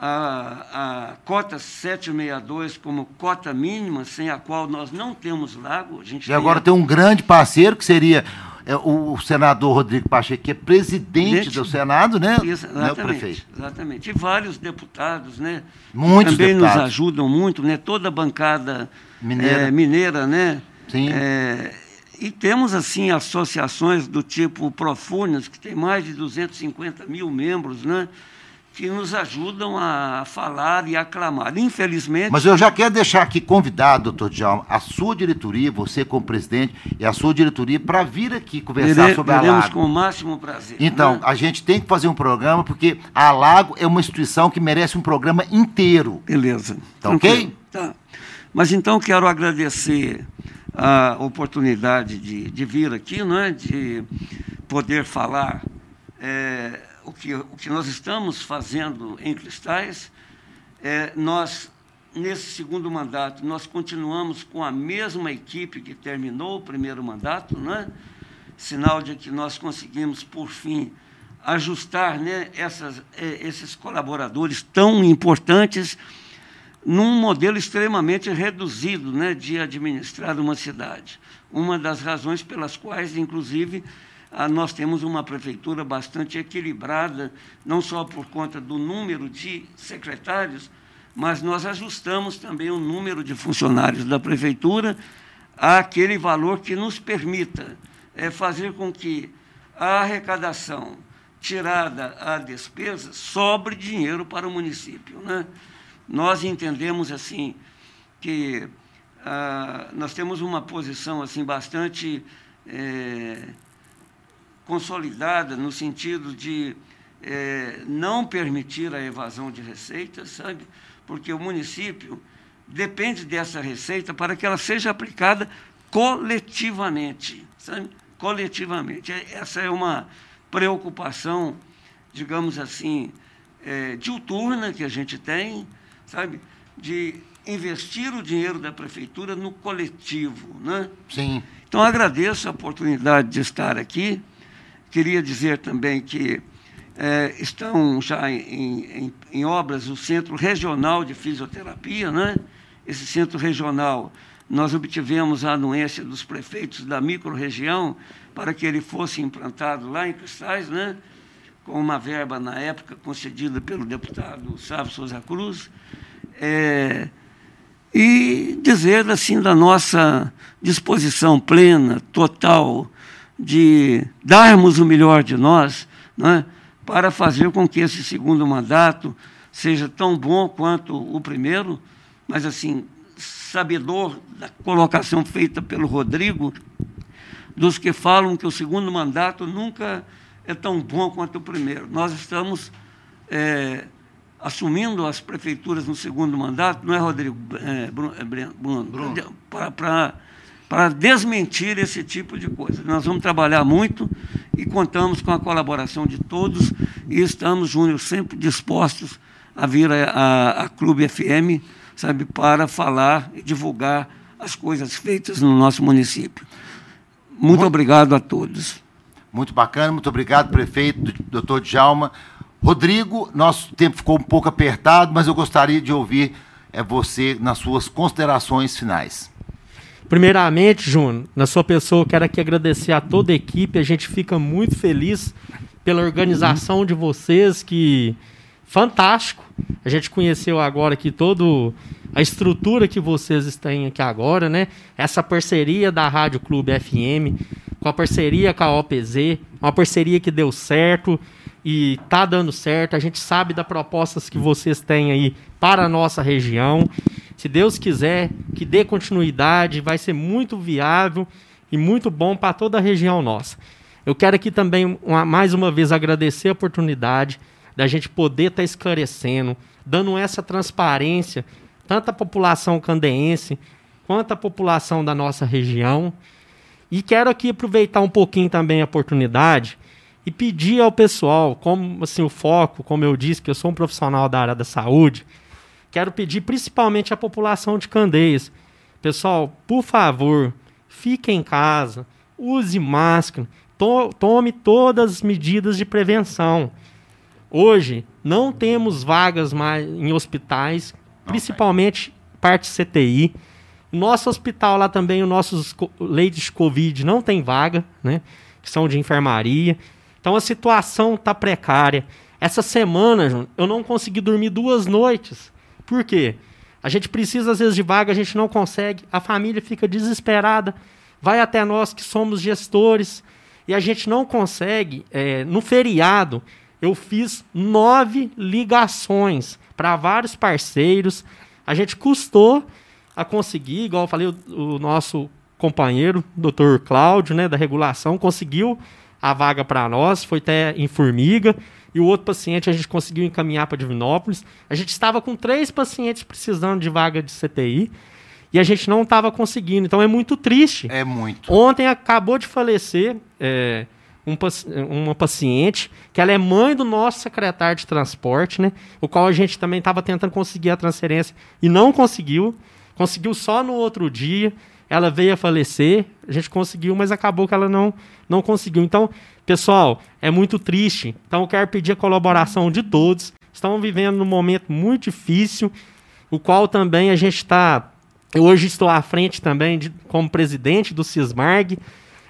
a, a cota 762 como cota mínima, sem a qual nós não temos lago. A gente e agora tem um grande parceiro, que seria é, o senador Rodrigo Pacheco, que é presidente Gente, do Senado, né? Isso, exatamente, né, prefeito. exatamente. E vários deputados, né? Muitos também deputados. nos ajudam muito, né? Toda a bancada mineira, é, mineira né? Sim. É, e temos, assim, associações do tipo Profunas, que tem mais de 250 mil membros, né? Que nos ajudam a falar e aclamar. Infelizmente. Mas eu já quero deixar aqui convidado, doutor Djalma, a sua diretoria, você como presidente, e a sua diretoria, para vir aqui conversar sobre a Lago. com o máximo prazer. Então, né? a gente tem que fazer um programa, porque a Lago é uma instituição que merece um programa inteiro. Beleza. Tá ok? Tá. Mas então quero agradecer a oportunidade de, de vir aqui, né, de poder falar. É, o que, o que nós estamos fazendo em Cristais, é, nós, nesse segundo mandato, nós continuamos com a mesma equipe que terminou o primeiro mandato, né? sinal de que nós conseguimos, por fim, ajustar né, essas, é, esses colaboradores tão importantes num modelo extremamente reduzido né, de administrar uma cidade. Uma das razões pelas quais, inclusive, nós temos uma prefeitura bastante equilibrada, não só por conta do número de secretários, mas nós ajustamos também o número de funcionários da prefeitura àquele valor que nos permita é fazer com que a arrecadação tirada a despesa sobre dinheiro para o município. Né? Nós entendemos assim que ah, nós temos uma posição assim bastante é, consolidada no sentido de é, não permitir a evasão de receitas, sabe? Porque o município depende dessa receita para que ela seja aplicada coletivamente, sabe? Coletivamente. É, essa é uma preocupação, digamos assim, é, diuturna que a gente tem, sabe? De investir o dinheiro da prefeitura no coletivo, né? Sim. Então agradeço a oportunidade de estar aqui. Queria dizer também que é, estão já em, em, em, obras o Centro Regional de Fisioterapia, né? Esse centro regional, nós obtivemos a anuência dos prefeitos da microrregião para que ele fosse implantado lá em Cristais, né? com uma verba, na época, concedida pelo deputado Sávio Souza Cruz. É, e dizer, assim, da nossa disposição plena, total, de darmos o melhor de nós, né? para fazer com que esse segundo mandato seja tão bom quanto o primeiro, mas assim, sabedor da colocação feita pelo Rodrigo, dos que falam que o segundo mandato nunca é tão bom quanto o primeiro. Nós estamos é, assumindo as prefeituras no segundo mandato, não é, Rodrigo? É, Bruno, é, Bruno, Bruno. Para para desmentir esse tipo de coisa. Nós vamos trabalhar muito e contamos com a colaboração de todos e estamos, Júnior, sempre dispostos a vir a, Clube FM, sabe, para falar e divulgar as coisas feitas no nosso município. Muito, muito obrigado a todos. Muito bacana, muito obrigado, prefeito, doutor Djalma. Rodrigo, nosso tempo ficou um pouco apertado, mas eu gostaria de ouvir é, você nas suas considerações finais. Primeiramente, Júnior, na sua pessoa, eu quero aqui agradecer a toda a equipe. A gente fica muito feliz pela organização de vocês, que fantástico. A gente conheceu agora aqui todo a estrutura que vocês têm aqui agora, né? Essa parceria da Rádio Clube FM, com a parceria com a OPZ, uma parceria que deu certo e tá dando certo. A gente sabe das propostas que vocês têm aí para a nossa região. Se Deus quiser que dê continuidade, vai ser muito viável e muito bom para toda a região nossa. Eu quero aqui também, uma, mais uma vez, agradecer a oportunidade da gente poder estar tá esclarecendo, dando essa transparência, tanto à população candeense quanto à população da nossa região. E quero aqui aproveitar um pouquinho também a oportunidade e pedir ao pessoal, como assim o foco, como eu disse, que eu sou um profissional da área da saúde, quero pedir principalmente à população de Candeias, pessoal, por favor, fique em casa, use máscara, to tome todas as medidas de prevenção. Hoje não temos vagas mais em hospitais, principalmente parte CTI. Nosso hospital lá também, os nossos leitos de Covid não tem vaga, né? Que são de enfermaria. Então a situação está precária. Essa semana, eu não consegui dormir duas noites. Por quê? A gente precisa, às vezes, de vaga, a gente não consegue, a família fica desesperada, vai até nós que somos gestores, e a gente não consegue. É, no feriado, eu fiz nove ligações para vários parceiros. A gente custou a conseguir, igual eu falei, o, o nosso companheiro, doutor Cláudio, né, da regulação, conseguiu a vaga para nós, foi até em Formiga, e o outro paciente a gente conseguiu encaminhar para Divinópolis. A gente estava com três pacientes precisando de vaga de CTI e a gente não estava conseguindo. Então é muito triste. É muito. Ontem acabou de falecer é, um, uma paciente que ela é mãe do nosso secretário de transporte, né? O qual a gente também estava tentando conseguir a transferência e não conseguiu. Conseguiu só no outro dia. Ela veio a falecer, a gente conseguiu, mas acabou que ela não, não conseguiu. Então, pessoal, é muito triste. Então, eu quero pedir a colaboração de todos. Estamos vivendo num momento muito difícil, o qual também a gente está. Eu hoje estou à frente também de, como presidente do CISMARG,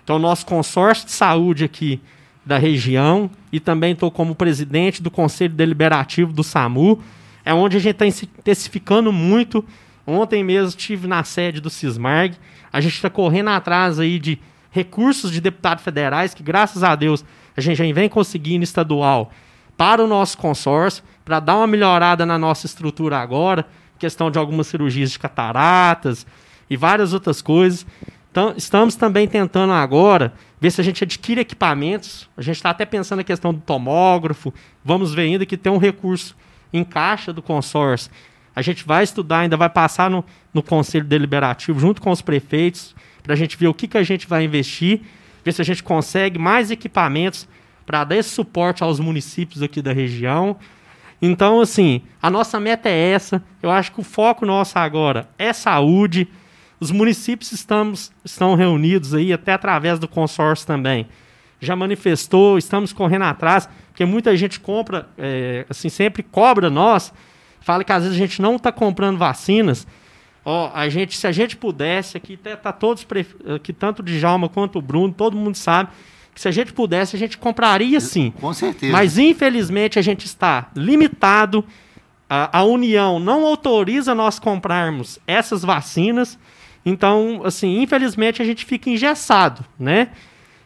então, nosso consórcio de saúde aqui da região, e também estou como presidente do Conselho Deliberativo do SAMU, é onde a gente está intensificando muito Ontem mesmo estive na sede do Cismarg. A gente está correndo atrás aí de recursos de deputados federais, que graças a Deus a gente já vem conseguindo estadual para o nosso consórcio, para dar uma melhorada na nossa estrutura agora, questão de algumas cirurgias de cataratas e várias outras coisas. Então, estamos também tentando agora ver se a gente adquire equipamentos. A gente está até pensando na questão do tomógrafo. Vamos ver ainda que tem um recurso em caixa do consórcio. A gente vai estudar, ainda vai passar no, no Conselho Deliberativo, junto com os prefeitos, para a gente ver o que, que a gente vai investir, ver se a gente consegue mais equipamentos para dar esse suporte aos municípios aqui da região. Então, assim, a nossa meta é essa. Eu acho que o foco nosso agora é saúde. Os municípios estamos, estão reunidos aí, até através do consórcio também. Já manifestou, estamos correndo atrás, porque muita gente compra, é, assim, sempre cobra nós, fala que às vezes a gente não está comprando vacinas. Ó, a gente, se a gente pudesse, aqui tá todos, aqui tanto o Djalma quanto o Bruno, todo mundo sabe que se a gente pudesse, a gente compraria sim. Com certeza. Mas infelizmente a gente está limitado. A, a União não autoriza nós comprarmos essas vacinas. Então, assim, infelizmente a gente fica engessado, né?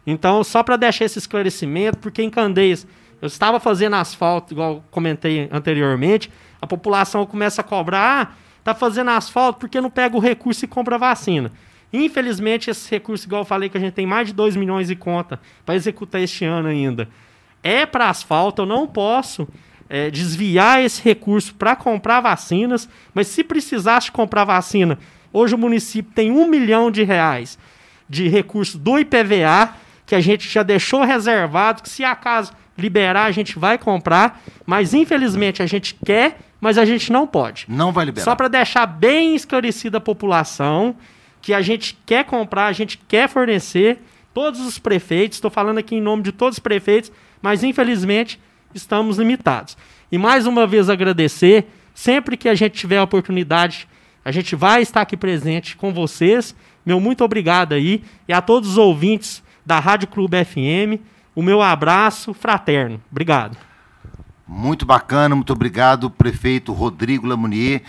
Então, só para deixar esse esclarecimento, porque em Candeias eu estava fazendo asfalto, igual comentei anteriormente, a população começa a cobrar, ah, tá fazendo asfalto porque não pega o recurso e compra vacina. Infelizmente, esse recurso, igual eu falei, que a gente tem mais de 2 milhões de conta para executar este ano ainda, é para asfalto. Eu não posso é, desviar esse recurso para comprar vacinas, mas se precisasse comprar vacina, hoje o município tem um milhão de reais de recurso do IPVA, que a gente já deixou reservado, que se acaso liberar, a gente vai comprar, mas infelizmente a gente quer, mas a gente não pode. Não vai liberar. Só para deixar bem esclarecida a população, que a gente quer comprar, a gente quer fornecer, todos os prefeitos, estou falando aqui em nome de todos os prefeitos, mas infelizmente estamos limitados. E mais uma vez agradecer, sempre que a gente tiver a oportunidade, a gente vai estar aqui presente com vocês. Meu muito obrigado aí e a todos os ouvintes da Rádio Clube FM, o meu abraço fraterno. Obrigado. Muito bacana, muito obrigado, prefeito Rodrigo Lamounier.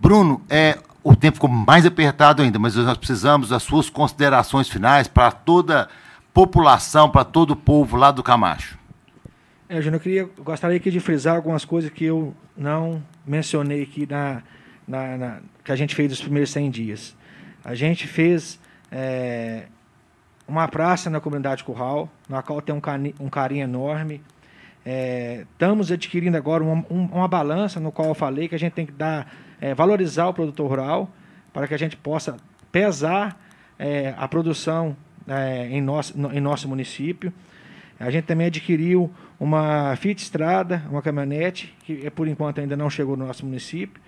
Bruno, é, o tempo ficou mais apertado ainda, mas nós precisamos das suas considerações finais para toda a população, para todo o povo lá do Camacho. É, Júnior, eu queria, gostaria aqui de frisar algumas coisas que eu não mencionei aqui na, na, na que a gente fez nos primeiros 100 dias. A gente fez é, uma praça na comunidade Curral, na qual tem um, cani, um carinho enorme. É, estamos adquirindo agora uma, uma balança, no qual eu falei que a gente tem que dar é, valorizar o produtor rural, para que a gente possa pesar é, a produção é, em, nosso, no, em nosso município. A gente também adquiriu uma Fiat Estrada, uma caminhonete, que é, por enquanto ainda não chegou no nosso município.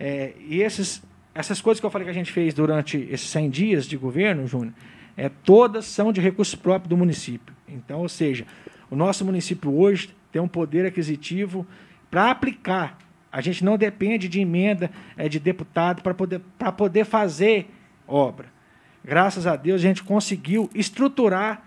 É, e esses, essas coisas que eu falei que a gente fez durante esses 100 dias de governo, Júnior, é, todas são de recurso próprio do município. Então, ou seja, o nosso município hoje tem um poder aquisitivo para aplicar a gente não depende de emenda é, de deputado para poder, poder fazer obra. Graças a Deus, a gente conseguiu estruturar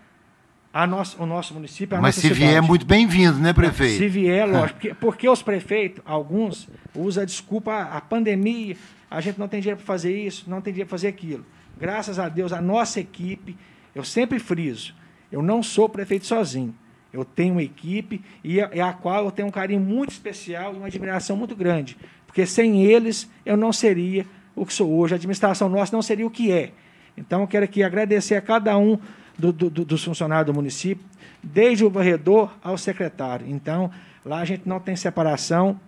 a nosso, o nosso município. Mas se vier, é muito bem-vindo, né, prefeito? Se vier, lógico. Porque, porque os prefeitos, alguns, usam a desculpa a pandemia, a gente não tem dinheiro para fazer isso, não tem dinheiro para fazer aquilo. Graças a Deus, a nossa equipe, eu sempre friso, eu não sou prefeito sozinho. Eu tenho uma equipe e a, a qual eu tenho um carinho muito especial e uma admiração muito grande. Porque sem eles eu não seria o que sou hoje, a administração nossa não seria o que é. Então eu quero aqui agradecer a cada um do, do, dos funcionários do município, desde o varredor ao secretário. Então, lá a gente não tem separação,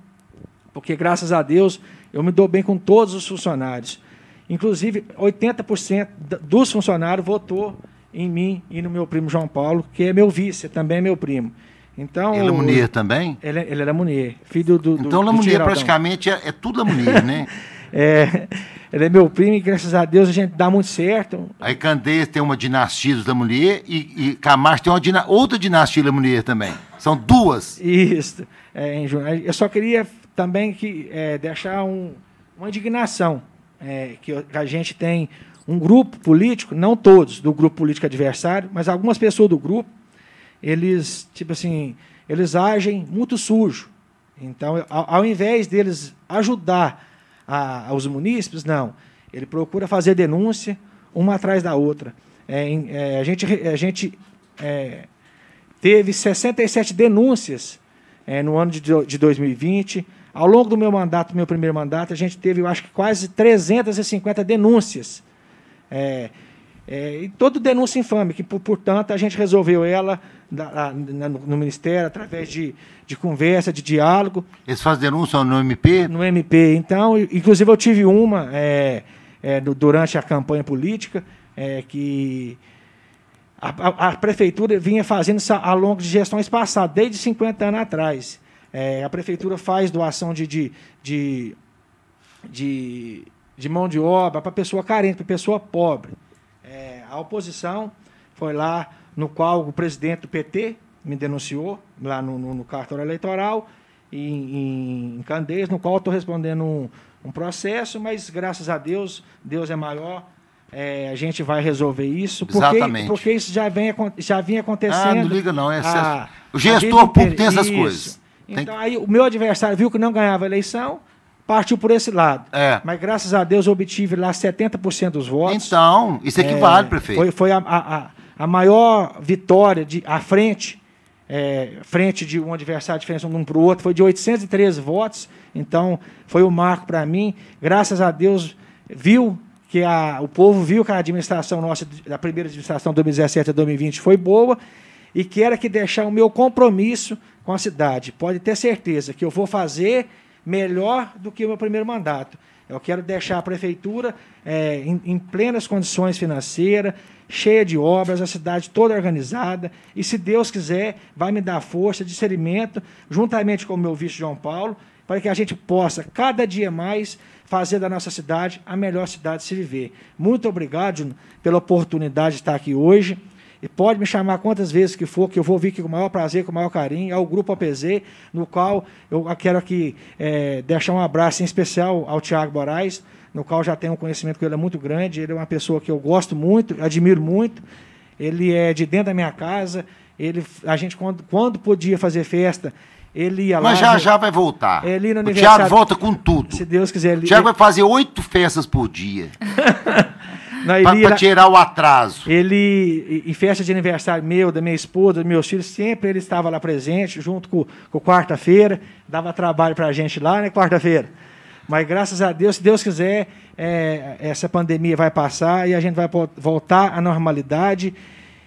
porque graças a Deus eu me dou bem com todos os funcionários. Inclusive, 80% dos funcionários votou em mim e no meu primo João Paulo, que é meu vice, também é meu primo. Então, ele é Munier também? Ele, ele era Munier, filho do. do então, Lamunier praticamente é, é tudo Lamunier, né? é, ele é meu primo e graças a Deus a gente dá muito certo. Aí Candeias tem uma dinastia dos Lamunier e, e Camacho tem uma dina, outra dinastia Lamunier também. São duas. Isso. É, eu só queria também que, é, deixar um, uma indignação é, que a gente tem um grupo político, não todos do grupo político adversário, mas algumas pessoas do grupo, eles, tipo assim, eles agem muito sujo. Então, ao, ao invés deles ajudar a, os munícipes, não. Ele procura fazer denúncia uma atrás da outra. É, é, a gente, a gente é, teve 67 denúncias é, no ano de, de 2020. Ao longo do meu mandato, meu primeiro mandato, a gente teve, eu acho que quase 350 denúncias. É, é, e toda denúncia infame, que, portanto, a gente resolveu ela da, no, no, Ministério através de, de conversa, de diálogo. Eles fazem denúncia no MP? No MP. Então, inclusive, eu tive uma é, é, durante a campanha política, é, que a, a, a, prefeitura vinha fazendo isso ao longo de gestões passadas, desde 50 anos atrás. É, a prefeitura faz doação de, de, de, de, de mão de obra para pessoa carente, para pessoa pobre. É, a oposição foi lá, no qual o presidente do PT me denunciou, lá no, no, no cartório eleitoral, em, em Candeias, no qual estou respondendo um, um processo, mas graças a Deus, Deus é maior, é, a gente vai resolver isso. Porque, Exatamente. Porque isso já, vem, já vinha acontecendo. Ah, não liga não. É a, o gestor público tem essas isso. coisas. Então, aí o meu adversário viu que não ganhava a eleição, partiu por esse lado. É. Mas graças a Deus eu obtive lá 70% dos votos. Então, isso equivale, é, prefeito. Foi, foi a, a, a, maior vitória de, à frente, é, frente de um adversário, diferença um para o outro, foi de 813 votos. Então, foi o marco para mim. Graças a Deus, viu que a, o povo viu que a administração nossa, da primeira administração de 2017 a 2020, foi boa e quero aqui deixar o meu compromisso com a cidade. Pode ter certeza que eu vou fazer melhor do que o meu primeiro mandato. Eu quero deixar a prefeitura é, em, em, plenas condições financeiras, cheia de obras, a cidade toda organizada. E, se Deus quiser, vai me dar força, discernimento, juntamente com o meu vice João Paulo, para que a gente possa, cada dia mais, fazer da nossa cidade a melhor cidade de se viver. Muito obrigado pela oportunidade de estar aqui hoje. E pode me chamar quantas vezes que for, que eu vou vir aqui com o maior prazer, com o maior carinho, ao Grupo APZ, no qual eu quero aqui é, deixar um abraço em especial ao Tiago Moraes, no qual já tenho um conhecimento com ele é muito grande. Ele é uma pessoa que eu gosto muito, admiro muito. Ele é de dentro da minha casa. Ele, a gente, quando, quando podia fazer festa, ele ia lá. Mas já já vai voltar. Ele no o Tiago volta com tudo. Se Deus quiser. Ele, o Tiago vai fazer oito festas por dia. Para tirar o atraso. Ele, em festa de aniversário meu, da minha esposa, dos meus filhos, sempre ele estava lá presente, junto com, com quarta-feira. Dava trabalho para a gente lá, né, quarta-feira. Mas graças a Deus, se Deus quiser, é, essa pandemia vai passar e a gente vai voltar à normalidade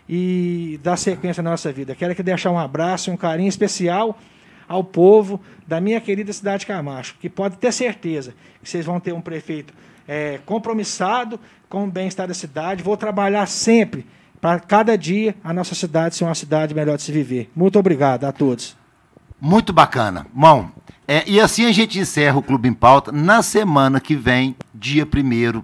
e dar sequência à nossa vida. Quero aqui deixar um abraço, um carinho especial ao povo da minha querida cidade de Camacho, que pode ter certeza que vocês vão ter um prefeito é, compromissado com o bem-estar da cidade. Vou trabalhar sempre para cada dia a nossa cidade ser uma cidade melhor de se viver. Muito obrigado a todos. Muito bacana. Bom, é, e assim a gente encerra o Clube em Pauta na semana que vem, dia 1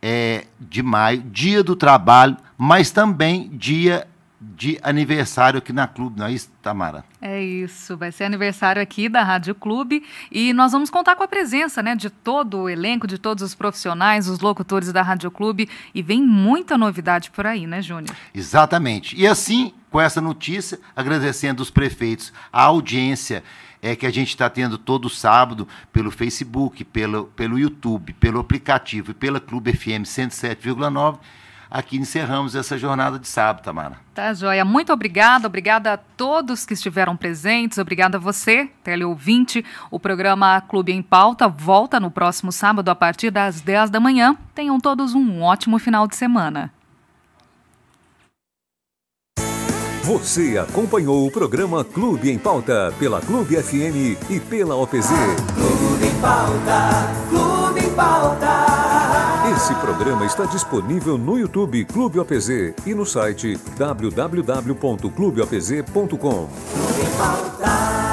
é, de maio, dia do trabalho, mas também dia de aniversário aqui na Clube, não é isso, Tamara? É isso, vai ser aniversário aqui da Rádio Clube e nós vamos contar com a presença né, de todo o elenco, de todos os profissionais, os locutores da Rádio Clube e vem muita novidade por aí, né, Júnior? Exatamente. E assim, com essa notícia, agradecendo os prefeitos, a audiência é que a gente está tendo todo sábado pelo Facebook, pelo, pelo YouTube, pelo aplicativo e pela Clube FM 107,9 aqui encerramos essa jornada de sábado, Tamara. Tá, Joia. Muito obrigada. Obrigada a todos que estiveram presentes. Obrigada a você, teleouvinte. O programa Clube em Pauta volta no próximo sábado a partir das 10 da manhã. Tenham todos um ótimo final de semana. Você acompanhou o programa Clube em Pauta pela Clube FM e pela OPZ. Clube em Pauta, Clube em Pauta. Esse programa está disponível no YouTube Clube OPZ e no site www.clubeopz.com.